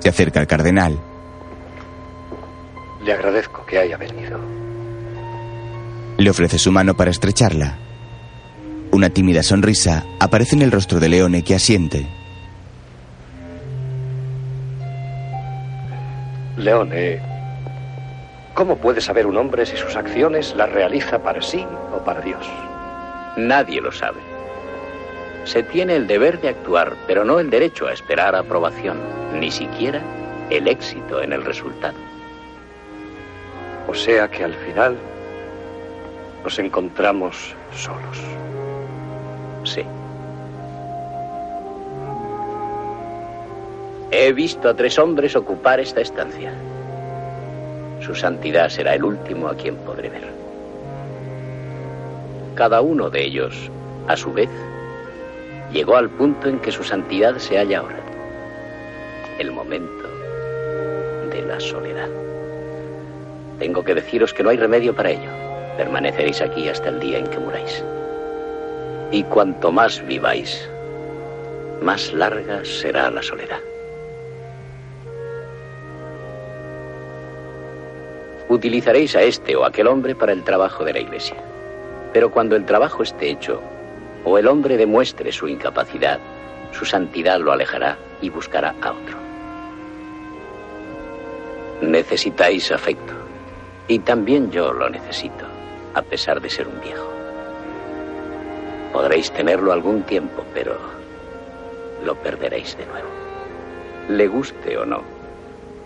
Se acerca al cardenal. le agradezco que haya venido. Le ofrece su mano para estrecharla. Una tímida sonrisa aparece en el rostro de Leone que asiente. Leone, ¿cómo puede saber un hombre si sus acciones las realiza para sí o para Dios? Nadie lo sabe. Se tiene el deber de actuar, pero no el derecho a esperar aprobación, ni siquiera el éxito en el resultado. O sea que al final nos encontramos solos. Sí. He visto a tres hombres ocupar esta estancia. Su santidad será el último a quien podré ver. Cada uno de ellos, a su vez, llegó al punto en que su santidad se halla ahora. El momento de la soledad. Tengo que deciros que no hay remedio para ello. Permaneceréis aquí hasta el día en que muráis. Y cuanto más viváis, más larga será la soledad. Utilizaréis a este o aquel hombre para el trabajo de la iglesia. Pero cuando el trabajo esté hecho, o el hombre demuestre su incapacidad, su santidad lo alejará y buscará a otro. Necesitáis afecto. Y también yo lo necesito, a pesar de ser un viejo. Podréis tenerlo algún tiempo, pero lo perderéis de nuevo. Le guste o no,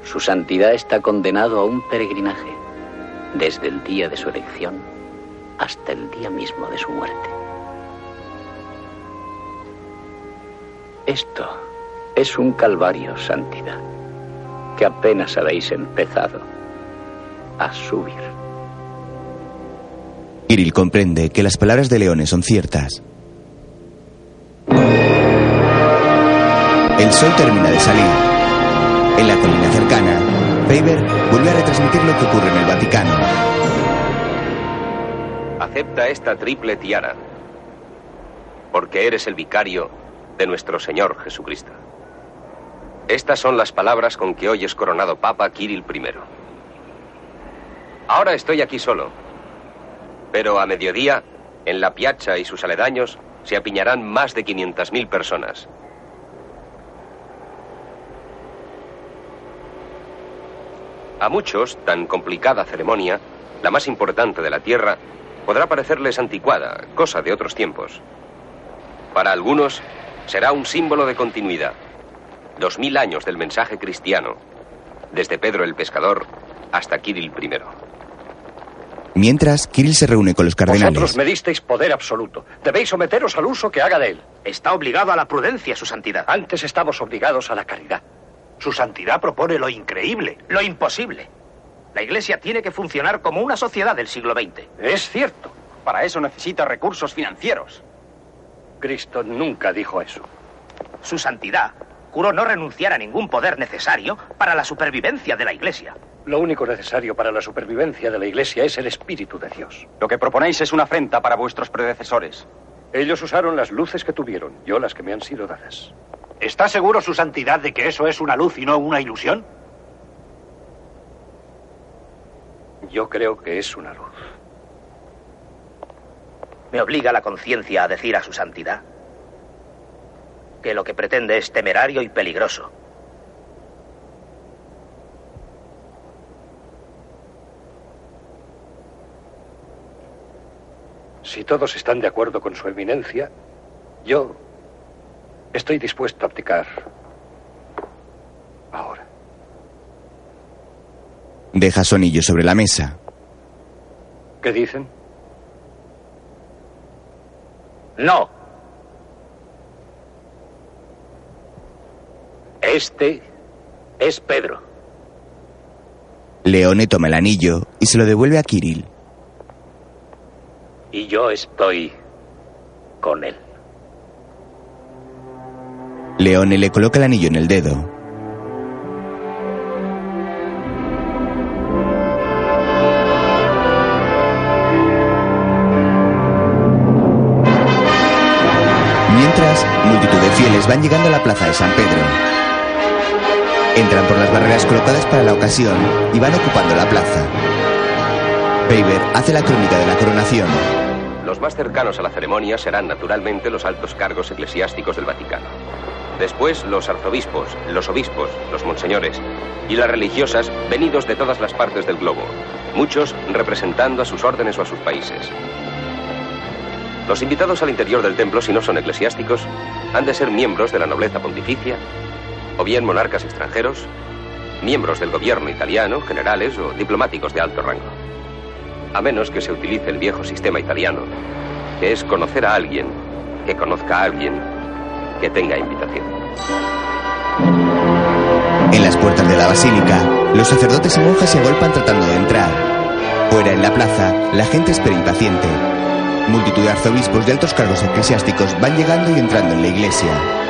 su santidad está condenado a un peregrinaje, desde el día de su elección hasta el día mismo de su muerte. Esto es un calvario, santidad, que apenas habéis empezado a subir. Kirill comprende que las palabras de Leone son ciertas. El sol termina de salir. En la colina cercana, Faber vuelve a retransmitir lo que ocurre en el Vaticano. Acepta esta triple tiara, porque eres el vicario de nuestro Señor Jesucristo. Estas son las palabras con que hoy es coronado Papa Kirill I. Ahora estoy aquí solo, pero a mediodía, en la piazza y sus aledaños, se apiñarán más de 500.000 personas. A muchos, tan complicada ceremonia, la más importante de la tierra, podrá parecerles anticuada, cosa de otros tiempos. Para algunos, será un símbolo de continuidad. Dos mil años del mensaje cristiano, desde Pedro el Pescador hasta Kirill I. Mientras, Kirill se reúne con los cardenales. Vosotros me disteis poder absoluto. Debéis someteros al uso que haga de él. Está obligado a la prudencia, su santidad. Antes estamos obligados a la caridad. Su santidad propone lo increíble, lo imposible. La Iglesia tiene que funcionar como una sociedad del siglo XX. Es cierto. Para eso necesita recursos financieros. Cristo nunca dijo eso. Su santidad juró no renunciar a ningún poder necesario para la supervivencia de la Iglesia. Lo único necesario para la supervivencia de la Iglesia es el Espíritu de Dios. Lo que proponéis es una afrenta para vuestros predecesores. Ellos usaron las luces que tuvieron, yo las que me han sido dadas. ¿Está seguro su santidad de que eso es una luz y no una ilusión? Yo creo que es una luz. Me obliga la conciencia a decir a su santidad que lo que pretende es temerario y peligroso. Si todos están de acuerdo con su eminencia, yo estoy dispuesto a abdicar. Ahora. Deja su anillo sobre la mesa. ¿Qué dicen? No. Este es Pedro. Leone toma el anillo y se lo devuelve a Kirill. Y yo estoy con él. Leone le coloca el anillo en el dedo. Multitud de fieles van llegando a la plaza de San Pedro. Entran por las barreras colocadas para la ocasión y van ocupando la plaza. Weber hace la crónica de la coronación. Los más cercanos a la ceremonia serán naturalmente los altos cargos eclesiásticos del Vaticano. Después los arzobispos, los obispos, los monseñores y las religiosas venidos de todas las partes del globo, muchos representando a sus órdenes o a sus países. Los invitados al interior del templo, si no son eclesiásticos, han de ser miembros de la nobleza pontificia, o bien monarcas extranjeros, miembros del gobierno italiano, generales o diplomáticos de alto rango. A menos que se utilice el viejo sistema italiano, que es conocer a alguien que conozca a alguien que tenga invitación. En las puertas de la basílica, los sacerdotes y monjas se agolpan tratando de entrar. Fuera en la plaza, la gente espera impaciente. Multitud de arzobispos y altos cargos eclesiásticos van llegando y entrando en la iglesia.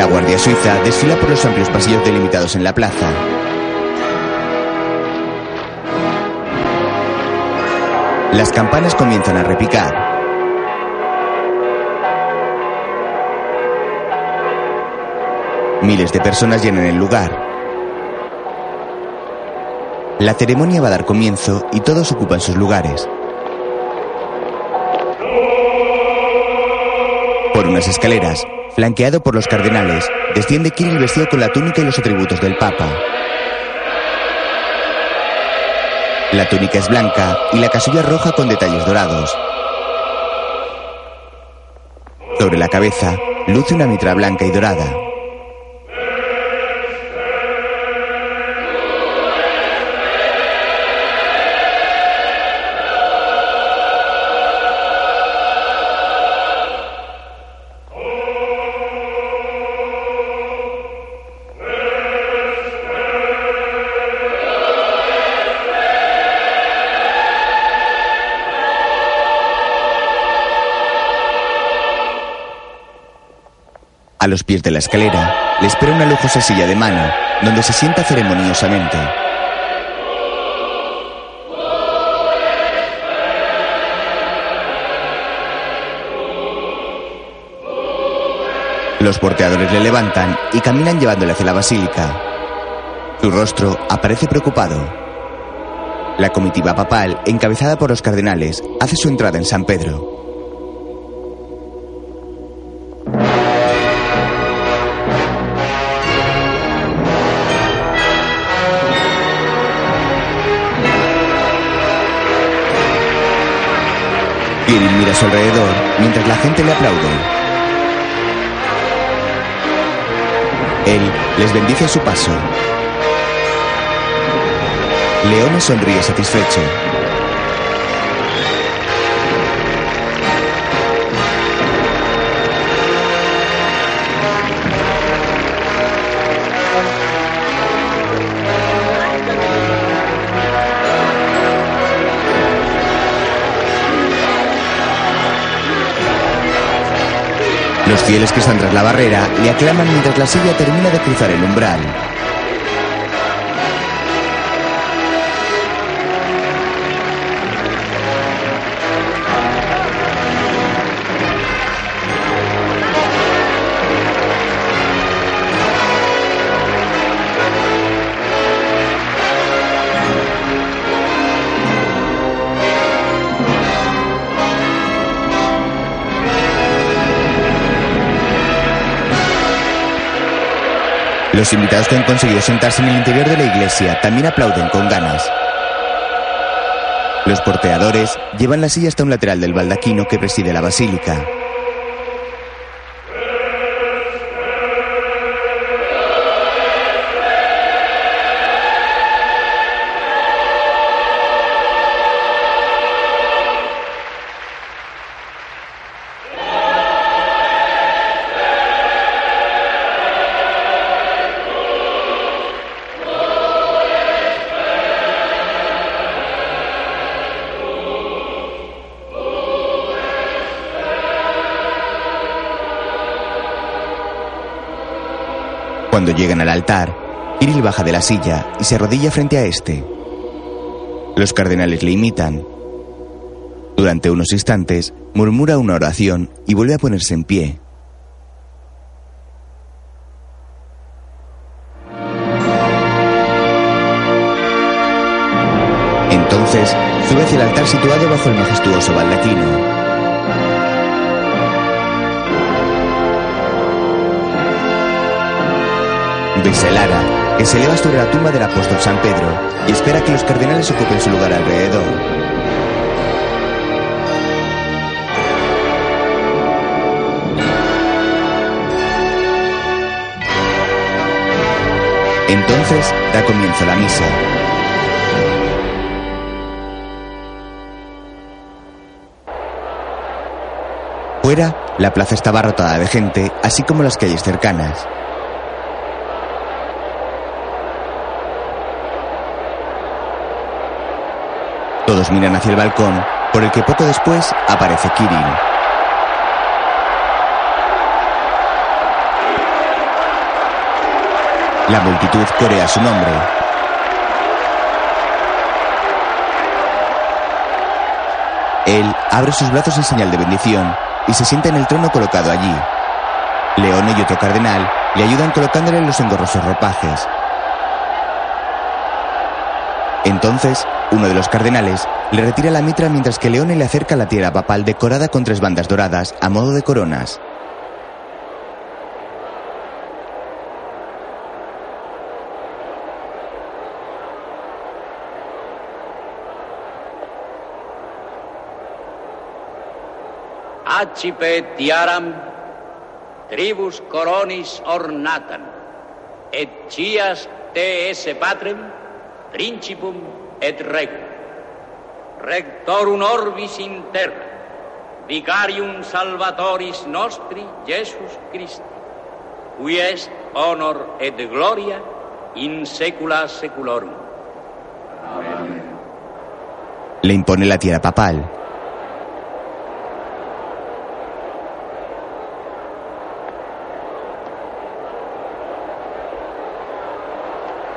La Guardia Suiza desfila por los amplios pasillos delimitados en la plaza. Las campanas comienzan a repicar. Miles de personas llenan el lugar. La ceremonia va a dar comienzo y todos ocupan sus lugares. Por unas escaleras, flanqueado por los cardenales, desciende Kirill vestido con la túnica y los atributos del Papa. La túnica es blanca y la casulla roja con detalles dorados. Sobre la cabeza luce una mitra blanca y dorada. Los pies de la escalera le espera una lujosa silla de mano, donde se sienta ceremoniosamente. Los porteadores le levantan y caminan llevándole hacia la basílica. Su rostro aparece preocupado. La comitiva papal, encabezada por los cardenales, hace su entrada en San Pedro. Kirill mira a su alrededor mientras la gente le aplaude. Él les bendice a su paso. Leone sonríe satisfecho. Los fieles que están tras la barrera le aclaman mientras la silla termina de cruzar el umbral. Los invitados que han conseguido sentarse en el interior de la iglesia también aplauden con ganas. Los porteadores llevan la silla hasta un lateral del baldaquino que preside la basílica. Cuando llegan al altar, Kirill baja de la silla y se arrodilla frente a este. Los cardenales le imitan. Durante unos instantes, murmura una oración y vuelve a ponerse en pie. La plaza estaba abarrotada de gente, así como las calles cercanas. Todos miran hacia el balcón, por el que poco después aparece Kirill. La multitud corea su nombre. Él abre sus brazos en señal de bendición y se sienta en el trono colocado allí. Leone y otro cardenal le ayudan colocándole los engorrosos ropajes. Entonces, uno de los cardenales le retira la mitra mientras que Leone le acerca la tierra papal decorada con tres bandas doradas a modo de coronas. arcipe tiaram tribus coronis ornatam, et cias te esse patrem, principum et regum. Rectorum orbis in terra, vicarium salvatoris nostri, Jesus Christi, qui est honor et gloria in saecula saeculorum. Amen. Le impone la tierra papal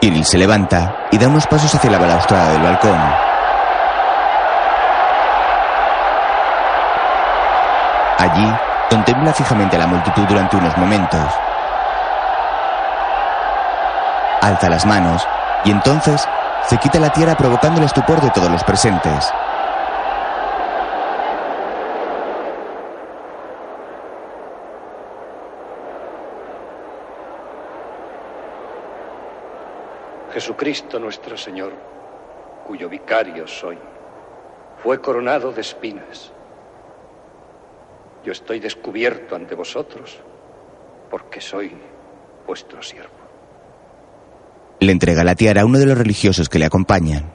Kirill se levanta y da unos pasos hacia la balaustrada del balcón. Allí, contempla fijamente a la multitud durante unos momentos. Alza las manos y entonces se quita la tierra provocando el estupor de todos los presentes. Jesucristo nuestro Señor, cuyo vicario soy, fue coronado de espinas. Yo estoy descubierto ante vosotros porque soy vuestro siervo. Le entrega la tiara a uno de los religiosos que le acompañan.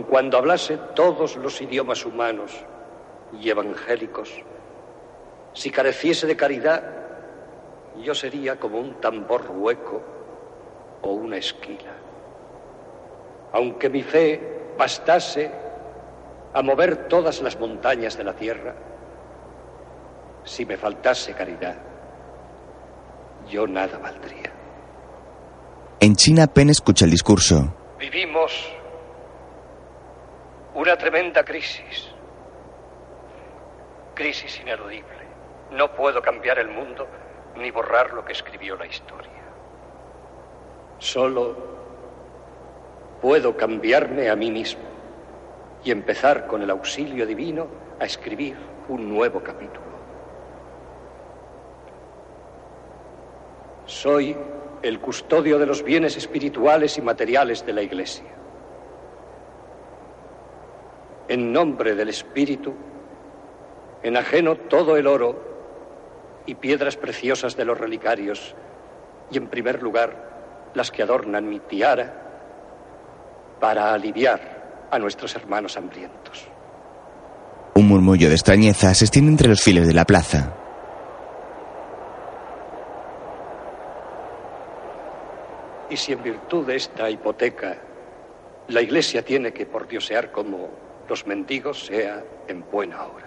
Aun cuando hablase todos los idiomas humanos y evangélicos, si careciese de caridad, yo sería como un tambor hueco o una esquila. Aunque mi fe bastase a mover todas las montañas de la tierra, si me faltase caridad, yo nada valdría. En China, Penn escucha el discurso. Vivimos una tremenda crisis. Crisis ineludible. No puedo cambiar el mundo ni borrar lo que escribió la historia. Solo puedo cambiarme a mí mismo y empezar con el auxilio divino a escribir un nuevo capítulo. Soy el custodio de los bienes espirituales y materiales de la Iglesia. En nombre del Espíritu, enajeno todo el oro y piedras preciosas de los relicarios, y en primer lugar las que adornan mi tiara, para aliviar a nuestros hermanos hambrientos. Un murmullo de extrañeza se extiende entre los files de la plaza. Y si en virtud de esta hipoteca la Iglesia tiene que pordiosear como los mendigos, sea en buena hora.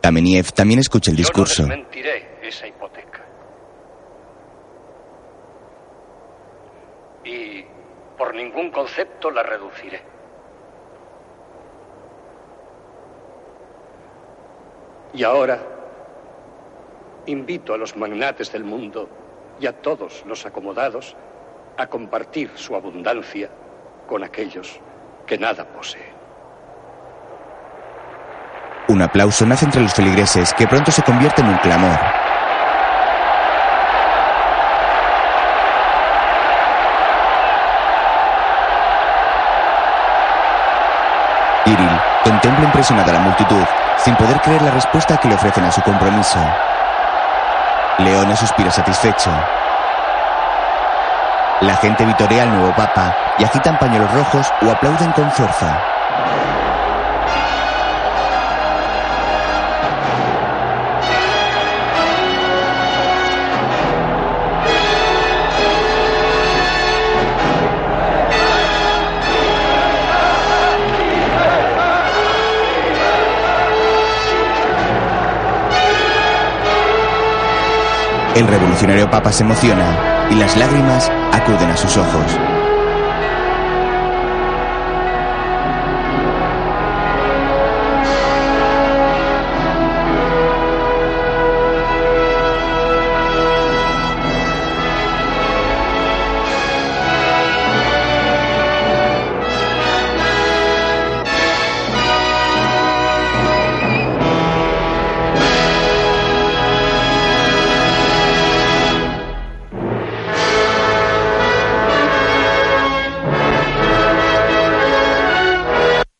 Kameniev también escucha el discurso. Yo no desmentiré esa hipoteca. Y por ningún concepto la reduciré. Y ahora, invito a los magnates del mundo y a todos los acomodados a compartir su abundancia con aquellos que nada poseen. Un aplauso nace entre los feligreses que pronto se convierte en un clamor. Iril contempla impresionada a la multitud sin poder creer la respuesta que le ofrecen a su compromiso. Leone suspira satisfecho. La gente vitorea al nuevo papa y agitan pañuelos rojos o aplauden con fuerza. El revolucionario papa se emociona y las lágrimas acuden a sus ojos.